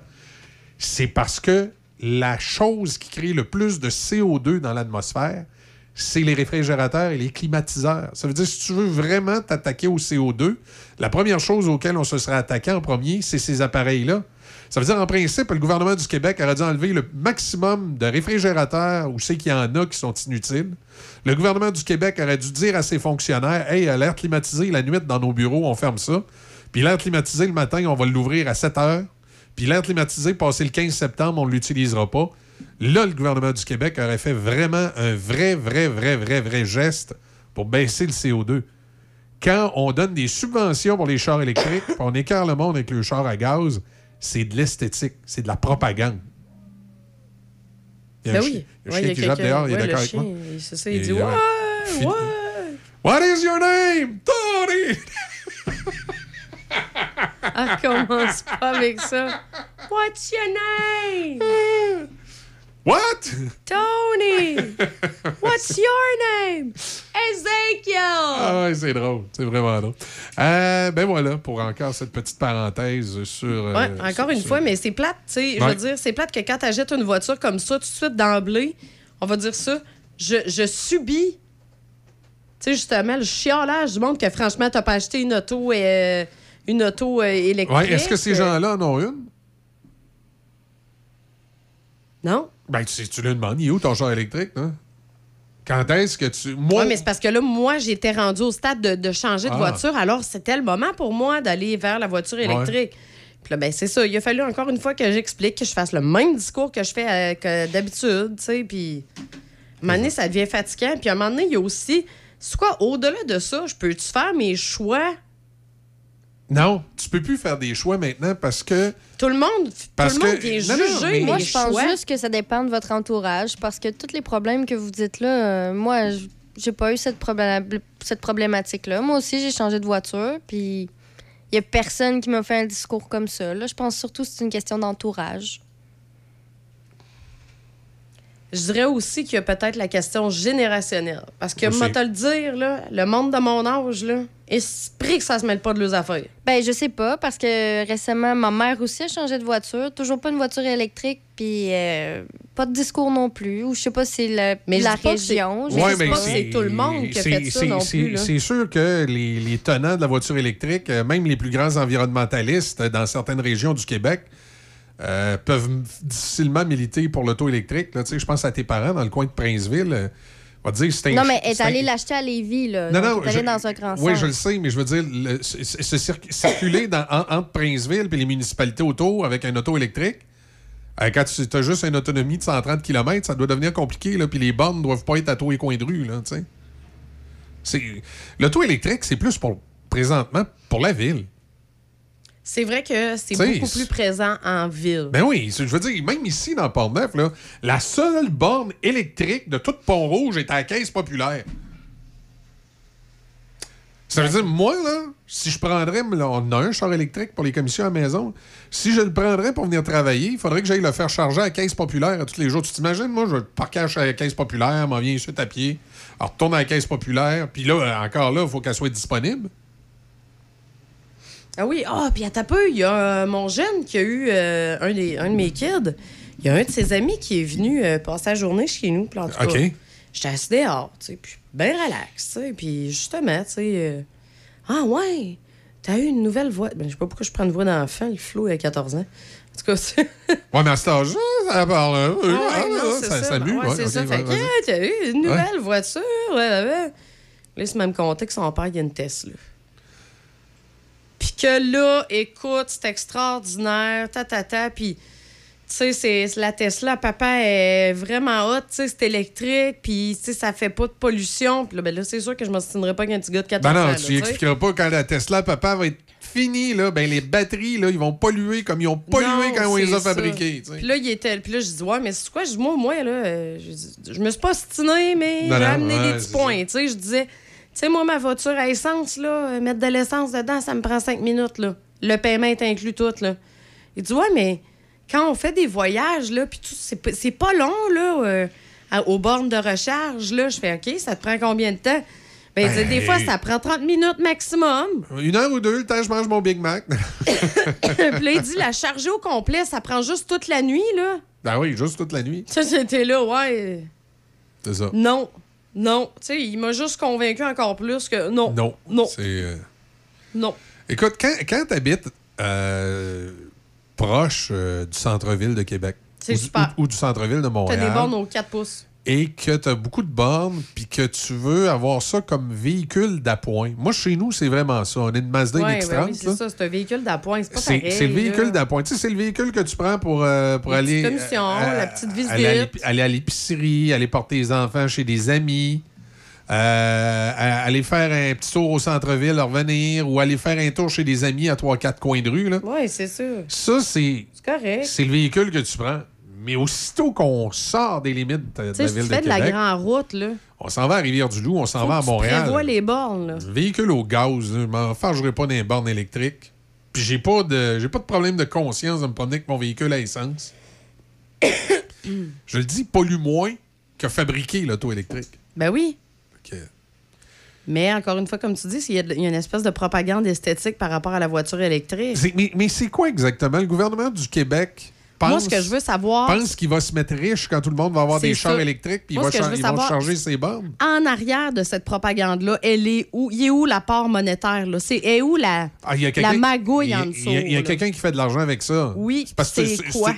C'est parce que la chose qui crée le plus de CO2 dans l'atmosphère, c'est les réfrigérateurs et les climatiseurs. Ça veut dire, si tu veux vraiment t'attaquer au CO2, la première chose auquel on se serait attaqué en premier, c'est ces appareils-là. Ça veut dire, en principe, le gouvernement du Québec aurait dû enlever le maximum de réfrigérateurs où c'est qu'il y en a qui sont inutiles. Le gouvernement du Québec aurait dû dire à ses fonctionnaires Hey, l'air climatisé la nuit dans nos bureaux, on ferme ça. Puis l'air climatisé le matin, on va l'ouvrir à 7 heures. Puis l'air climatisé, passé le 15 septembre, on ne l'utilisera pas. Là, le gouvernement du Québec aurait fait vraiment un vrai, vrai, vrai, vrai, vrai geste pour baisser le CO2. Quand on donne des subventions pour les chars électriques, on écarte le monde avec le char à gaz, c'est de l'esthétique, c'est de la propagande. Il y a Ben un oui. Ouais, chien qui jappe dehors, il est le d'accord avec moi. il- c'est ça, il dit, Ouais, ouais. What is your name? Tony! Ah, commence pas avec ça. What's your name? What? Tony! What's your name? Ezekiel! Ah ouais, c'est drôle. C'est vraiment drôle. Euh, ben voilà, pour encore cette petite parenthèse sur... euh, Ouais, encore sur- une sur- fois, mais c'est plate, tu sais. Je veux dire, c'est plate que quand tu achètes une voiture comme ça, tout de suite d'emblée, on va dire ça, je, je subis, tu sais, justement, le chiolage du monde que franchement, t'as pas acheté une auto, euh, une auto électrique. Ouais, est-ce que ces gens-là en ont une? Non. Ben, tu, tu le demandes, il est où ton char électrique, hein? Quand est-ce que tu... Moi, Ouais, mais c'est parce que là, moi, j'étais rendu au stade de, de changer de Ah. voiture. Alors, c'était le moment pour moi d'aller vers la voiture électrique. Puis là, ben, c'est ça. Il a fallu encore une fois que j'explique, que je fasse le même discours que je fais euh, que d'habitude, tu sais. Puis, à un moment donné, ça devient fatigant. Puis, à un moment donné, il y a aussi. C'est quoi, au-delà de ça, je peux-tu faire mes choix? Non, tu peux plus faire des choix maintenant parce que... Tout le monde, Parce tout le monde que- non, mais- mes Moi, je pense choix. juste que ça dépend de votre entourage parce que tous les problèmes que vous dites là, euh, moi, j'ai pas eu cette, cette problématique-là. Moi aussi, j'ai changé de voiture, puis il y a personne qui m'a fait un discours comme ça. Là, je pense surtout que c'est une question d'entourage. Je dirais aussi qu'il y a peut-être la question générationnelle. Parce que, moi, te le dire, là, le monde de mon âge, là, esprit que ça se mêle pas de leurs affaires. Ben, je sais pas, parce que récemment, ma mère aussi a changé de voiture. Toujours pas une voiture électrique, puis euh, pas de discours non plus. Ou je sais pas si c'est la, Mais la région. je sais pas. c'est tout le monde qui a fait ça non plus. C'est sûr que les, les tenants de la voiture électrique, euh, même les plus grands environnementalistes dans certaines régions du Québec, euh, peuvent difficilement militer pour l'auto électrique. là. Je pense à tes parents dans le coin de Princeville. On va dire, c'est Non, mais elle est allée l'acheter à Lévis, là. Non, non, elle est allée je- dans un grand Oui, je le sais, mais je veux dire, se, circuler dans- entre Princeville et les municipalités autour avec un auto électrique, euh, quand tu as juste une autonomie de 130 km, ça doit devenir compliqué, là, puis les bornes ne doivent pas être à tous les coins de rue, là, tu sais. L'auto électrique, c'est plus pour, présentement, pour la ville. C'est vrai que c'est beaucoup plus présent en ville. Ben oui, je veux dire, même ici, dans Port-Neuf, là, la seule borne électrique de tout Pont-Rouge est à la caisse populaire. Ça veut dire, moi, là, si je prendrais, là, on a un char électrique pour les commissions à la maison, si je le prendrais pour venir travailler, il faudrait que j'aille le faire charger à caisse populaire à tous les jours. Tu t'imagines, moi, je parquer à la caisse populaire, m'en viens ici à pied, alors retourne à la caisse populaire, puis là, encore là, il faut qu'elle soit disponible. Ah oui, ah, puis à ta peu, il y a euh, mon jeune qui a eu euh, un, des, un de mes kids. Il y a un de ses amis qui est venu euh, passer la journée chez nous. Puis en tout cas, OK. J'étais assis dehors, tu sais, puis bien relax, tu sais. Puis justement, tu sais, euh, ah ouais, t'as eu une nouvelle voix. Ben, je sais pas pourquoi je prends une voix d'enfant, le flou il a 14 ans. En tout cas, c'est. Ouais, mais à cet âge-là, ça parle. euh, Ah ouais, ah, non, ça, ça. ça Ouais, ouais, c'est ok, ça. Fait que, ah, t'as eu une nouvelle voiture, ouais, ouais. Là, il même compté que son père, il y a une Tesla. Puis que là, écoute, c'est extraordinaire, ta, ta, ta. Puis, tu sais, la Tesla, papa est vraiment hot, tu sais, c'est électrique, puis, tu sais, ça fait pas de pollution. Puis là, ben là, c'est sûr que je m'obstinerai pas qu'un petit gars de 14 Ben ans. non, là, tu sais. expliqueras pas quand la Tesla, papa, va être finie, là, ben les batteries, là, ils vont polluer comme ils ont pollué Non, quand on les a fabriquées. Puis là, il était. Puis là, je dis, ouais, mais c'est quoi? Je dis, moi, moi, là, euh, je, je me suis pas stiné, mais Non, j'ai non, amené ouais, des petits points. Tu sais, je disais, sais, moi, ma voiture à essence, là, euh, mettre de l'essence dedans, ça me prend cinq minutes, là. Le paiement est inclus tout, là. Il dit, ouais, mais quand on fait des voyages, là, puis tout, c'est pas- c'est pas long, là, euh, à- aux bornes de recharge, là. Je fais, OK, ça te prend combien de temps? Ben, des Ben, fois, ça prend 30 minutes maximum. Une heure ou deux, le temps que je mange mon Big Mac. puis là, il dit, la charger au complet, ça prend juste toute la nuit, là. ben oui, juste toute la nuit. Ça, j'étais là, ouais. C'est ça. Non. Non. Tu sais, il m'a juste convaincu encore plus que non. Non. Non. C'est. euh, Non. Écoute, quand, quand tu habites proche euh, du centre-ville de Québec, ou, super. ou- ou du centre-ville de T'as Montréal, des bornes aux 4 pouces. Et que tu as beaucoup de bornes, puis que tu veux avoir ça comme véhicule d'appoint. Moi, chez nous, c'est vraiment ça. On a une Mazda Ouais, MX-30. ben oui, c'est ça. C'est un véhicule d'appoint. C'est pas pareil. c'est le véhicule d'appoint. Tu sais, c'est le véhicule que tu prends pour, euh, pour aller. petites commissions, la petite visite. Aller à l'épi- aller à l'épicerie, aller porter les enfants chez des amis, euh, aller faire un petit tour au centre-ville, revenir, ou aller faire un tour chez des amis à 3-4 coins de rue. Oui, c'est sûr. Ça, c'est C'est correct. c'est le véhicule que tu prends. Mais aussitôt qu'on sort des limites de la si ville tu de fais de la grande route, là. on s'en va à Rivière-du-Loup, on s'en va à Montréal. prévois les bornes, là. Véhicule au gaz, là, je m'en fargerai pas les bornes électriques. Puis j'ai pas de j'ai pas de problème de conscience de me promener avec mon véhicule à essence. je le dis, pollue moins que fabriquer l'auto électrique. Ben oui. Ok. Mais encore une fois, comme tu dis, il y, a une espèce de propagande esthétique par rapport à la voiture électrique. Mais c'est quoi exactement? Le gouvernement du Québec pense, Moi, ce que je veux savoir. pense qu'il va se mettre riche quand tout le monde va avoir des chars électriques puis il va char- ils vont charger ses bornes. En arrière de cette propagande-là, elle est où? Il est où la part monétaire? Là? C'est est où la, Ah, il y a la magouille il y a- en dessous? Il y a, quelqu'un qui fait de l'argent avec ça. Oui, C'est parce que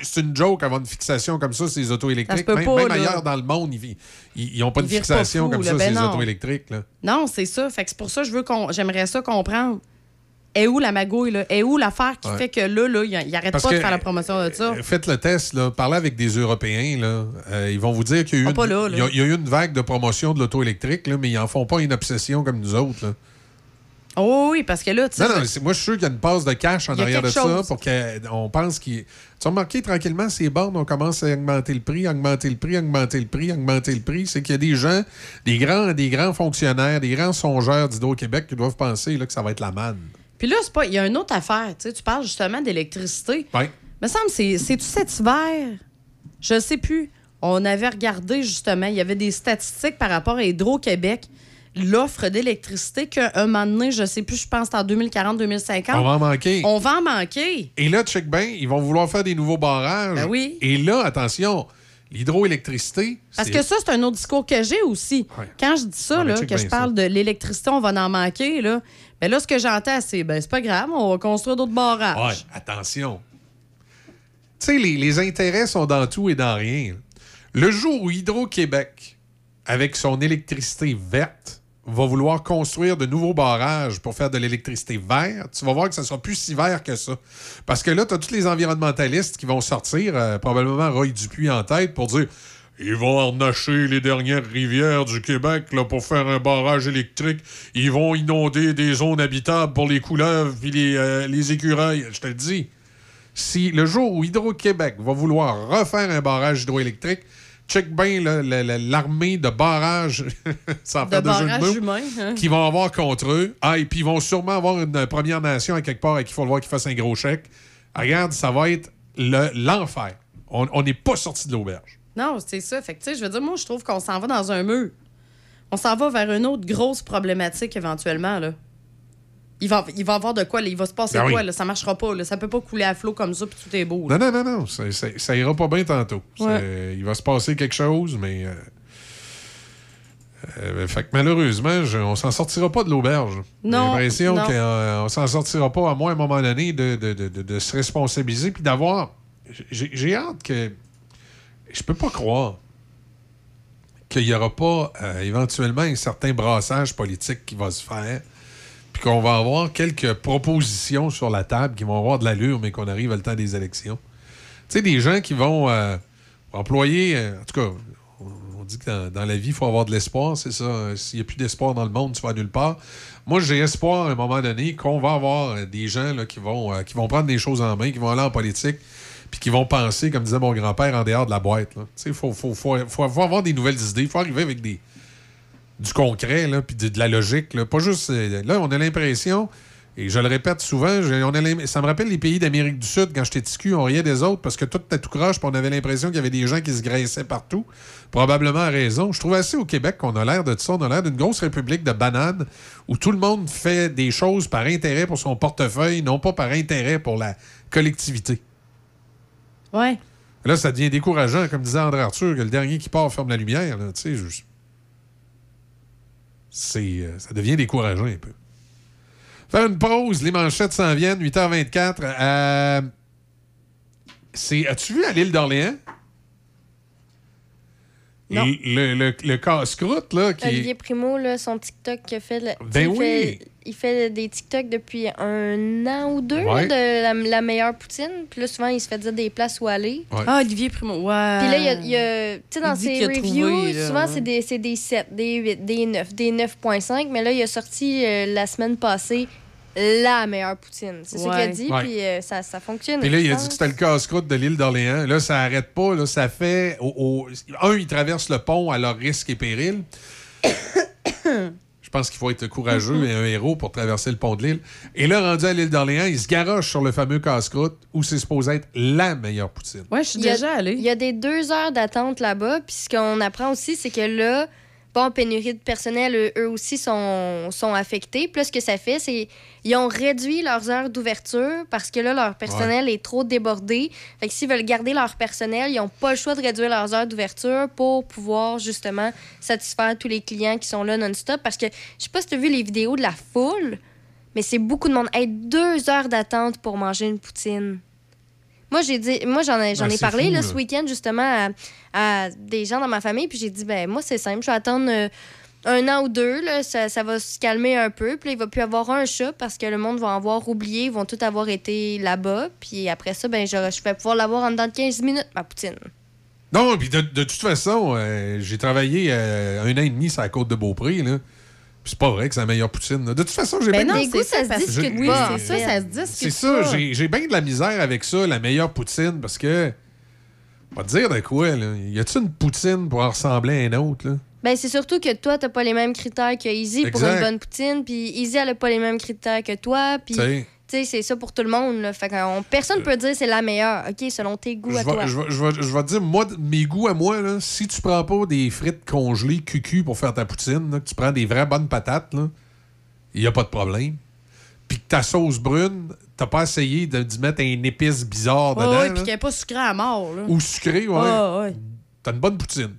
c'est une joke avoir une fixation comme ça, ces autos électriques. peut même pas, même là. ailleurs dans le monde, ils, ils, ils ont pas de pas fixation fou, comme là. ça, Ben ces autos électriques. Là. Non, c'est ça. Fait que c'est pour ça que je veux qu'on j'aimerais ça comprendre. Est où la magouille, là? Est où l'affaire qui Ouais. fait que là, là, il il arrête Parce pas de faire la promotion de ça? Euh, Faites le test, là. parlez avec des Européens. Là. Euh, ils vont vous dire qu'il y a eu, Ah, une, pas là, là. il y a- eu une vague de promotion de l'auto électrique, là, mais ils en font pas une obsession comme nous autres. là. Oh oui, parce que là, tu sais. Non, non, moi, je suis sûr qu'il y a une passe de cash en arrière de ça pour qu'on pense qu'il. Tu as remarqué tranquillement, ces bornes, on commence à augmenter le prix, augmenter le prix, augmenter le prix, augmenter le prix. C'est qu'il y a des gens, des grands, des grands fonctionnaires, des grands songeurs d'Hydro-Québec qui doivent penser là, que ça va être la manne. Puis là, c'est pas. Il y a une autre affaire. Tu sais, tu parles justement d'électricité. Ouais. Me semble, c'est- c'est-tu cet hiver? Je sais plus. On avait regardé justement, il y avait des statistiques par rapport à Hydro-Québec, l'offre d'électricité qu'un un moment donné, je sais plus, je pense que c'est en 2040-2050. On va en manquer. On va en manquer. Et là, check bien, ils vont vouloir faire des nouveaux barrages. Ben oui. Et là, attention, l'hydroélectricité. Parce que ça, c'est un autre discours que j'ai aussi. Quand je dis ça, là, que je parle de l'électricité, on va en manquer, là. Mais là, ce que j'entends, c'est ben c'est pas grave, on va construire d'autres barrages. Ouais, attention. Tu sais, les, les intérêts sont dans tout et dans rien. Le jour où Hydro-Québec, avec son électricité verte, va vouloir construire de nouveaux barrages pour faire de l'électricité verte, tu vas voir que ça sera plus si vert que ça. Parce que là, tu as tous les environnementalistes qui vont sortir, euh, probablement Roy Dupuis en tête, pour dire ils vont arnacher les dernières rivières du Québec là, pour faire un barrage électrique. Ils vont inonder des zones habitables pour les couleuvres et les, euh, les écureuils. Je te le dis. Si le jour où Hydro-Québec va vouloir refaire un barrage hydroélectrique, check bien l'armée de barrages, sans De faire de jeu de barrage mots, humain. hein. qu'ils vont avoir contre eux. Ah, et puis ils vont sûrement avoir une Première Nation à quelque part et qu'il faut le voir qu'ils fassent un gros chèque. Regarde, ça va être le- l'enfer. On on n'est pas sorti de l'auberge. Non, c'est ça. Fait que, tu sais, je veux dire, moi, je trouve qu'on s'en va dans un mur. On s'en va vers une autre grosse problématique éventuellement, là. Il va, il va avoir de quoi, là. Il va se passer Ben quoi, oui. là? Ça marchera pas, là. Ça peut pas couler à flot comme ça, puis tout est beau, là. Non, non, non, non. Ça, ça- ça ira pas bien tantôt. Ouais. C'est- Il va se passer quelque chose, mais. euh, euh, fait que malheureusement, je- on s'en sortira pas de l'auberge. J'ai Non, l'impression non. qu'on euh, s'en sortira pas, à moins à un moment donné, de, de- de- de- se responsabiliser puis d'avoir. J'ai j'ai hâte que. Je peux pas croire qu'il n'y aura pas euh, éventuellement un certain brassage politique qui va se faire, puis qu'on va avoir quelques propositions sur la table qui vont avoir de l'allure, mais qu'on arrive à le temps des élections. Tu sais, des gens qui vont euh, employer, euh, en tout cas, on, dit que dans, la vie, il faut avoir de l'espoir, c'est ça. Euh, S'il n'y a plus d'espoir dans le monde, tu vas nulle part. Moi, j'ai espoir à un moment donné qu'on va avoir des gens là, qui, vont, qui vont prendre des choses en main, qui vont aller en politique, puis qui vont penser, comme disait mon grand-père, en dehors de la boîte. il faut, faut, faut, faut- avoir des nouvelles idées, il faut arriver avec des, du concret, puis de, la logique. Là. Pas juste. euh, Là, on a l'impression, et je le répète souvent, on a ça me rappelle les pays d'Amérique du Sud, quand j'étais ticu, on riait des autres parce que tout était tout croche, puis on avait l'impression qu'il y avait des gens qui se graissaient partout. Probablement à raison. Je trouve assez au Québec qu'on a l'air de ça. On a l'air d'une grosse république de bananes où tout le monde fait des choses par intérêt pour son portefeuille, non pas par intérêt pour la collectivité. Ouais. Là, ça devient décourageant, comme disait André Arthur, que le dernier qui part ferme la lumière. là. Tu sais, je- c'est, euh, ça devient décourageant un peu. Faire une pause, les manchettes s'en viennent, 8h24. Euh, c'est, as-tu vu à l'île d'Orléans? Non. Le, le, le casse-croûte, là, qui Olivier Primo, là, son TikTok qu'il a fait. là, Ben oui. Fait, il fait des TikTok depuis un an ou deux Ouais. là, de la, la meilleure poutine. Puis là, souvent, il se fait dire des places où aller. Ouais. Ah, Olivier Primo, ouais. Puis là, il y a, il y a- tu sais, dans ses reviews, trouvé, là, souvent, ouais. c'est des, c'est des 7, des 8, des 9, des 9.5. Mais là, il a sorti euh, la semaine passée la meilleure poutine. C'est ça qu'il a dit, puis euh, ça, ça fonctionne. Puis là, il a dit que c'était le casse-croûte de l'île d'Orléans. Là, ça arrête pas. Là, ça fait. au- au- Un, ils traversent le pont à leur risque et péril. Je pense qu'il faut être courageux et un héros pour traverser le pont de l'île. Et là, rendu à l'île d'Orléans, ils se garochent sur le fameux casse-croûte où c'est supposé être la meilleure poutine. Ouais, je suis Il y a- déjà allée. Il y a des deux heures d'attente là-bas. Puis ce qu'on apprend aussi, c'est que là, bon, pénurie de personnel, eux, eux aussi sont, sont affectés. Puis là, ce que ça fait, c'est ils ont réduit leurs heures d'ouverture parce que là, leur personnel est trop débordé. Fait que s'ils veulent garder leur personnel, ils n'ont pas le choix de réduire leurs heures d'ouverture pour pouvoir justement satisfaire tous les clients qui sont là non-stop. Parce que je sais pas si tu as vu les vidéos de la foule, mais c'est beaucoup de monde. Hey, deux heures d'attente pour manger une poutine. Moi, j'ai dit, moi j'en ai, j'en Ah, ai parlé fou, là, là. ce week-end justement à, à des gens dans ma famille, puis j'ai dit ben moi c'est simple, je vais attendre euh, un an ou deux, là, ça, ça va se calmer un peu, puis là, il va plus avoir un chat parce que le monde va en avoir oublié, ils vont tous avoir été là-bas, puis après ça ben je, je vais pouvoir l'avoir en dedans de 15 minutes ma poutine. Non, puis de, de toute façon, euh, j'ai travaillé euh, un an et demi sur la côte de Beaupré. Là. C'est pas vrai que c'est la meilleure poutine. De toute façon, j'ai Ben bien non, goûts, ça, ça se parce- discute Oui, pas, c'est ça, ça se discute C'est ça, j'ai bien de la misère avec ça, la meilleure poutine, parce que. On va te dire de quoi, là. Y a-tu une poutine pour en ressembler à un autre, là? Ben c'est surtout que toi t'as pas les mêmes critères que Easy pour une bonne poutine, puis Easy elle a pas les mêmes critères que toi, puis c'est ça pour tout le monde là. Fait qu'on- personne peut dire c'est la meilleure, ok selon tes goûts Je à vais, toi. je, vais, je, vais, je vais te dire, moi, mes goûts à moi, là, si tu prends pas des frites congelées cucu pour faire ta poutine, là, que tu prends des vraies bonnes patates, il n'y a pas de problème. Puis que ta sauce brune, t'as pas essayé de- d'y mettre un épice bizarre dedans. là, puis qu'elle n'est pas sucrée à mort, là. ou sucré, ouais. Ah, ouais. T'as une bonne poutine.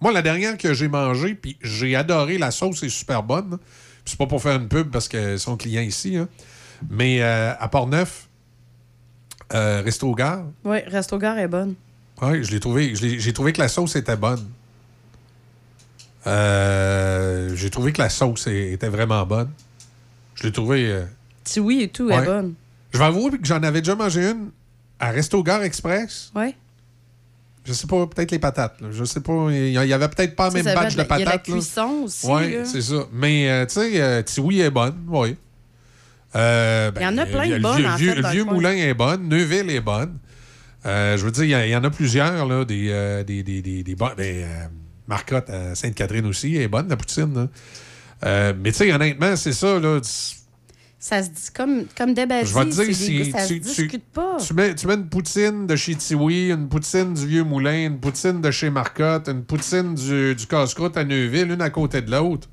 Moi, la dernière que j'ai mangée, puis j'ai adoré, la sauce est super bonne. c'est pas pour faire une pub parce que sont clients ici. hein. Mais euh, à Port-Neuf, euh, Resto au Gare, Oui, Resto Gare est bonne. Ouais, je l'ai trouvé. J'ai trouvé que la sauce était bonne. Euh, j'ai trouvé que la sauce était vraiment bonne. Je l'ai trouvé. oui et tout est bonne. Je vais avouer que j'en avais déjà mangé une à Resto Gare Express. Ouais. Je sais pas, peut-être les patates. là. Je sais pas. Il y, avait peut-être pas le même batch de la- il y a la patates. là. cuisson aussi, là. c'est ça. Mais, euh, tu sais, euh, Tiwi est bonne, oui. Euh, ben, Il y en a plein de le bonnes, vieux, en vieux- fait, Le le vieux moulin est bonne. Neuville est bonne. Euh, je veux dire, il y en a plusieurs, là, des, euh, des, des, des, des bonnes. Ben, Marcotte à Sainte-Catherine aussi, est bonne, la poutine. là. Euh, mais tu sais, honnêtement, c'est ça, là. Ça se dit comme, comme des Je vais te dire, si ça tu, se discute pas. tu mets, tu mets une poutine de chez Tiwi, une poutine du Vieux Moulin, une poutine de chez Marcotte, une poutine du, du casse-croûte à Neuville, une à côté de l'autre.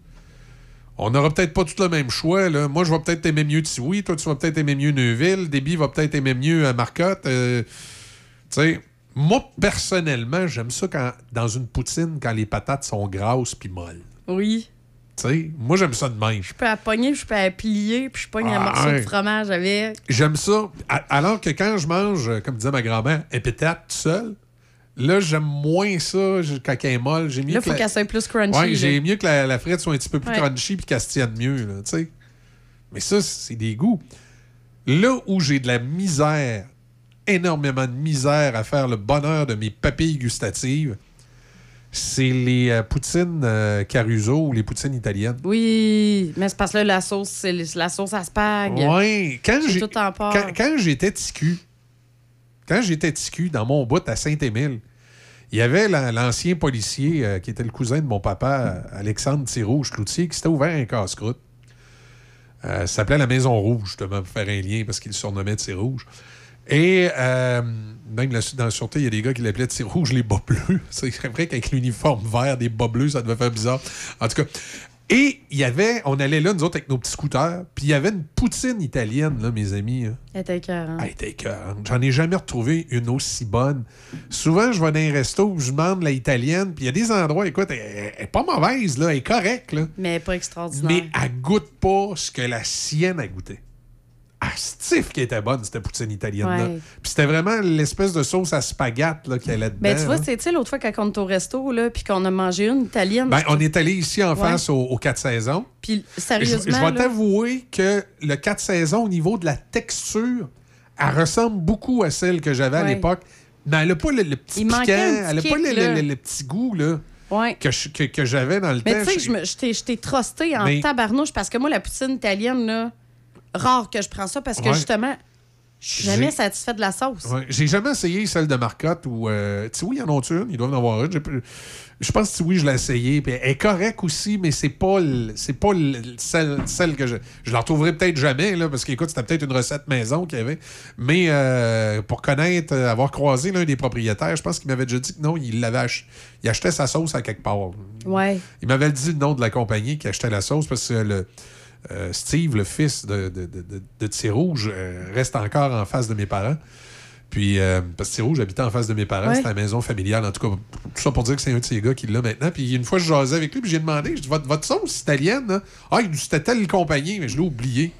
On n'aura peut-être pas tout le même choix. Là. Moi, je vais peut-être aimer mieux Tiwi, toi, tu vas peut-être aimer mieux Neuville, Déby va peut-être aimer mieux euh, Marcotte. euh, tu sais, moi, personnellement, j'aime ça quand, dans une poutine quand les patates sont grasses puis molles. Oui. Tu sais, moi, j'aime ça de même. Je peux la pogner, je peux la plier, puis je pogne un Ah, morceau ouais. de fromage avec. J'aime ça. Alors que quand je mange, euh, comme disait ma grand-mère, un pétate tout seul, là, j'aime moins ça je- quand elle est molle. J'ai mieux Là, que faut qu'elle soit plus crunchy. Ouais, j'ai mieux que la, la frite soit un petit peu plus Ouais. crunchy puis qu'elle se tienne mieux, là. Mais ça, c'est des goûts. Là où j'ai de la misère, énormément de misère à faire le bonheur de mes papilles gustatives, c'est les euh, poutines euh, Caruso ou les poutines italiennes. Oui, mais c'est parce que là, la sauce, c'est la sauce à spag. Ouais, quand quand, quand j'étais ticu, quand j'étais ticu dans mon bout à Saint-Émile, il y avait la- l'ancien policier euh, qui était le cousin de mon papa, Alexandre Thirouge-Cloutier, qui s'était ouvert un casse-croûte. Euh, s'appelait la Maison Rouge, justement, pour faire un lien, parce qu'il surnommait Rouge. Et euh, même dans la sûreté, il y a des gars qui l'appelaient Rouge les bas bleus. C'est vrai qu'avec l'uniforme vert des bas bleus, ça devait faire bizarre. En tout cas. Et il y avait, on allait là, nous autres, avec nos petits scooters, puis il y avait une poutine italienne, là, mes amis. hein. Elle était écœurante. Elle était écœurante. J'en ai jamais retrouvé une aussi bonne. Souvent, je vais dans un resto où je demande la italienne, puis il y a des endroits, écoute, elle, elle est pas mauvaise, là, elle est correcte, là. Mais pas extraordinaire. Mais elle goûte pas ce que la sienne a goûté. Ah, stif qui était bonne, cette poutine italienne-là. Ouais. Puis c'était vraiment l'espèce de sauce à spaghette là, qu'il y a là-dedans. Ben, tu vois, sais, l'autre fois, quand on était au resto, là, puis qu'on a mangé une italienne. Ben, on est allé ici en Ouais. face aux, aux quatre saisons. Puis, Je, sérieusement. je vais là, t'avouer que le 4 saisons, au niveau de la texture, elle ressemble beaucoup à celle que j'avais à l'époque. Mais elle n'a pas le, le petit Il piquant, elle n'a pas le, là. le- le petit goût là, Ouais. que, je- que- que j'avais dans le Mais temps. tu sais, je je t'ai- je t'ai trusté en Mais- tabarnouche parce que moi, la poutine italienne, là, rare que je prends ça parce que Ouais. justement, je suis jamais satisfaite de la sauce. Ouais, J'ai jamais essayé celle de Marcotte ou. Euh, Tiwi, ils en ont une? Ils doivent en avoir une. Je pense que Tiwi, je l'ai essayé. Puis elle est correcte aussi, mais c'est pas, c'est pas le- celle, celle que je. Je la retrouverai peut-être jamais, là, parce qu'écoute, c'était peut-être une recette maison qu'il y avait. Mais euh, pour connaître, euh, avoir croisé l'un des propriétaires, je pense qu'il m'avait déjà dit que non, il l'avait ach- il achetait sa sauce à quelque part. Ouais. Il m'avait dit le nom de la compagnie qui achetait la sauce parce que le, euh, Steve, le fils de, de, de, de- euh, reste encore en face de mes parents. Puis, euh, parce que Thierry-Rouge habitait en face de mes parents, Ouais. c'était la maison familiale. En tout cas, tout ça pour dire que c'est un de ces gars qui l'a maintenant. Puis, une fois, je jasais avec lui, puis j'ai demandé, je dis, votre, votre sauce italienne, là? ah, c'était telle compagnie, mais je l'ai oublié.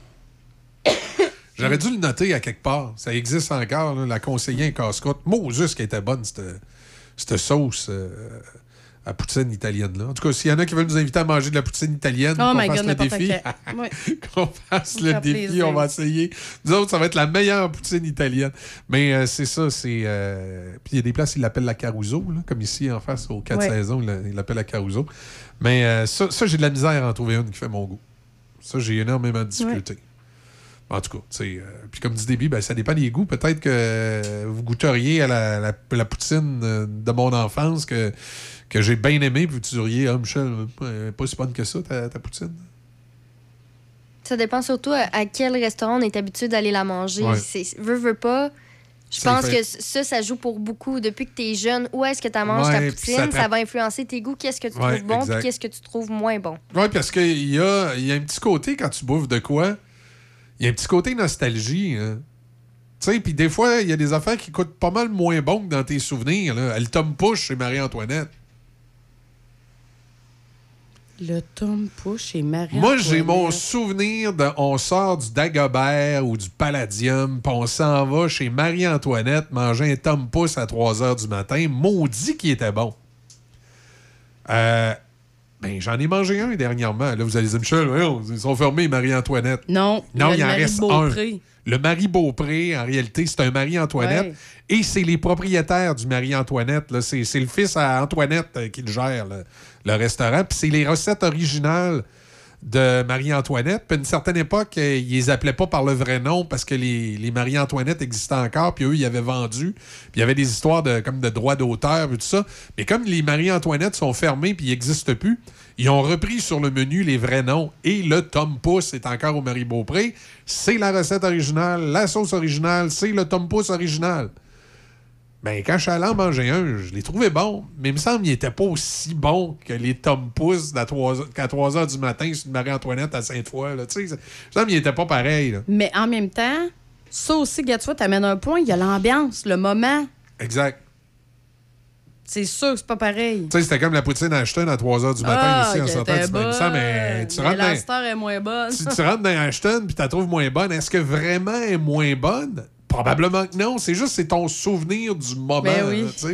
J'aurais dû le noter à quelque part. Ça existe encore, là, la conseillère casse-croûte. Moses qui était bonne, cette, cette sauce euh, à poutine italienne-là. En tout cas, s'il y en a qui veulent nous inviter à manger de la poutine italienne, Oh qu'on fasse God, le défi, qu'on fasse Ça le défi, plaisir. on va essayer. Nous autres, ça va être la meilleure poutine italienne. Mais euh, c'est ça, c'est... euh, Puis il y a des places, ils l'appellent la Caruso, là, comme ici en face aux quatre Ouais. saisons, ils la- ils l'appellent la Caruso. Mais euh, ça, ça, j'ai de la misère à en trouver une qui fait mon goût. Ça, j'ai énormément de difficultés. En tout cas, tu sais, euh, puis comme dit Déby, ben, ça dépend des goûts. Peut-être que euh, vous goûteriez à la, la- la poutine euh, de mon enfance que, que j'ai bien aimé, puis vous diriez, ah, Michel, euh, pas si bonne que ça, ta, ta poutine. Ça dépend surtout à, quel restaurant on est habitué d'aller la manger. Ouais. C'est- Veux, veux pas. Je pense fait- que ça, ça joue pour beaucoup. Depuis que tu es jeune, où est-ce que tu manges Ouais, ta poutine? ça va influencer tes goûts. Qu'est-ce que tu Ouais, trouves bon, puis qu'est-ce que tu trouves moins bon? Oui, parce qu'il y a, il y a un petit côté quand tu bouffes de quoi, il y a un petit côté nostalgie. hein. Tu sais, puis des fois, il y a des affaires qui coûtent pas mal moins bon que dans tes souvenirs. Là. Elle tombe push chez Marie-Antoinette. Le Tom Push et Marie. Moi, j'ai mon souvenir de on sort du Dagobert ou du Palladium, puis on s'en va chez Marie-Antoinette manger un Tom Pouce à 3 h du matin. Maudit qui était bon. Euh, ben, j'en ai mangé un dernièrement. Là, vous allez dire, Michel, ils sont fermés, Marie-Antoinette. Non, Non, le il en Marie reste Beaupré. un. Le Marie-Beaupré, en réalité, c'est un Marie-Antoinette. Ouais. Et c'est les propriétaires du Marie-Antoinette. C'est c'est le fils à Antoinette euh, qui le gère, le, le restaurant. Puis c'est les recettes originales de Marie-Antoinette. Puis à une certaine époque, euh, ils les appelaient pas par le vrai nom parce que les, Marie-Antoinette existaient encore, puis eux, ils avaient vendu. Puis il y avait des histoires comme de droits d'auteur, puis tout ça. Mais comme les Marie-Antoinette sont fermés, puis ils n'existent plus, ils ont repris sur le menu les vrais noms. Et le Tom Pouce est encore au Marie-Beaupré. C'est la recette originale, la sauce originale, c'est le Tom Pouce original. Ben, quand je suis allé en manger un, je l'ai trouvé bon, mais il me semble qu'il n'était pas aussi bon que les Tom Pouce d'à 3 qu'à 3 h du matin sur une Marie-Antoinette à Sainte-Foy. là. Tu sais, il me semble qu'il n'était pas pareil. là. Mais en même temps, ça aussi, vois, t'amènes un point, il y a l'ambiance, le moment. Exact. C'est sûr que c'est pas pareil. Tu sais, c'était comme la poutine Ashton à 3 h du matin Ah, aussi, en qu'elle sortant du bain. Ça, mais tu rentres Mais la dans, est moins bonne. tu, tu rentres dans Ashton puis tu la trouves moins bonne. Est-ce que vraiment elle est moins bonne? Probablement que non. C'est juste c'est ton souvenir du moment. Ben oui. là.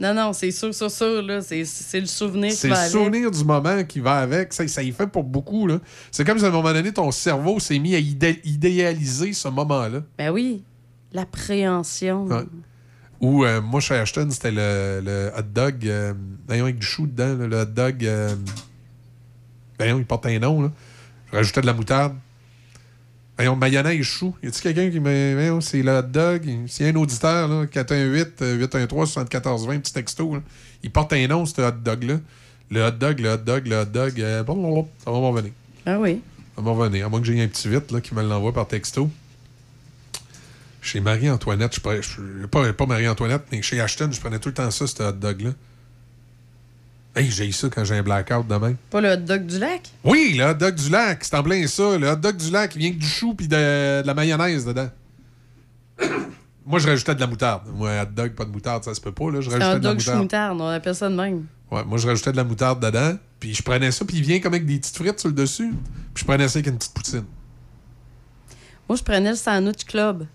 Non, non, c'est sûr, sûr, sûr, là. C'est, c'est le souvenir qui C'est va le avec. souvenir du moment qui va avec. Ça, ça y fait pour beaucoup. là. C'est comme si à un moment donné, ton cerveau s'est mis à idé- idéaliser ce moment-là. Ben oui. L'appréhension. Ouais. Ou euh, moi, chez Ashton, c'était le, le hot dog. Euh, voyons, avec du chou dedans. là, le hot dog. Euh, voyons, il porte un nom. Là. Je rajoutais de la moutarde. Voyons, mayonnaise chou. Y a-t-il quelqu'un qui me. Voyons, c'est le hot dog. S'il y a un auditeur, là, 418-813-7420, petit texto, là, il porte un nom, ce hot dog-là. Le hot dog, le hot dog, le hot dog. euh, ça va m'en revenir. Ah oui. Ça va m'en revenir. À moins que j'ai un petit vite là, qui me l'envoie par texto. Chez Marie-Antoinette, je prenais- je- pas, pas Marie-Antoinette, mais chez Ashton, je prenais tout le temps ça, ce hot dog-là. Hey, j'ai eu ça quand j'ai un blackout demain. Pas le hot dog du lac? Oui, le hot dog du lac, c'est en plein ça. Le hot dog du lac, il vient que du chou puis de, de la mayonnaise dedans. Moi, je rajoutais de la moutarde. Moi, hot dog, pas de moutarde, ça se peut pas. Là. Je rajoutais un de la dog moutarde. moutarde, on appelle ça de même. Ouais, moi, je rajoutais de la moutarde dedans. Puis je prenais ça, puis il vient comme avec des petites frites sur le dessus. Puis je prenais ça avec une petite poutine. Moi, je prenais le sandwich club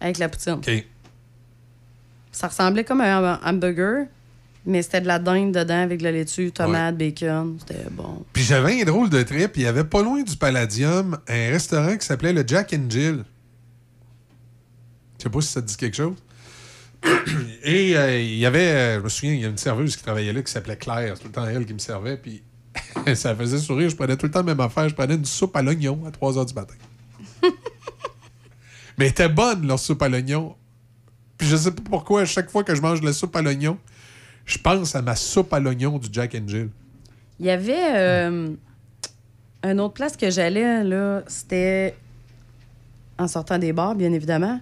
avec la poutine. OK. Ça ressemblait comme un ham- hamburger, mais c'était de la dinde dedans avec de la laitue, tomate, bacon. C'était bon. Puis j'avais un drôle de trip. Il y avait pas loin du Palladium un restaurant qui s'appelait le Jack and Jill. Je sais pas si ça te dit quelque chose. Et euh, il y avait, euh, je me souviens, il y a une serveuse qui travaillait là qui s'appelait Claire. C'est tout le temps elle qui me servait. Puis ça faisait sourire. Je prenais tout le temps la même affaire. Je prenais une soupe à l'oignon à 3 h du matin. Mais elle était bonne, leur soupe à l'oignon. Puis je sais pas pourquoi, à chaque fois que je mange de la soupe à l'oignon, je pense à ma soupe à l'oignon du Jack and Jill. Il y avait euh, une autre place que j'allais, là, c'était en sortant des bars, bien évidemment.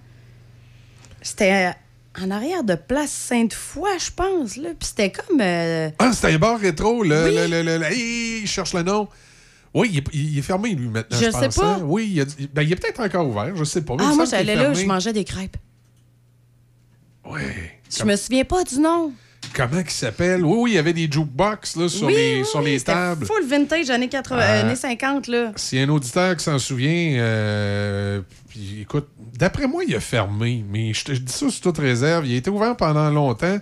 C'était en arrière de Place Sainte-Foy, je pense, là. Puis c'était comme... euh, Ah, c'était un bar rétro, le, Oui. le, le, le- le- Hey, je cherche le nom. Oui, il est, il est fermé, lui, maintenant. Je Je, sais pense, pas. hein. Oui, il, a- ben, il est peut-être encore ouvert, je sais pas. Ah, moi, j'allais là, fermé. je mangeais des crêpes. Ouais. Je me souviens pas du nom. Comment il s'appelle? Oui, oui, il y avait des jukebox là, sur Oui, les, oui, sur les tables. Full vintage, années, 80, Ah. années 50, là. A un auditeur qui s'en souvient, euh, puis écoute, d'après moi, il a fermé, mais je te je dis ça sous toute réserve. Il a été ouvert pendant longtemps.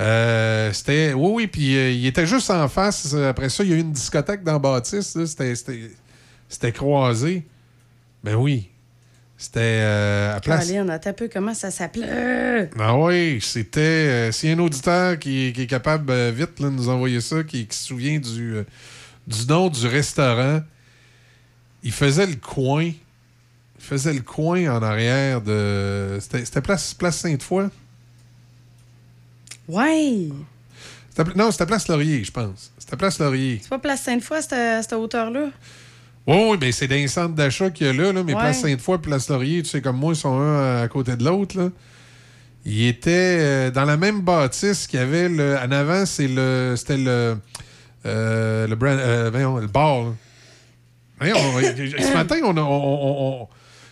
Euh, c'était. Oui, oui, puis euh, il était juste en face. Après ça, il y a eu une discothèque dans Baptiste. c'était croisé. Ben oui. C'était euh, à place. Caroline, attends un peu, comment ça s'appelait? Ah oui, c'était. euh, S'il y a un auditeur qui, qui est capable euh, vite de nous envoyer ça, qui, qui se souvient du, euh, du nom du restaurant, il faisait le coin. Il faisait le coin en arrière de. C'était place, place Sainte-Foy? Ouais. Non, c'était place Laurier, je pense. C'était place Laurier. C'est pas Place Sainte-Foy, cette, cette hauteur-là? Oui, oui, mais c'est les centres d'achat qu'il y a là, là, mais Ouais. place Sainte-Foy et place Laurier, tu sais, comme moi, ils sont un à côté de l'autre. Ils étaient euh, dans la même bâtisse qu'il y avait le, en avant, c'est le. C'était le. euh, le, brand, euh, voyons, le bar. on- ce matin, on, on- on-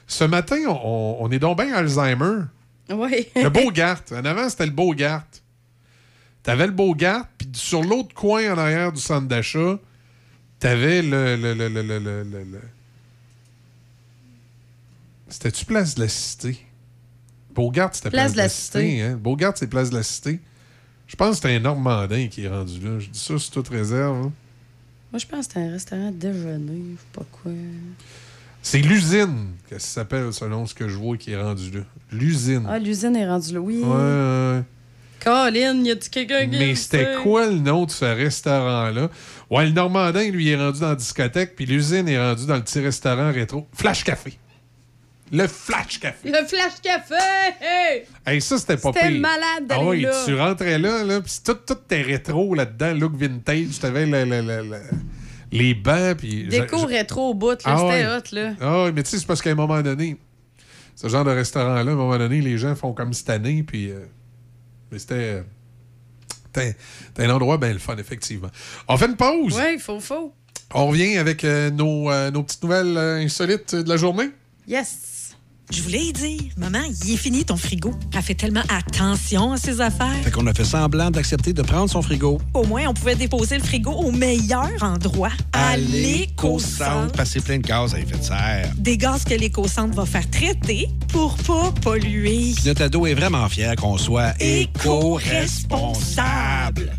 ce matin, on, on est donc bien Alzheimer. Oui. Le Beaugart. En avant, c'était le Beaugart. T'avais le Beaugart, puis sur l'autre coin en arrière du centre d'achat, t'avais le. le, le, le, le, C'était-tu Place de la Cité? Beaugart, c'était Place, de la Cité. hein? Beaugart, c'est Place de la Cité. Je pense que c'était un Normandin qui est rendu là. Je dis ça sous toute réserve. hein. Moi, je pense que c'était un restaurant déjeuner, je sais pas quoi. C'est l'usine que ça s'appelle selon ce que je vois qui est rendu là. L'usine. Ah, l'usine est rendue là, oui. Ouais, ouais, ouais. Colin, y a-tu quelqu'un qui Mais c'était quoi le nom de ce restaurant-là? Ouais, le Normandin, lui, est rendu dans la discothèque, puis l'usine est rendue dans le petit restaurant rétro. Flash Café. Le Flash Café. Le flash café! Hey! Hey, ça, c'était pas C'était pire. malade Ah d'aller oui, là. tu rentrais là, là puis tout, tout était rétro là-dedans, look vintage. T'avais le- le- le- le- les bancs, puis... Déco rétro au bout, là. Ah C'était ouais. hot, là. Ah oui, mais tu sais, c'est parce qu'à un moment donné, ce genre de restaurant-là, à un moment donné, les gens font comme cette année, puis... euh, mais c'était... euh, C'était c'était un endroit bien le fun, effectivement. On fait une pause. Ouais, il faut, faut. On revient avec euh, nos, euh, nos petites nouvelles euh, insolites de la journée. Yes! Je voulais y dire, maman, il est fini ton frigo. Elle fait tellement attention à ses affaires. Fait qu'on a fait semblant d'accepter de prendre son frigo. Au moins, on pouvait déposer le frigo au meilleur endroit, à l'éco-centre. Parce que c'est plein de gaz à effet de serre. Des gaz que l'éco-centre va faire traiter pour pas polluer. Puis notre ado est vraiment fier qu'on soit Éco-responsable.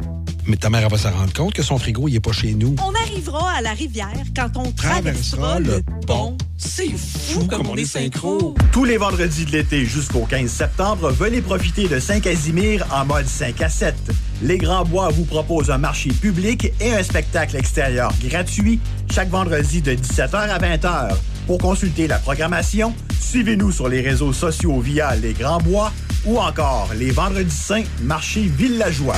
Mais ta mère, elle va se rendre compte que son frigo, il est pas chez nous. On arrivera à la rivière quand on traversera le pont. C'est fou comme on est synchro. Tous les vendredis de l'été jusqu'au 15 septembre, venez profiter de Saint-Casimir en mode 5 à 7. Les Grands Bois vous proposent un marché public et un spectacle extérieur gratuit chaque vendredi de 17h à 20h. Pour consulter la programmation, suivez-nous sur les réseaux sociaux via Les Grands Bois ou encore les Vendredis Saints Marché Villageois.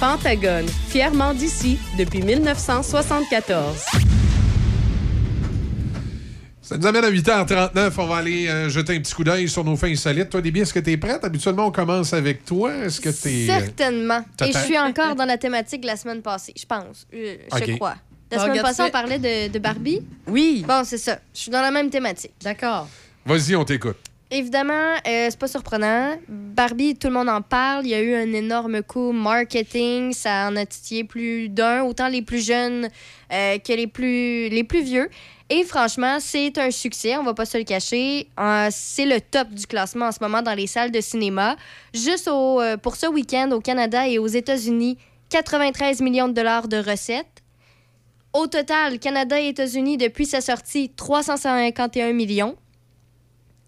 Pentagone, fièrement d'ici depuis 1974. Ça nous amène à 8h39. On va aller euh, jeter un petit coup d'œil sur nos fins insolites. Toi, Déby, est-ce que tu es prête? Habituellement, on commence avec toi. Est-ce que tu es. Certainement. Et je suis encore dans la thématique de la semaine passée, je pense. Euh, Je crois. La Bon, semaine passée, on parlait de, de Barbie. Oui. Bon, c'est ça. Je suis dans la même thématique. D'accord. Vas-y, on t'écoute. Évidemment, euh, c'est pas surprenant. Barbie, tout le monde en parle. Il y a eu un énorme coup marketing. Ça en a titillé plus d'un, autant les plus jeunes euh, que les plus, les plus vieux. Et franchement, c'est un succès, on va pas se le cacher. Euh, c'est le top du classement en ce moment dans les salles de cinéma. Juste euh, pour ce week-end au Canada et aux États-Unis, 93 millions de dollars de recettes. Au total, Canada et États-Unis, depuis sa sortie, 351 millions.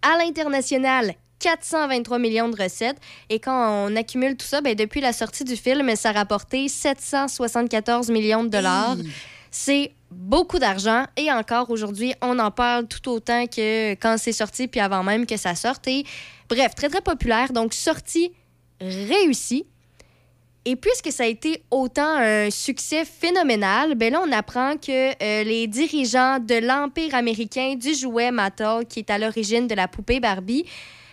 À l'international, 423 millions de recettes. Et quand on accumule tout ça, ben, depuis la sortie du film, ça a rapporté 774 millions de dollars. C'est beaucoup d'argent. Et encore aujourd'hui, on en parle tout autant que quand c'est sorti, puis avant même que ça sorte. Et bref, très, très populaire. Donc, sortie réussie. Et puisque ça a été autant un succès phénoménal, ben là, on apprend que euh, les dirigeants de l'empire américain du jouet Mattel, qui est à l'origine de la poupée Barbie,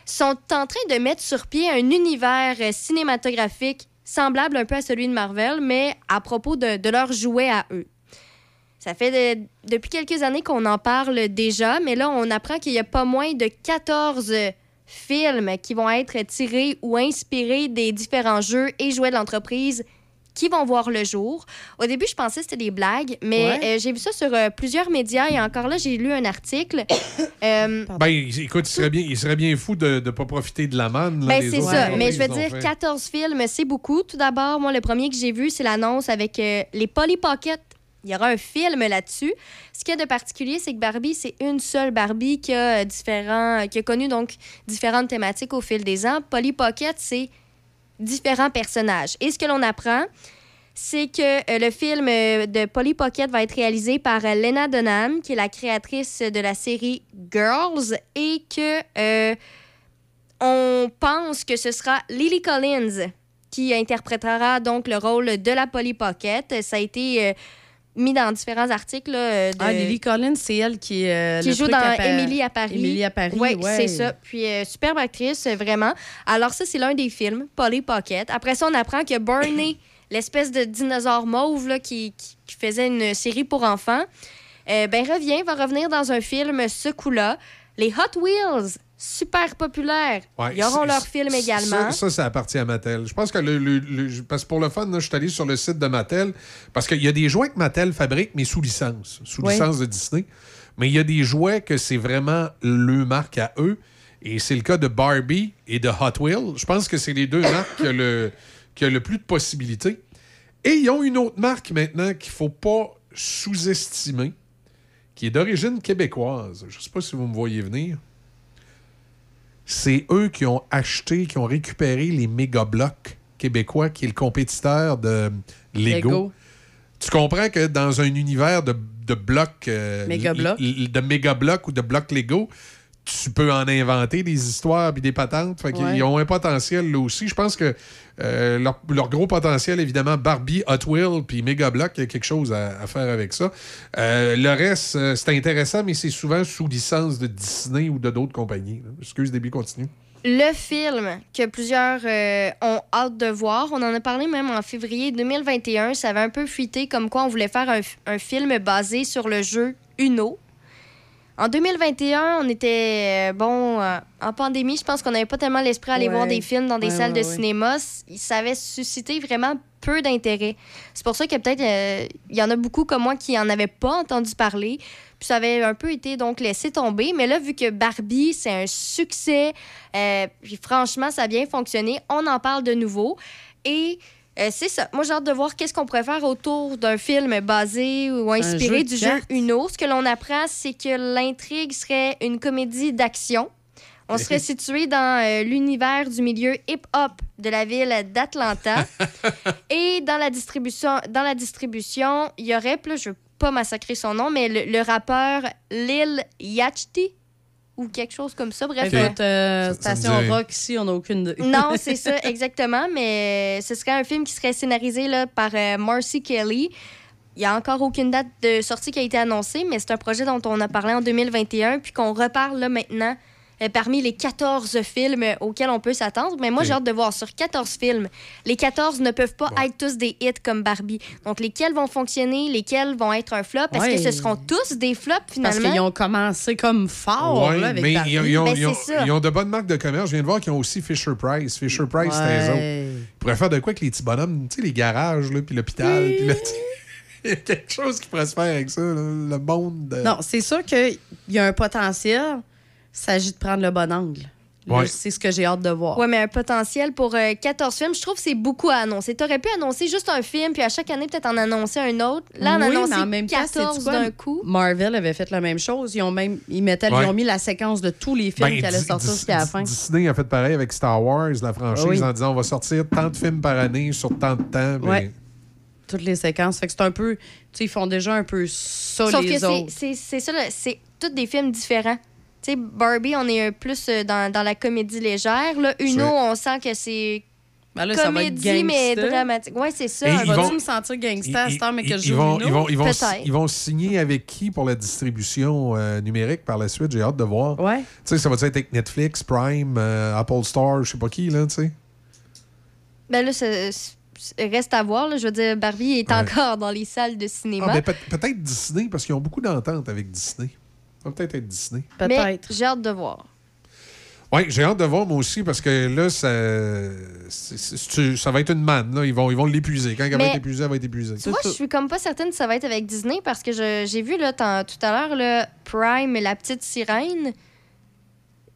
sont en train de mettre sur pied un univers euh, cinématographique semblable un peu à celui de Marvel, mais à propos de, leurs jouets à eux. Ça fait de- depuis quelques années qu'on en parle déjà, mais là, on apprend qu'il y a pas moins de 14 films qui vont être tirés ou inspirés des différents jeux et jouets de l'entreprise qui vont voir le jour. Au début, je pensais que c'était des blagues, mais Ouais. euh, j'ai vu ça sur euh, plusieurs médias et encore là, j'ai lu un article. Euh, Ben, écoute, il serait bien, il serait bien fou de ne pas profiter de la manne. ben, c'est ça. Mais je veux dire, fait. 14 films, c'est beaucoup. Tout d'abord, moi, le premier que j'ai vu, c'est l'annonce avec euh, les Polly Pocket. Il y aura un film là-dessus. Ce qu'il y a de particulier, c'est que Barbie, c'est une seule Barbie qui a, euh, différents, qui a connu donc différentes thématiques au fil des ans. Polly Pocket, c'est différents personnages. Et ce que l'on apprend, c'est que euh, le film euh, de Polly Pocket va être réalisé par euh, Lena Dunham, qui est la créatrice de la série Girls, et que euh, on pense que ce sera Lily Collins qui interprétera donc le rôle de la Polly Pocket. Ça a été euh, mis dans différents articles. là, euh, de- Ah, Lily Collins, c'est elle qui, euh, qui le joue truc dans à Émilie à Paris. Émilie à Paris, Oui, ouais. c'est ça. Puis, euh, superbe actrice, vraiment. Alors, ça, c'est l'un des films, Polly Pocket. Après ça, on apprend que Barney, l'espèce de dinosaure mauve là, qui, qui- qui faisait une série pour enfants, euh, ben, revient, va revenir dans un film ce coup-là. Les Hot Wheels, super populaires. Ouais, Ils auront leur film également. Ça, ça, ça appartient à Mattel. Je pense que le, le- le- parce que pour le fun, là, je suis allé sur le site de Mattel parce qu'il y a des jouets que Mattel fabrique, mais sous licence, sous Oui. licence de Disney. Mais il y a des jouets que c'est vraiment le marque à eux. Et c'est le cas de Barbie et de Hot Wheels. Je pense que c'est les deux marques qui ont le, qui ont le plus de possibilités. Et ils ont une autre marque maintenant qu'il ne faut pas sous-estimer, qui est d'origine québécoise. Je ne sais pas si vous me voyez venir. C'est eux qui ont acheté, qui ont récupéré les méga blocs québécois, qui est le compétiteur de Lego. Lego. Tu comprends que dans un univers de, de blocs. euh, De méga blocs ou de blocs Lego, tu peux en inventer des histoires puis des patentes. Fait Ouais. ils ont un potentiel là aussi. Je pense que euh, leur, leur gros potentiel, évidemment, Barbie, Hot Wheels puis Mega Block, il y a quelque chose à, à faire avec ça. Euh, le reste, euh, c'est intéressant, mais c'est souvent sous licence de Disney ou de d'autres compagnies. Excuse, début, continue. Le film que plusieurs euh, ont hâte de voir, on en a parlé même en février 2021, ça avait un peu fuité comme quoi on voulait faire un, un film basé sur le jeu Uno. En 2021, on était, euh, bon, euh, en pandémie, je pense qu'on n'avait pas tellement l'esprit à aller Ouais. voir des films dans des Ouais, salles ouais, de cinéma. Ça avait suscité vraiment peu d'intérêt. C'est pour ça que peut-être euh, il y en a beaucoup comme moi qui en avaient pas entendu parler. Puis ça avait un peu été donc laissé tomber. Mais là, vu que Barbie, c'est un succès, euh, puis franchement, ça a bien fonctionné, on en parle de nouveau. Et euh, c'est ça. Moi, j'ai hâte de voir qu'est-ce qu'on pourrait faire autour d'un film basé ou inspiré jeu du jeu. Uno. Ce que l'on apprend, c'est que l'intrigue serait une comédie d'action. On serait situé dans euh, l'univers du milieu hip-hop de la ville d'Atlanta. Et dans la distribution, dans la distribution, il y aurait, là, je veux pas massacrer son nom, mais le, le rappeur Lil Yachty ou quelque chose comme ça. Bref, euh, Écoute, euh, Ça- ça me Station Rock, ici, on n'a aucune non, c'est ça, exactement. Mais ce serait un film qui serait scénarisé là, par euh, Marcy Kelly. Il n'y a encore aucune date de sortie qui a été annoncée, mais c'est un projet dont on a parlé en 2021, puis qu'on reparle là maintenant euh, parmi les 14 films euh, auxquels on peut s'attendre. Mais moi, j'ai Et- hâte de voir sur 14 films. Les 14 ne peuvent pas être tous des hits comme Barbie. Donc, lesquels vont fonctionner, lesquels vont être un flop? Est-ce Ouais. que ce seront tous des flops Parce finalement? qu'ils ont commencé comme fort Ouais, là, avec mais Barbie. ils ont, ils ont- Ben, ils ont- c'est ça. ils ont de bonnes marques de commerce. Je viens de voir qu'ils ont aussi Fisher Price. Fisher Price, c'est autres. Ouais. Ils pourraient faire de quoi avec les petits bonhommes, tu sais, les garages, là, puis l'hôpital. puis là, Il y a quelque chose qui pourrait se faire avec ça, là, le monde. de- Non, c'est sûr qu'il y a un potentiel. Il s'agit de prendre le bon angle. Ouais. C'est ce que j'ai hâte de voir. Ouais, mais un potentiel pour euh, 14 films, je trouve que c'est beaucoup à annoncer. T'aurais pu annoncer juste un film, puis à chaque année, peut-être en annoncer un autre. Là, on a Oui, annoncé mais en même temps, 14 sais-tu quoi? d'un coup. Marvel avait fait la même chose. Ils ont même ils mettaient, Ouais. ils ont mis la séquence de tous les films Ben, qui allaient sortir jusqu'à la fin. Disney a fait pareil avec Star Wars, la franchise, oui. en disant on va sortir tant de films par année sur tant de temps. mais- Ouais. Toutes les séquences. Fait que c'est un peu. Tu sais, ils font déjà un peu ça, Sauf les que c'est- autres. c'est c'est ça, c'est tous des films différents. Tu sais, Barbie, on est plus euh, dans, dans la comédie légère. Là, Uno, on sent que c'est Ben là, ça va être comédie, mais dramatique. Ouais, c'est ça. Ils vont- me sentir à cette heure, mais que je ils vont, ils, vont, ils, vont, Peut-être. ils vont signer avec qui pour la distribution euh, numérique par la suite? J'ai hâte de voir. Ouais. Tu sais, ça va être avec Netflix, Prime, euh, Apple Store, je sais pas qui, là, tu sais? Ben là, c'est- reste à voir. là. Je veux dire, Barbie est Ouais. encore dans les salles de cinéma. Ah, ben, peut- peut-être Disney, parce qu'ils ont beaucoup d'ententes avec Disney. Ça va peut-être être Disney. mais Peut-être. j'ai hâte de voir. Oui, j'ai hâte de voir moi aussi, parce que là, ça, ça va être une manne. Là. Ils vont ils vont l'épuiser. Quand elle va être épuisée, elle va être épuisée. Vois, je suis comme pas certaine que ça va être avec Disney parce que je- j'ai vu là, tout à l'heure le Prime, la petite sirène.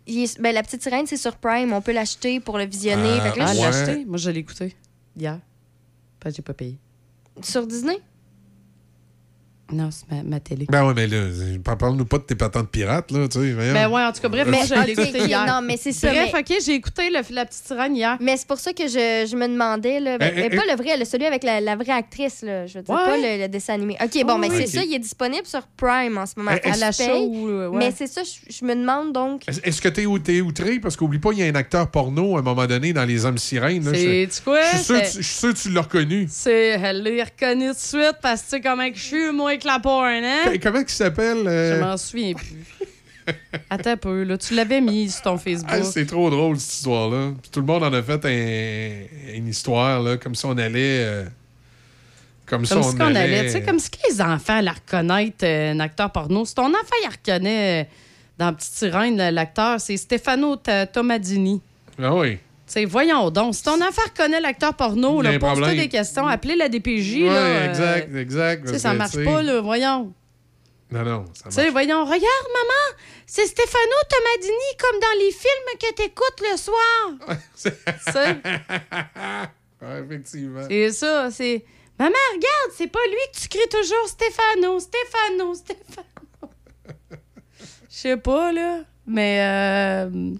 Il est- ben, la petite sirène, c'est sur Prime. On peut l'acheter pour le visionner. Fait que là, Ah, je- ouais. l'ai acheté? Moi, je l'ai écouté hier. Pas j'ai pas payé. Sur Disney? Non, c'est ma, ma télé. Ben ouais, mais là, parle-nous pas de tes patentes pirates, là, tu sais. Ben ouais, en tout cas, bref, Mais, moi, je l'ai ok, écouté hier. non, mais c'est ça. Bref, mais- OK, j'ai écouté le- la petite sirène hier. Mais c'est pour ça que je, je me demandais, là, ben, Eh, eh, pas le vrai, le- celui avec la, la vraie actrice, là, je veux dire, Ouais. pas le, le dessin animé. OK, bon, Oh, mais oui. c'est ça, il est disponible sur Prime en ce moment. Eh, À la paye. euh, ouais. Mais c'est ça, je, je me demande donc. Est- Est-ce que t'es ou- t'es outré? Parce qu'oublie pas, il y a un acteur porno à un moment donné dans Les Hommes Sirènes. C'est tu quoi? je suis sûr, que tu- l'as reconnu. C'est, elle l'a reconnu tout de suite parce que tu sais comment que je suis, moi, avec la porn, hein? Qu- Comment il s'appelle? euh? Je m'en souviens plus. Attends un peu, là. Tu l'avais mis sur ton Facebook. Ah, c'est trop drôle, cette histoire-là. Puis tout le monde en a fait un- une histoire, là, comme si on allait... euh, comme, comme si si on qu'on allait, allait... tu sais, comme si que les enfants la reconnaissent, euh, un acteur porno. Si ton enfant, il reconnaît, euh, dans Petite Sirène, l'acteur, c'est Stefano Tomadini. Ah oui. Voyons donc. Si ton enfant reconnaît l'acteur porno, là, pose-toi des questions, appelez la DPJ. Ouais, là, euh, exact, exact. tu sais, parce ça marche pas, là. Voyons. Non, non, ça Tu sais, voyons, regarde, maman, c'est Stefano Tomadini comme dans les films que t'écoutes le soir. Ouais, effectivement. c'est ça, c'est... Maman, regarde, c'est pas lui que tu cries toujours Stefano, Stefano, Stefano. Je sais pas, là. Mais euh,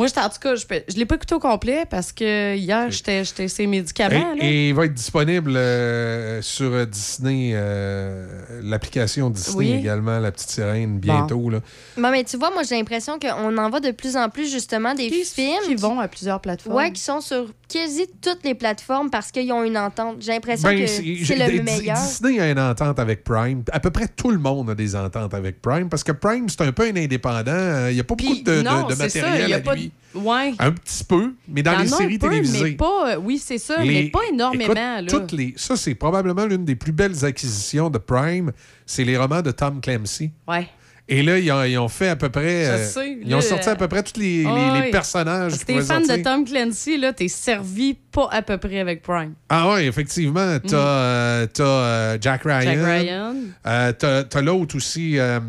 moi, en tout cas, je, je l'ai pas écouté au complet parce que hier, j'étais j'étais ces médicaments. là. Et, et il va être disponible euh, sur Disney, euh, l'application Disney Oui. également, La Petite Sirène, bientôt. Là. Bon, mais tu vois, moi, j'ai l'impression qu'on en voit de plus en plus, justement, des films. Qui vont à plusieurs plateformes? Ouais, qui sont sur quasi toutes les plateformes parce qu'ils ont une entente. J'ai l'impression Ben, que c'est- le meilleur. Disney a une entente avec Prime. À peu près tout le monde a des ententes avec Prime parce que Prime, c'est un peu un indépendant. Il n'y a pas beaucoup de, de- non, de c'est ça, matériel il y a à pas lui. de- Ouais. Un petit peu, mais dans les séries peu, télévisées. Mais pas, oui, c'est ça, Les- mais pas énormément. Écoute, là. toutes les, ça, c'est probablement l'une des plus belles acquisitions de Prime. C'est les romans de Tom Clancy. Ouais. Et là, ils ont, ils ont fait à peu près. Je euh, sais, ils ont sorti à euh, peu près tous les, les- les oui. personnages. Si t'es fan de. Tom Clancy, là, t'es servi pas à peu près avec Prime. Ah oui, effectivement. T'as euh, t'as, euh, Jack Ryan. Mm. Jack Ryan. Euh, t'as l'autre aussi. euh,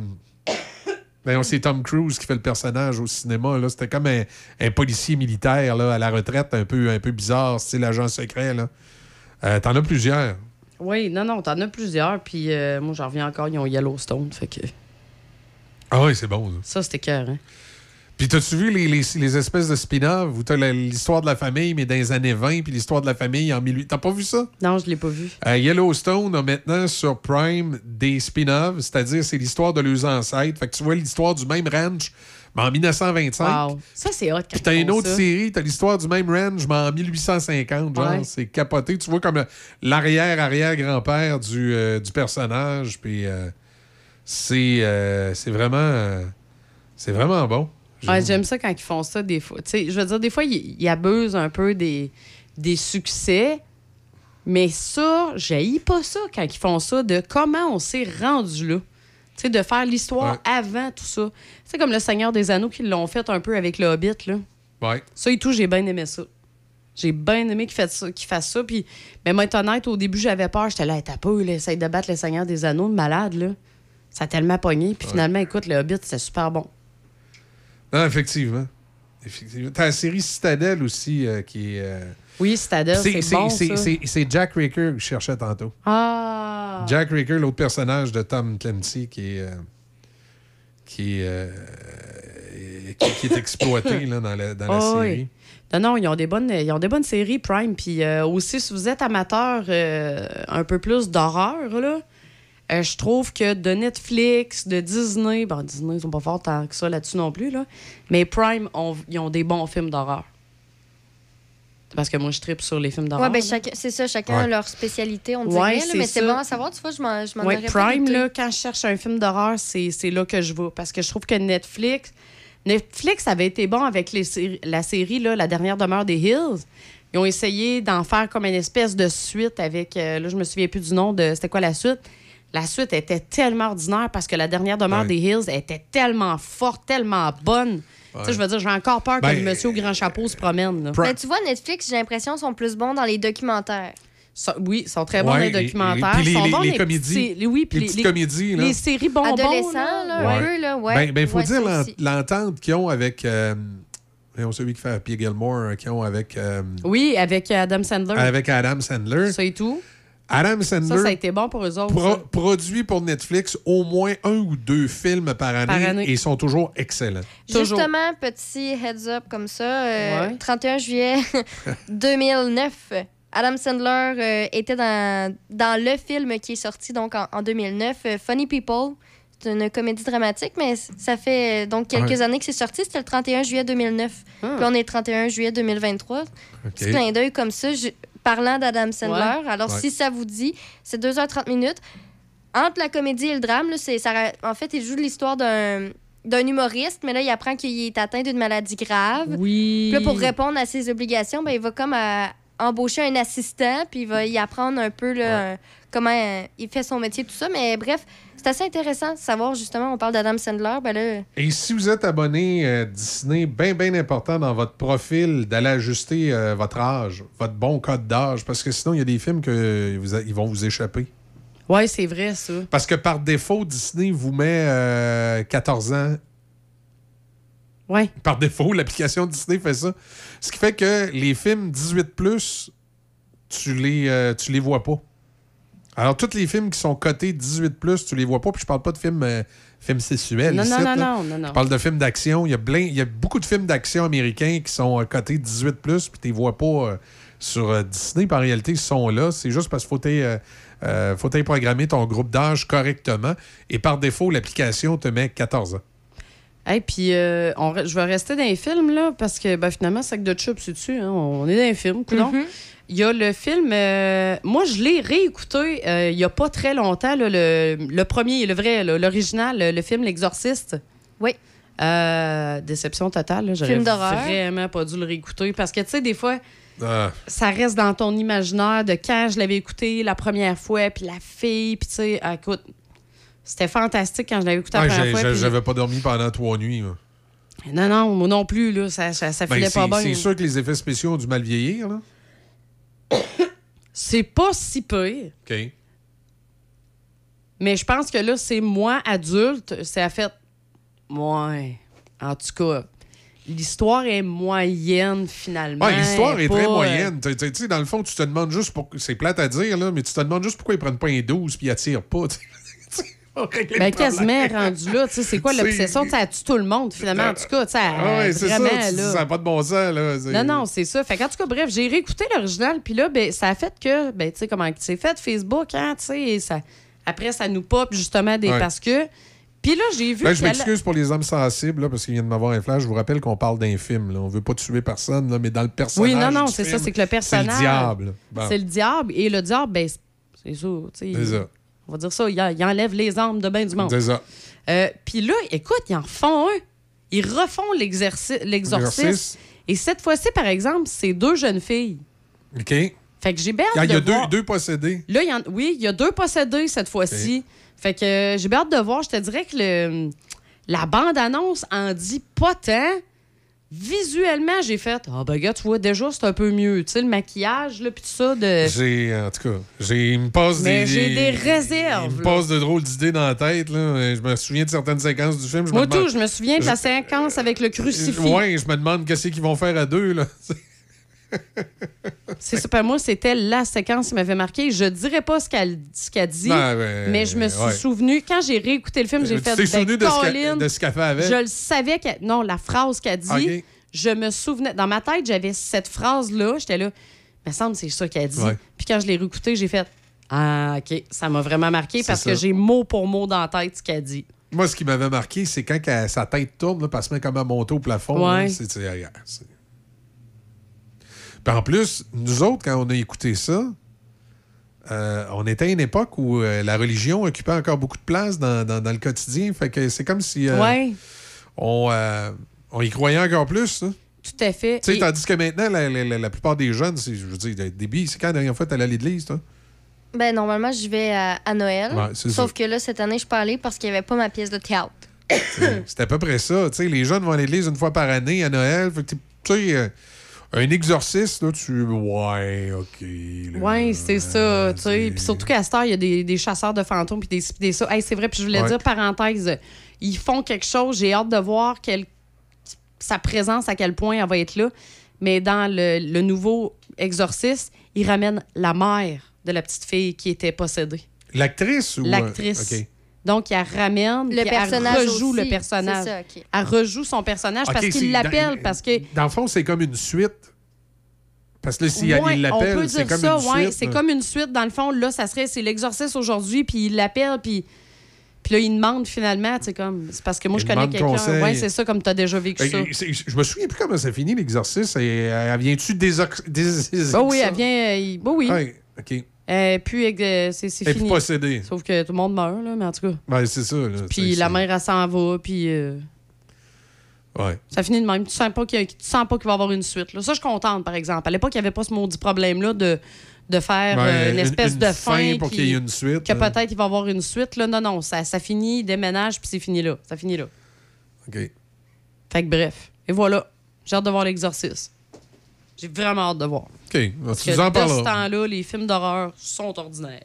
ben, c'est Tom Cruise qui fait le personnage au cinéma. là. C'était comme un, un policier militaire là, à la retraite, un peu, un peu bizarre, style agent secret. là. Euh, T'en as plusieurs. Oui, non, non, t'en as plusieurs. Puis euh, moi, j'en reviens encore, ils ont Yellowstone. Fait que Ah oui, c'est bon. ça. ça, c'était cœur, hein. Puis t'as-tu vu les, les- les espèces de spin-off où t'as l'histoire de la famille, mais dans les années 20, puis l'histoire de la famille en 1800. T'as pas vu ça? Non, je l'ai pas vu. Euh, Yellowstone a maintenant sur Prime des spin-offs, c'est-à-dire c'est l'histoire de leurs ancêtres. Fait que tu vois l'histoire du même ranch, mais en 1925. Wow. Ça, c'est hot quand Puis t'as une autre ça. série, t'as l'histoire du même ranch, mais en 1850. Genre, Ouais. c'est capoté. Tu vois comme l'arrière-arrière-grand-père du, euh, du personnage. Puis euh, c'est euh, c'est vraiment, euh, c'est vraiment bon. Ouais, j'aime ça quand ils font ça des fois. Je veux dire, des fois, ils, ils abusent un peu des, des succès. Mais ça, j'haïs pas ça quand ils font ça, de comment on s'est rendu là. Tu sais, de faire l'histoire avant tout ça. C'est comme le Seigneur des Anneaux qui l'ont fait un peu avec le Hobbit, là. Ouais. Ça et tout, j'ai bien aimé ça. J'ai bien aimé qu'il fasse ça. qu'il fasse ça. Puis, mais être honnête, au début, j'avais peur. J'étais là, t'as peu, là, essaye de battre le Seigneur des Anneaux, de malade, là. Ça a tellement pogné. Puis finalement, écoute, le Hobbit, c'est super bon. Non, effectivement. effectivement. T'as la série Citadel aussi euh, qui est. euh, Oui, Citadel, c'est bon, c'est- ça. c'est- c'est Jack Raker que je cherchais tantôt. Ah! Jack Raker, l'autre personnage de Tom Clancy qui est. euh, qui, est, qui, qui est exploité là, dans la, dans la oui. série. Non, non, ils ont des bonnes, ils ont des bonnes séries Prime. Puis euh, aussi, si vous êtes amateur un peu plus d'horreur, là, euh, je trouve que de Netflix, de Disney, bon, Disney, ils sont pas forts tant que ça là-dessus non plus, là, mais Prime, ont- ils ont des bons films d'horreur. Parce que moi, je tripe sur les films d'horreur. Ouais, ben, là. c'est ça, chacun a Ouais. leur spécialité, on Ouais, dirait. là, c'est mais c'est bon à savoir, tu vois, je m'en je m'en Ouais, Prime, là, quand je cherche un film d'horreur, c'est c'est là que je vais. Parce que je trouve que Netflix. Netflix avait été bon avec les séries- la série là, La dernière demeure des Hills. Ils ont essayé d'en faire comme une espèce de suite avec. euh, là, je me souviens plus du nom de. C'était quoi la suite? La suite était tellement ordinaire parce que la dernière demeure Ouais. des Hills était tellement forte, tellement bonne. Tu sais, Ouais. je veux dire, j'ai encore peur que Ben, le monsieur au grand chapeau se promène. là. Mais tu vois, Netflix, j'ai l'impression, sont plus bons dans les documentaires. Oui, ils sont très bons Ouais, les documentaires. puis les- sont les- bons les petits- comédies. les- oui, Les petites comédies, là. Les séries bonbons. Adolescents, là. là, ouais. Ben, ben, faut Ouais, dire l'entente qu'ils ont avec. Euh, voyons, celui qui fait Happy Gilmore, euh, qu'ils ont avec. euh, Oui, avec Adam Sandler. avec Adam Sandler. Ça et tout. Adam Sandler. Ça, ça a été bon pour eux autres. pro- ça. produit pour Netflix au moins un ou deux films par année, Par année. et ils sont toujours excellents. Justement, petit heads up comme ça, euh, Ouais. 31 juillet 2009, Adam Sandler euh, était dans, dans le film qui est sorti donc en, en 2009, euh, Funny People. C'est une comédie dramatique, mais ça fait euh, donc quelques Ouais. années que c'est sorti. C'était le 31 juillet 2009. Ah. Puis on est le 31 juillet 2023. Petit clin d'œil comme ça. je- parlant d'Adam Sandler, Ouais. alors Ouais. si ça vous dit, c'est 2h30 minutes. Entre la comédie et le drame, là, c'est, ça, ra- en fait, il joue l'histoire d'un, d'un humoriste, mais là, il apprend qu'il est atteint d'une maladie grave. Oui. Puis là, pour répondre à ses obligations, ben, il va comme à- embaucher un assistant, puis il va y apprendre un peu là, un- comment euh, il fait son métier, tout ça. Mais bref, c'est assez intéressant de savoir, justement, on parle d'Adam Sandler, ben là... Et si vous êtes abonné euh, Disney, bien, bien important dans votre profil d'aller ajuster euh, votre âge, votre bon code d'âge, parce que sinon, il y a des films que vous a- ils vont vous échapper. Ouais, c'est vrai, ça. Parce que par défaut, Disney vous met euh, 14 ans. Ouais. Par défaut, l'application Disney fait ça. Ce qui fait que les films 18+, tu les, euh, tu les vois pas. Alors, tous les films qui sont cotés 18+, tu les vois pas. Puis je parle pas de films, euh, films sexuels. Non, ici, non, non, non, non, non. Je parle de films d'action. Il y, a plein- il y a beaucoup de films d'action américains qui sont euh, cotés 18+, puis tu les vois pas euh, sur euh, Disney. Puis en réalité, ils sont là. C'est juste parce qu'il faut euh, euh, faut programmer ton groupe d'âge correctement. Et par défaut, l'application te met 14 ans. Hey, puis euh, on je vais rester dans les films, là, parce que ben, finalement, Sac de Chips, c'est dessus. Hein, on est dans les films, coudonc. Mhm. Il y a le film. euh, moi, je l'ai réécouté euh, il y a pas très longtemps, là, le, le premier, le vrai, l'original, le, le film L'Exorciste. Oui. Euh, déception totale. J'aurais Film d'horreur. vraiment pas dû le réécouter parce que, tu sais, des fois, Ah. ça reste dans ton imaginaire de quand je l'avais écouté la première fois, puis la fille, puis tu sais, ah, écoute, c'était fantastique quand je l'avais écouté la Ah, première fois. J'avais pas dormi pendant trois nuits. là. Non, non, moi non plus, là, ça, ça, ça Ben, filait pas c'est bien. c'est sûr que les effets spéciaux ont du mal vieillir. Là. C'est pas si pire, OK. mais je pense que là, c'est moi, adulte, c'est à fait. Ouais. En tout cas, l'histoire est moyenne, finalement. Ouais, L'histoire est très euh, moyenne. Tu sais, tu sais, dans le fond, tu te demandes juste pourquoi. C'est plate à dire, là, mais tu te demandes juste pourquoi ils prennent pas un 12 puis ils attirent pas sais. On règle le Ben, quasiment rendu là, tu sais, c'est quoi l'obsession? Ça tue tout le monde, finalement. En tout cas, tu sais, Ah ouais, c'est ça. vraiment, tu- là. Ça n'a pas de bon sens. Là. Non, non, c'est ça. Fait qu'en tout cas, bref, j'ai réécouté l'original, puis là, ben, ça a fait que, ben, tu sais, comment c'est fait, Facebook, hein, tu sais, ça... après, ça nous pop justement des Ouais. parce que. Puis là, j'ai vu. Là, je m'excuse pour les hommes sensibles, là, parce qu'il vient de m'avoir un flash. Je vous rappelle qu'on parle d'un film. Là. On veut pas tuer personne, là, mais dans le personnage. Oui, non, non, c'est ça, c'est que le personnage. C'est le diable. Bon. C'est le diable. Et le diable, ben, c'est- ça, tu sais. C'est ça. On va dire ça, il, il enlève les armes de bain du monde. C'est ça. Euh, Puis là, écoute, ils en refont un. Ils refont l'exercice, l'exorcisme. Et cette fois-ci, par exemple, c'est deux jeunes filles. OK. Fait que j'ai bien y a, hâte il y a de deux, voir. deux possédés. Là, il y en- oui, il y a deux possédés cette fois-ci. Fait que euh, j'ai bien hâte de voir. Je te dirais que le, la bande-annonce en dit pas tant. Visuellement, j'ai fait Ah, ben, gars, tu vois, déjà, c'est un peu mieux. Tu sais, le maquillage, là, puis tout ça. De... J'ai, en tout cas, j'ai, il me passe Euh. Mais des. j'ai des Il réserves. me là. passe de drôles d'idées dans la tête. Là. Je me souviens de certaines séquences du film. Je Moi, me demande- tout, je me souviens de la séquence avec le crucifix. Ouais, je me demande qu'est-ce qu'ils vont faire à deux. Là. C'est ça. Pour moi, c'était la séquence qui m'avait marqué. Je dirais pas ce qu'elle qu'elle dit, mais je me suis ouais. souvenu. Quand j'ai réécouté le film, j'ai Euh, tu fait t'es souvenu de ce ben, qu'elle- Colin, de ce fait avec? Je le savais. qu'elle- Non, la phrase qu'elle dit, je me souvenais. Dans ma tête, j'avais cette phrase-là. J'étais là, il me semble que c'est ça qu'elle dit. Ouais. Puis quand je l'ai réécouté, j'ai fait Ah, OK, ça m'a vraiment marqué parce ça. que j'ai mot pour mot dans la tête ce qu'elle dit. Moi, ce qui m'avait marqué, c'est quand sa tête tourne, là, se met comme à monter au plafond. Ouais. c'est- Puis en plus, nous autres, quand on a écouté ça, euh, on était à une époque où euh, la religion occupait encore beaucoup de place dans, dans- dans le quotidien. Fait que c'est comme si euh, ouais, on, euh, on y croyait encore plus. hein. tout à fait. Tu sais, Et- Tandis que maintenant, la, la- la- la plupart des jeunes, c'est, je veux dire, débit, c'est quand la dernière fois que tu allé à l'église, toi? Ben, normalement, je vais à, à Noël. Ouais, sauf ça. que là, cette année, je parlais parce qu'il n'y avait pas ma pièce de théâtre. C'est à peu près ça. Tu sais, les jeunes vont à l'église une fois par année à Noël. Fait que, tu sais, euh, un exorciste, là, tu. Ouais, OK. là. Oui, c'est ça. tu sais. Puis surtout qu'à cette heure, il y a des, des chasseurs de fantômes puis des, des ça. Hey, c'est vrai, puis je voulais Ouais. dire, parenthèse, ils font quelque chose. J'ai hâte de voir quel- sa présence, à quel point elle va être là. Mais dans le, le nouveau exorciste, ils ramènent la mère de la petite fille qui était possédée. L'actrice ou. euh, L'actrice. OK. Donc, elle ramène, Le puis personnage elle rejoue aussi. le personnage. Ça. Elle rejoue son personnage parce qu'il l'appelle, dans- parce que... Dans le fond, c'est comme une suite. Parce que là, si Ouais, il l'appelle, c'est comme ça, une ouais, suite. C'est comme une suite. Dans le fond, là, ça serait, c'est l'exorcisme aujourd'hui, puis il l'appelle, puis, puis là, il demande finalement, tu sais, comme, c'est parce que moi, Il je connais quelqu'un. Ouais, c'est ça, comme tu as déjà vécu ça. Je me souviens plus comment ça finit, l'exorcisme. Et, euh, Elle vient-tu des. des... Bah oui, elle vient. euh, il- bah oui. Ouais, OK. Euh, puis, euh, c'est fini. Sauf que tout le monde meurt, là, mais en tout cas. Ouais, c'est ça. Là, Puis la mère, elle s'en va, puis. euh, Ouais. Ça finit de même. Tu sens pas qu'il y a- tu sens pas qu'il va y avoir une suite. là. Ça, je suis contente, par exemple. À l'époque, il n'y avait pas ce maudit problème-là de, de faire Ouais, euh, une espèce une de fin fin. pour qui- qu'il y ait une suite, Que hein. peut-être il va y avoir une suite. Là. Non, non, ça, ça finit, il déménage, puis c'est fini là. Ça finit là. OK. Fait que bref. Et voilà. J'ai hâte de voir l'exorcisme. J'ai vraiment hâte de voir. OK. Tu Parce nous que en de ce parleras. temps-là, les films d'horreur sont ordinaires.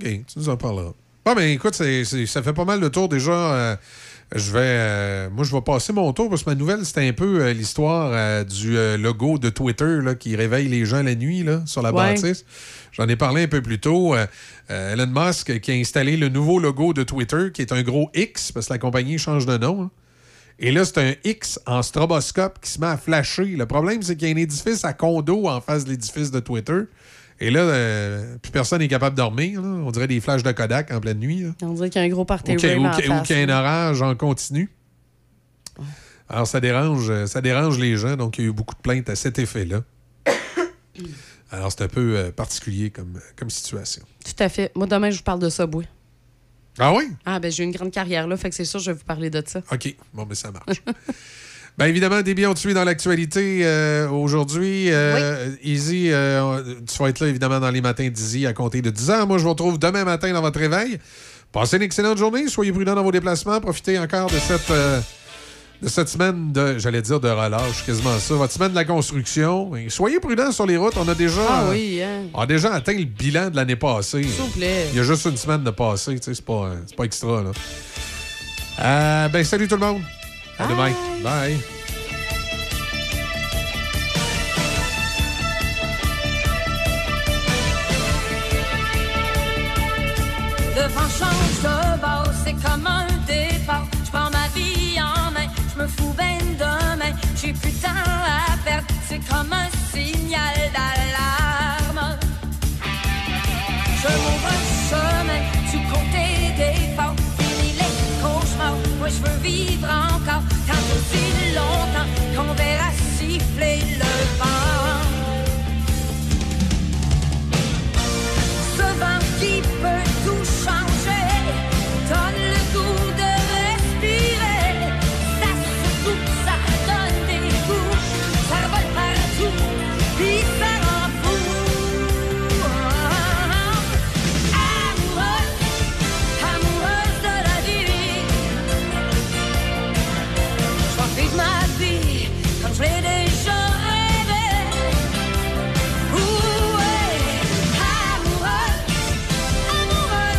OK, tu nous en parleras. Bon, ben écoute, c'est- c'est- ça fait pas mal de tour déjà. euh, je vais, euh, moi, je vais passer mon tour parce que ma nouvelle, c'était un peu euh, l'histoire du logo de Twitter là, qui réveille les gens la nuit là, sur la Ouais. bâtisse. J'en ai parlé un peu plus tôt. Elon Musk qui a installé le nouveau logo de Twitter qui est un gros X parce que la compagnie change de nom. hein. Et là, c'est un X en stroboscope qui se met à flasher. Le problème, c'est qu'il y a un édifice à condo en face de l'édifice de Twitter. Et là, euh, plus personne n'est capable de dormir. là. On dirait des flashs de Kodak en pleine nuit. là. On dirait qu'il y a un gros party Ou qu'il y a un orage en continu. Alors, ça dérange, euh, ça dérange les gens. Donc, il y a eu beaucoup de plaintes à cet effet-là. Alors, c'est un peu euh, particulier comme, comme situation. Tout à fait. Moi, demain, je vous parle de Subway. Ah oui? Ah, ben j'ai une grande carrière là, fait que c'est sûr, je vais vous parler de ça. OK. Bon, mais ça marche. Bien évidemment, des biens ont tué dans l'actualité euh, aujourd'hui. Euh, Easy, euh, tu vas être là évidemment dans les matins d'Easy à compter de 10 ans. Moi, je vous retrouve demain matin dans votre réveil. Passez une excellente journée. Soyez prudents dans vos déplacements. Profitez encore de cette, euh, de cette semaine de, j'allais dire de relâche, quasiment ça. Votre semaine de la construction. Et soyez prudents sur les routes. On a déjà, Ah oui, hein. on a déjà atteint le bilan de l'année passée. S'il vous plaît. Il y a juste une semaine de passé. C'est pas, c'est pas extra. Là. Euh, ben, salut tout le monde. À demain. Bye.